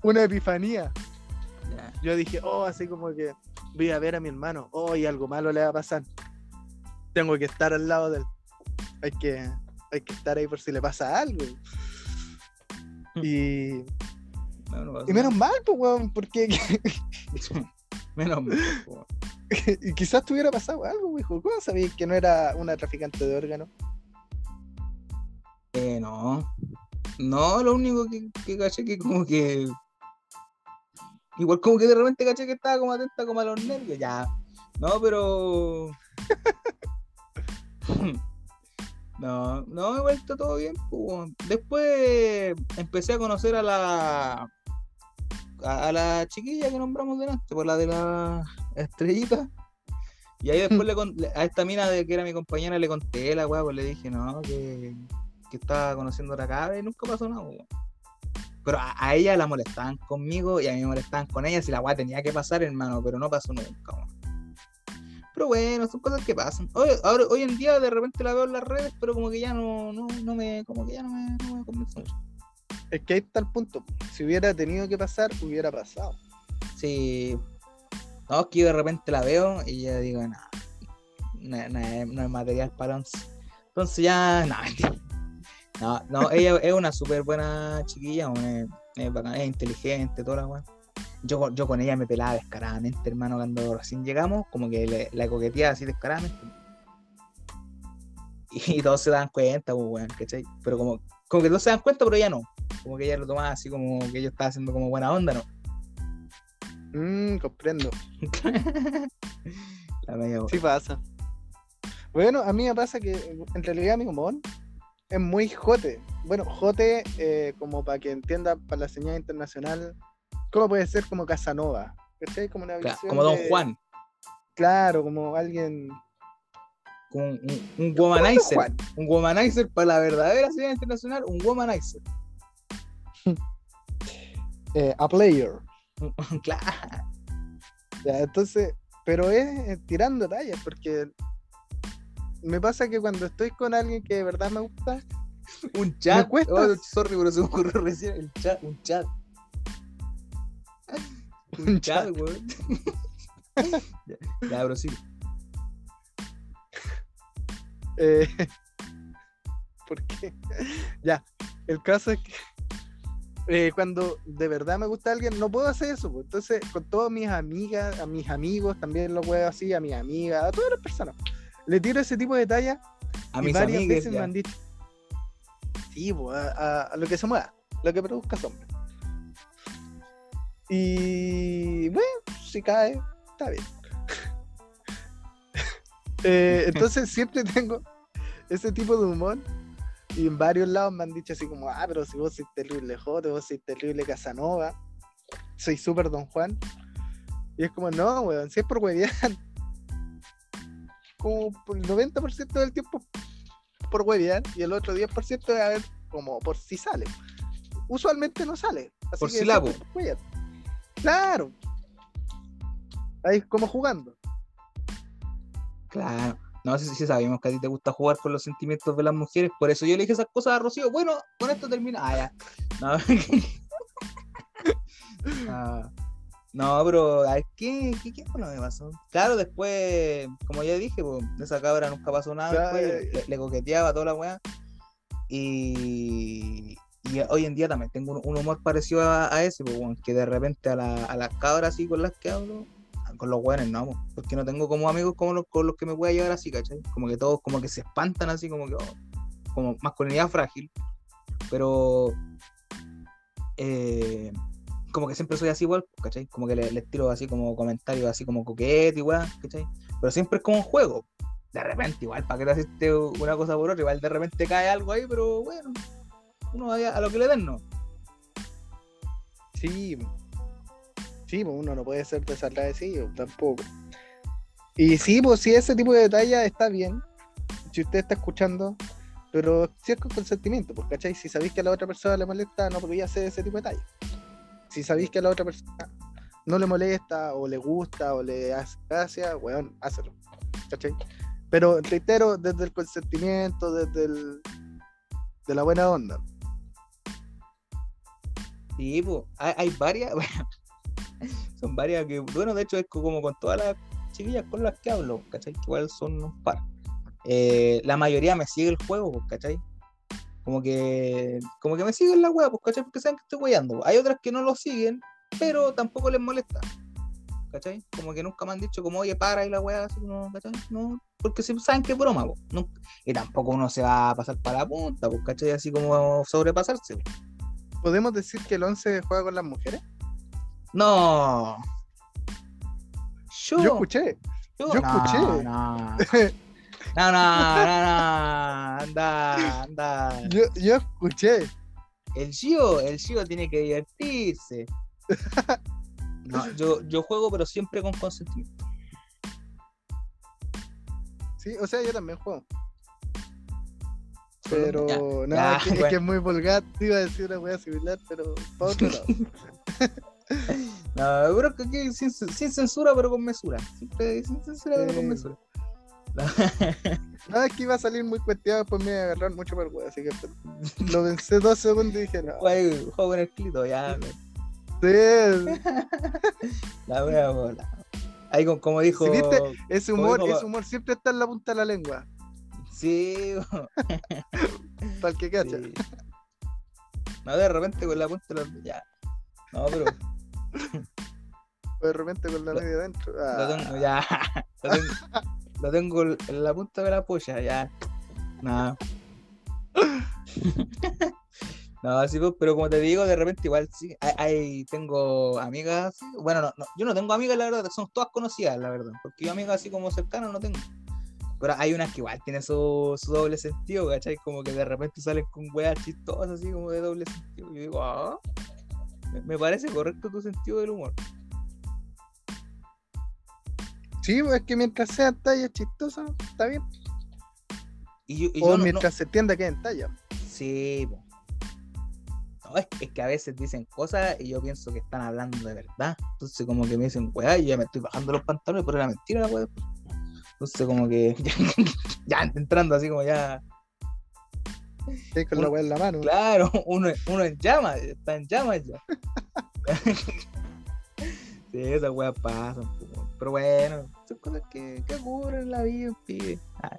una epifanía. Yo dije, oh, así como que voy a ver a mi hermano. Oh, y algo malo le va a pasar. Tengo que estar al lado de él. Hay que, hay que estar ahí por si le pasa algo. Y. y menos mal, pues, weón, porque. menos mal, y quizás tuviera pasado algo, weón. ¿Cómo sabías que no era una traficante de órganos? Eh, no. No, lo único que, que caché que como que. Igual como que de repente caché que estaba como atenta como a los nervios. Ya. No, pero. No, no, igual está todo bien. Pues. Después empecé a conocer a la a, la chiquilla que nombramos delante, por la de la estrellita. Y ahí después le, a esta mina de que era mi compañera le conté la weá, pues le dije, no, que, que estaba conociendo a la cabra y nunca pasó nada, Pero a, ella la molestaban conmigo y a mí me molestaban con ella si la weá tenía que pasar, hermano, pero no pasó nunca, pero bueno, son cosas que pasan. Hoy, ahora, hoy en día de repente la veo en las redes, pero como que ya no, no, no me, como que ya no me, no me convence mucho. Es que ahí está el punto. Si hubiera tenido que pasar, hubiera pasado. Sí. No, es que yo de repente la veo y ya digo, no, no, no, es material para once. Entonces ya, no, no, no, ella es una súper buena chiquilla, es, es, inteligente, toda la weá yo, yo con ella me pelaba descaradamente, hermano, cuando recién llegamos, como que le, la coqueteaba así descaradamente. Y, todos se dan cuenta, pues, weón, ¿cachai? Pero como, como que todos se dan cuenta, pero ella no. Como que ella lo tomaba así como que yo estaba haciendo como buena onda, ¿no? Mmm, comprendo. la media sí pasa. Bueno, a mí me pasa que en realidad mi humor es muy jote. Bueno, jote, eh, como para que entienda para la señal internacional, ¿Cómo puede ser como Casanova? ¿Cachai? Como una Como Don Juan. Claro, como alguien. Como un, un, womanizer. Un womanizer para la verdadera ciudad internacional, un womanizer. Eh, a player. claro. Ya, entonces, pero es tirando tallas, porque me pasa que cuando estoy con alguien que de verdad me gusta, un chat. Me cuesta. Oh, sorry, pero se me ocurrió recién el chat, un chat. Un chat, weón. ya, ya, bro, sí. Eh, ¿Por qué? Ya, el caso es que eh, cuando de verdad me gusta alguien, no puedo hacer eso. pues. Entonces, con todas mis amigas, a mis amigos, también lo puedo así, a mis amigas, a todas las personas. Le tiro ese tipo de talla A y mis varias amigas. veces me han dicho. Sí, pues, a, a- a lo que se mueva, lo que produzca sombra. Y bueno, si cae, está bien. Eh, entonces siempre tengo ese tipo de humor. Y en varios lados me han dicho así como, ah, pero si vos sois terrible jote, vos sois terrible Casanova, soy súper Don Juan. Y es como, no, weón, si es por huevear, como por el 90% del tiempo por huevear y el otro 10% es a ver como por si sale. Usualmente no sale. Así Por que si la, siempre por. Claro. Ahí como jugando. Claro. No, sí, sí sabemos que a ti te gusta jugar con los sentimientos de las mujeres, por eso yo le dije esas cosas a Rocío. Bueno, con esto termina. Ah, ya. No, Ah, no pero a ver, ¿qué, qué, qué fue lo que pasó? Claro, después, como ya dije, pues, esa cabra nunca pasó nada, después, le, le coqueteaba toda la weá. Y, y hoy en día también tengo un, un humor parecido a, ese, pues, que de repente a, la- a las cabras así con las que hablo, con los weones no, pues, porque no tengo como amigos como los, con los que me voy llevar así, ¿cachai? Como que todos como que se espantan así, como que, oh, como masculinidad frágil, pero eh, como que siempre soy así igual, ¿cachai? Como que le- les, tiro así como comentarios así como coquete igual, ¿cachai? Pero siempre es como un juego. De repente igual, para que te haciste una cosa por otra, igual de repente cae algo ahí, pero bueno, uno vaya a lo que le den, ¿no? Sí. Sí, pues uno no puede ser desagradecido tampoco. Y sí, pues si ese tipo de detalle está bien. Si usted está escuchando, pero si es con consentimiento, pues, ¿cachai? Si sabéis que a la otra persona le molesta, no podía hacer ese tipo de detalle. Si sabéis que a la otra persona no le molesta, o le gusta, o le hace gracia, weón, hácelo. ¿Cachai? Pero reitero, desde el consentimiento, desde el, de la buena onda. Sí, pues, hay, varias, bueno, son varias que, bueno, de hecho es como con todas las chiquillas con las que hablo, ¿cachai? Igual son un par. Eh, la mayoría me sigue el juego, ¿cachai? Como que, como que me siguen la wea, ¿cachai? Porque saben que estoy weyando. Hay otras que no lo siguen, pero tampoco les molesta, ¿cachai? Como que nunca me han dicho como, oye, para y la wea, así, no, ¿cachai? No, porque saben que es broma, y tampoco uno se va a pasar para la punta, ¿cachai? Así como sobrepasarse. ¿Podemos decir que el 11 juega con las mujeres? No. Yo, Yo escuché. yo- yo no, escuché. No. No, no, no, no. Anda, anda. Yo, yo escuché. El Gio, el Gio tiene que divertirse. No, yo, yo juego, pero siempre con consentimiento. Sí, o sea, yo también juego. Pero ya, no, ya, es, que, es bueno. que es muy vulgar. Te iba a decir una wea similar, pero para otro lado. No, pero que sin, sin censura, pero con mesura. Siempre sin censura, pero con mesura. No, es que iba a salir muy cuesteado, después me iba a agarrar mucho por wea, así que lo pensé dos segundos y dije, no. Güey, juego con el clito, ya. me- Sí, La wea bola. Ahí con, como dijo. Si viste, ese humor, dijo- ese humor siempre está en la punta de la lengua, Sí, el que cacha. Sí. No, de repente con la punta de la- Ya. No, pero de repente con la Lo- media adentro. lo Ah, tengo ya. Lo tengo, lo tengo en la punta de la polla, ya. No. No, sí, pues, pero como te digo, de repente igual sí. Hay, hay- tengo amigas. Bueno, no, no, yo no tengo amigas, la verdad, son todas conocidas, la verdad. Porque yo amigas así como cercanas no tengo. Pero hay unas que igual tienen su, su doble sentido, ¿cachai? Como que de repente salen con weas chistosas así como de doble sentido. Y yo digo, ah, me, me parece correcto tu sentido del humor. Sí, pues, es que mientras sean tallas chistosas, está bien. Y yo, y O yo no- no- mientras se entienda que en talla. Sí, po. No, es, es que a veces dicen cosas y yo pienso que están hablando de verdad. Entonces, como que me dicen, weá, y ya me estoy bajando los pantalones, pero era mentira la weá. Entonces, como que ya, entrando así como ya, Sí, con Un- la weá en la mano. claro, uno, uno en llamas, está en llamas ya. sí, esas weas pasan, pero bueno, son cosas que, que ocurren en la vida, pibe. Ah.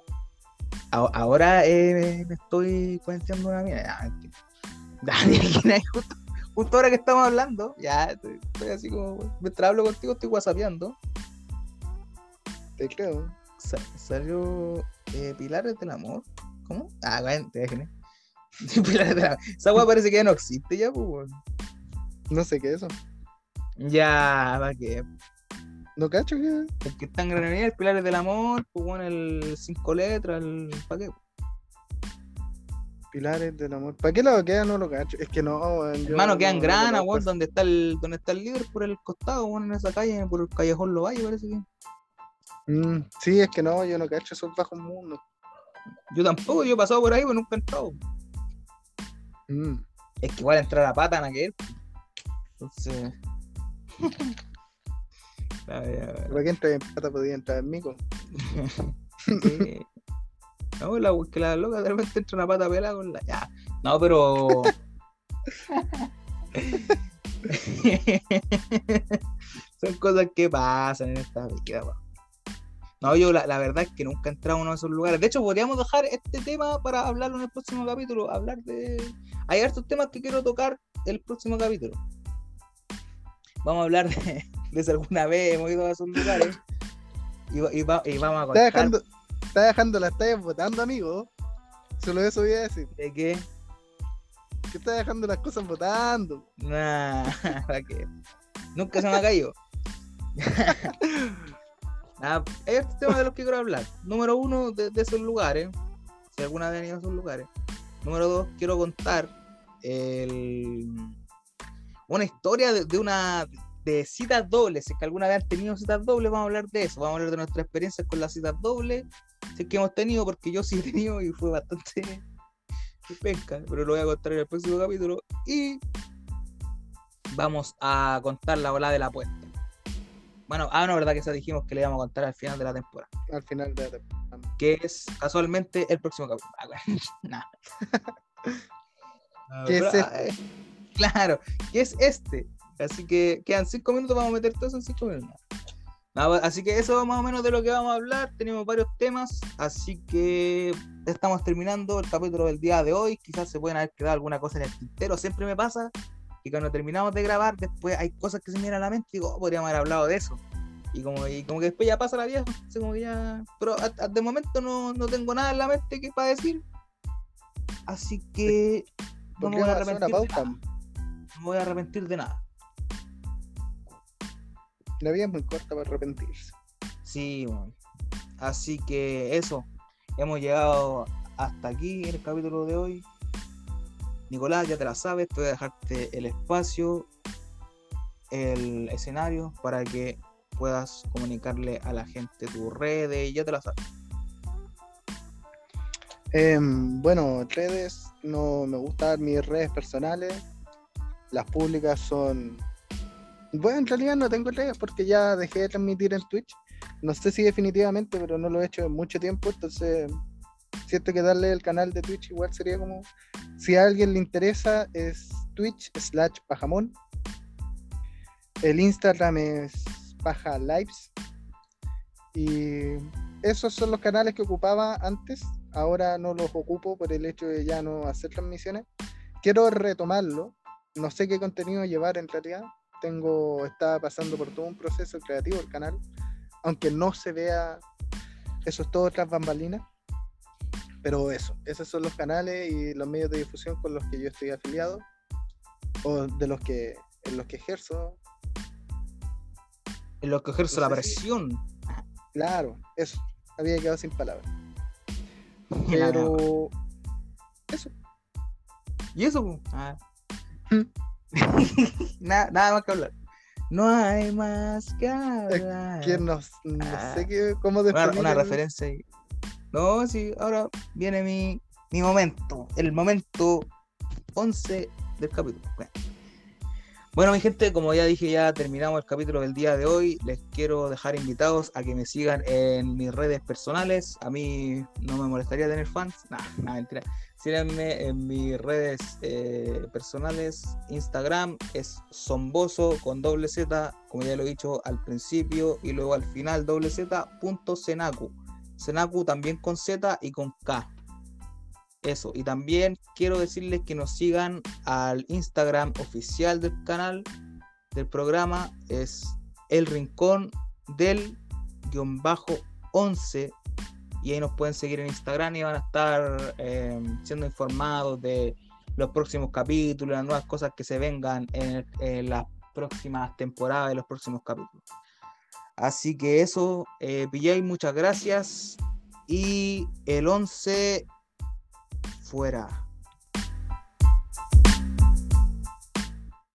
Ahora eh, me estoy cuenteando una nadie, justo, justo ahora que estamos hablando, ya estoy, estoy así como, mientras hablo contigo estoy whatsappeando. Te creo. Sa- salió eh, Pilares del Amor. ¿Cómo? Ah, bueno, te dejen. Pilares del Amor. Esa weá parece que ya no existe ya, pues. No sé qué es eso. Ya, va que. No cacho que. El que está en el Pilares del Amor, pues bueno, el cinco letras, el. ¿Para qué? Pilares del amor. ¿Para qué lado queda? No lo cacho. Es que no, yo Hermano, queda en no- Grana, weón, donde está el, donde está el líder por el costado, weón, en esa calle, por el callejón Lovalle, parece que. Mm, sí, es que no, yo no cacho esos bajos mundos. Yo tampoco, yo he pasado por ahí, pero nunca he entrado. Mm. Es que igual entrar a pata en aquel. Entonces. Ya, ya, ¿Para qué entra en plata podía entrar en mico? Sí. No, la, que la loca de repente entra una pata pelada con la. Ya. No, pero. Son cosas que pasan en esta vida. No, yo la, la verdad es que nunca he entrado a uno de esos lugares. De hecho, podríamos dejar este tema para hablarlo en el próximo capítulo. Hablar de. Hay hartos temas que quiero tocar el próximo capítulo. Vamos a hablar de, de si alguna vez hemos ido a esos lugares. Y, va- y va- y vamos a Está contar dejando, está dejando las tallas votando, amigo. Solo eso voy a decir. de qué. Que está dejando las cosas votando. Nah, ¿para qué? Nunca se me ha caído. Nada, hay estos temas de los que quiero hablar. Número uno, de, esos lugares. Si alguna vez han ido a esos lugares. Número dos, quiero contar una historia de, una de citas dobles. Si es que alguna vez han tenido citas dobles, vamos a hablar de eso. Vamos a hablar de nuestras experiencias con las citas dobles. Si es que hemos tenido, porque yo sí he tenido y fue bastante penca, pero lo voy a contar en el próximo capítulo. Y vamos a contar la ola de la apuesta. Bueno, ah, no, verdad que esa dijimos que le íbamos a contar al final de la temporada. Al final de la temporada. Que es casualmente el próximo capítulo. Ah. No, ¿Qué es este? ah, eh, claro, que es este. Así que quedan cinco minutos, vamos a meter todo eso en cinco minutos. Nada, así que eso es más o menos de lo que vamos a hablar. Tenemos varios temas, así que estamos terminando el capítulo del día de hoy. Quizás se pueden haber quedado alguna cosa en el tintero. Siempre me pasa que cuando terminamos de grabar, después hay cosas que se me vienen a la mente y digo, oh, podríamos haber hablado de eso. Y como, y como que después ya pasa la vieja. así como que ya... Pero a- a- de momento no, no tengo nada en la mente que para decir. Así que no me voy a arrepentir de nada. No me voy a arrepentir de nada. La vida es muy corta para arrepentirse. Sí, weón. Así que eso. Hemos llegado hasta aquí en el capítulo de hoy. Nicolás, ya te la sabes, te voy a dejarte el espacio, el escenario para que puedas comunicarle a la gente tus redes, ya te la sabes. Em, bueno, redes, no me gustan mis redes personales. Las públicas son. Bueno, en realidad no tengo redes porque ya dejé de transmitir en Twitch. No sé si definitivamente, pero no lo he hecho en mucho tiempo. Entonces, siento que darle el canal de Twitch igual sería como. Si a alguien le interesa, es Twitch slash Pajamón. El Instagram es Paja Lives. Y esos son los canales que ocupaba antes. Ahora no los ocupo por el hecho de ya no hacer transmisiones. Quiero retomarlo. No sé qué contenido llevar en realidad. Tengo, estaba pasando por todo un proceso creativo el canal. Aunque no se vea, eso es todo tras bambalinas. Pero eso, esos son los canales y los medios de difusión con los que yo estoy afiliado. O de los que, en los que ejerzo. En lo que ejerzo No la si- presión. Claro, eso. Había quedado sin palabras. Pero eso. ¿Y eso? Ah. Hmm. nada, nada más que hablar. No hay más que hablar. ¿Quién nos, no Ah. sé qué, cómo definir una referencia ahí. No, sí, ahora viene mi, mi momento. El momento 11 del capítulo. Bueno. Mi gente, como ya dije, ya terminamos el capítulo del día de hoy. Les quiero dejar invitados a que me sigan en mis redes personales. A mí no me molestaría tener fans. Nah, nah, mentira. Síganme en mis redes eh, personales. Instagram es somboso con doble Z, como ya lo he dicho al principio, y luego al final doble Z punto Senacu. Senacu también con Z y con K. eso. Y también quiero decirles que nos sigan al Instagram oficial del canal del programa. Es el rincón del guion bajo 11 y ahí nos pueden seguir en Instagram y van a estar eh, siendo informados de los próximos capítulos, las nuevas cosas que se vengan en, en las próximas temporadas de los próximos capítulos. Así que eso, eh, muchas gracias. Y el 11 fuera.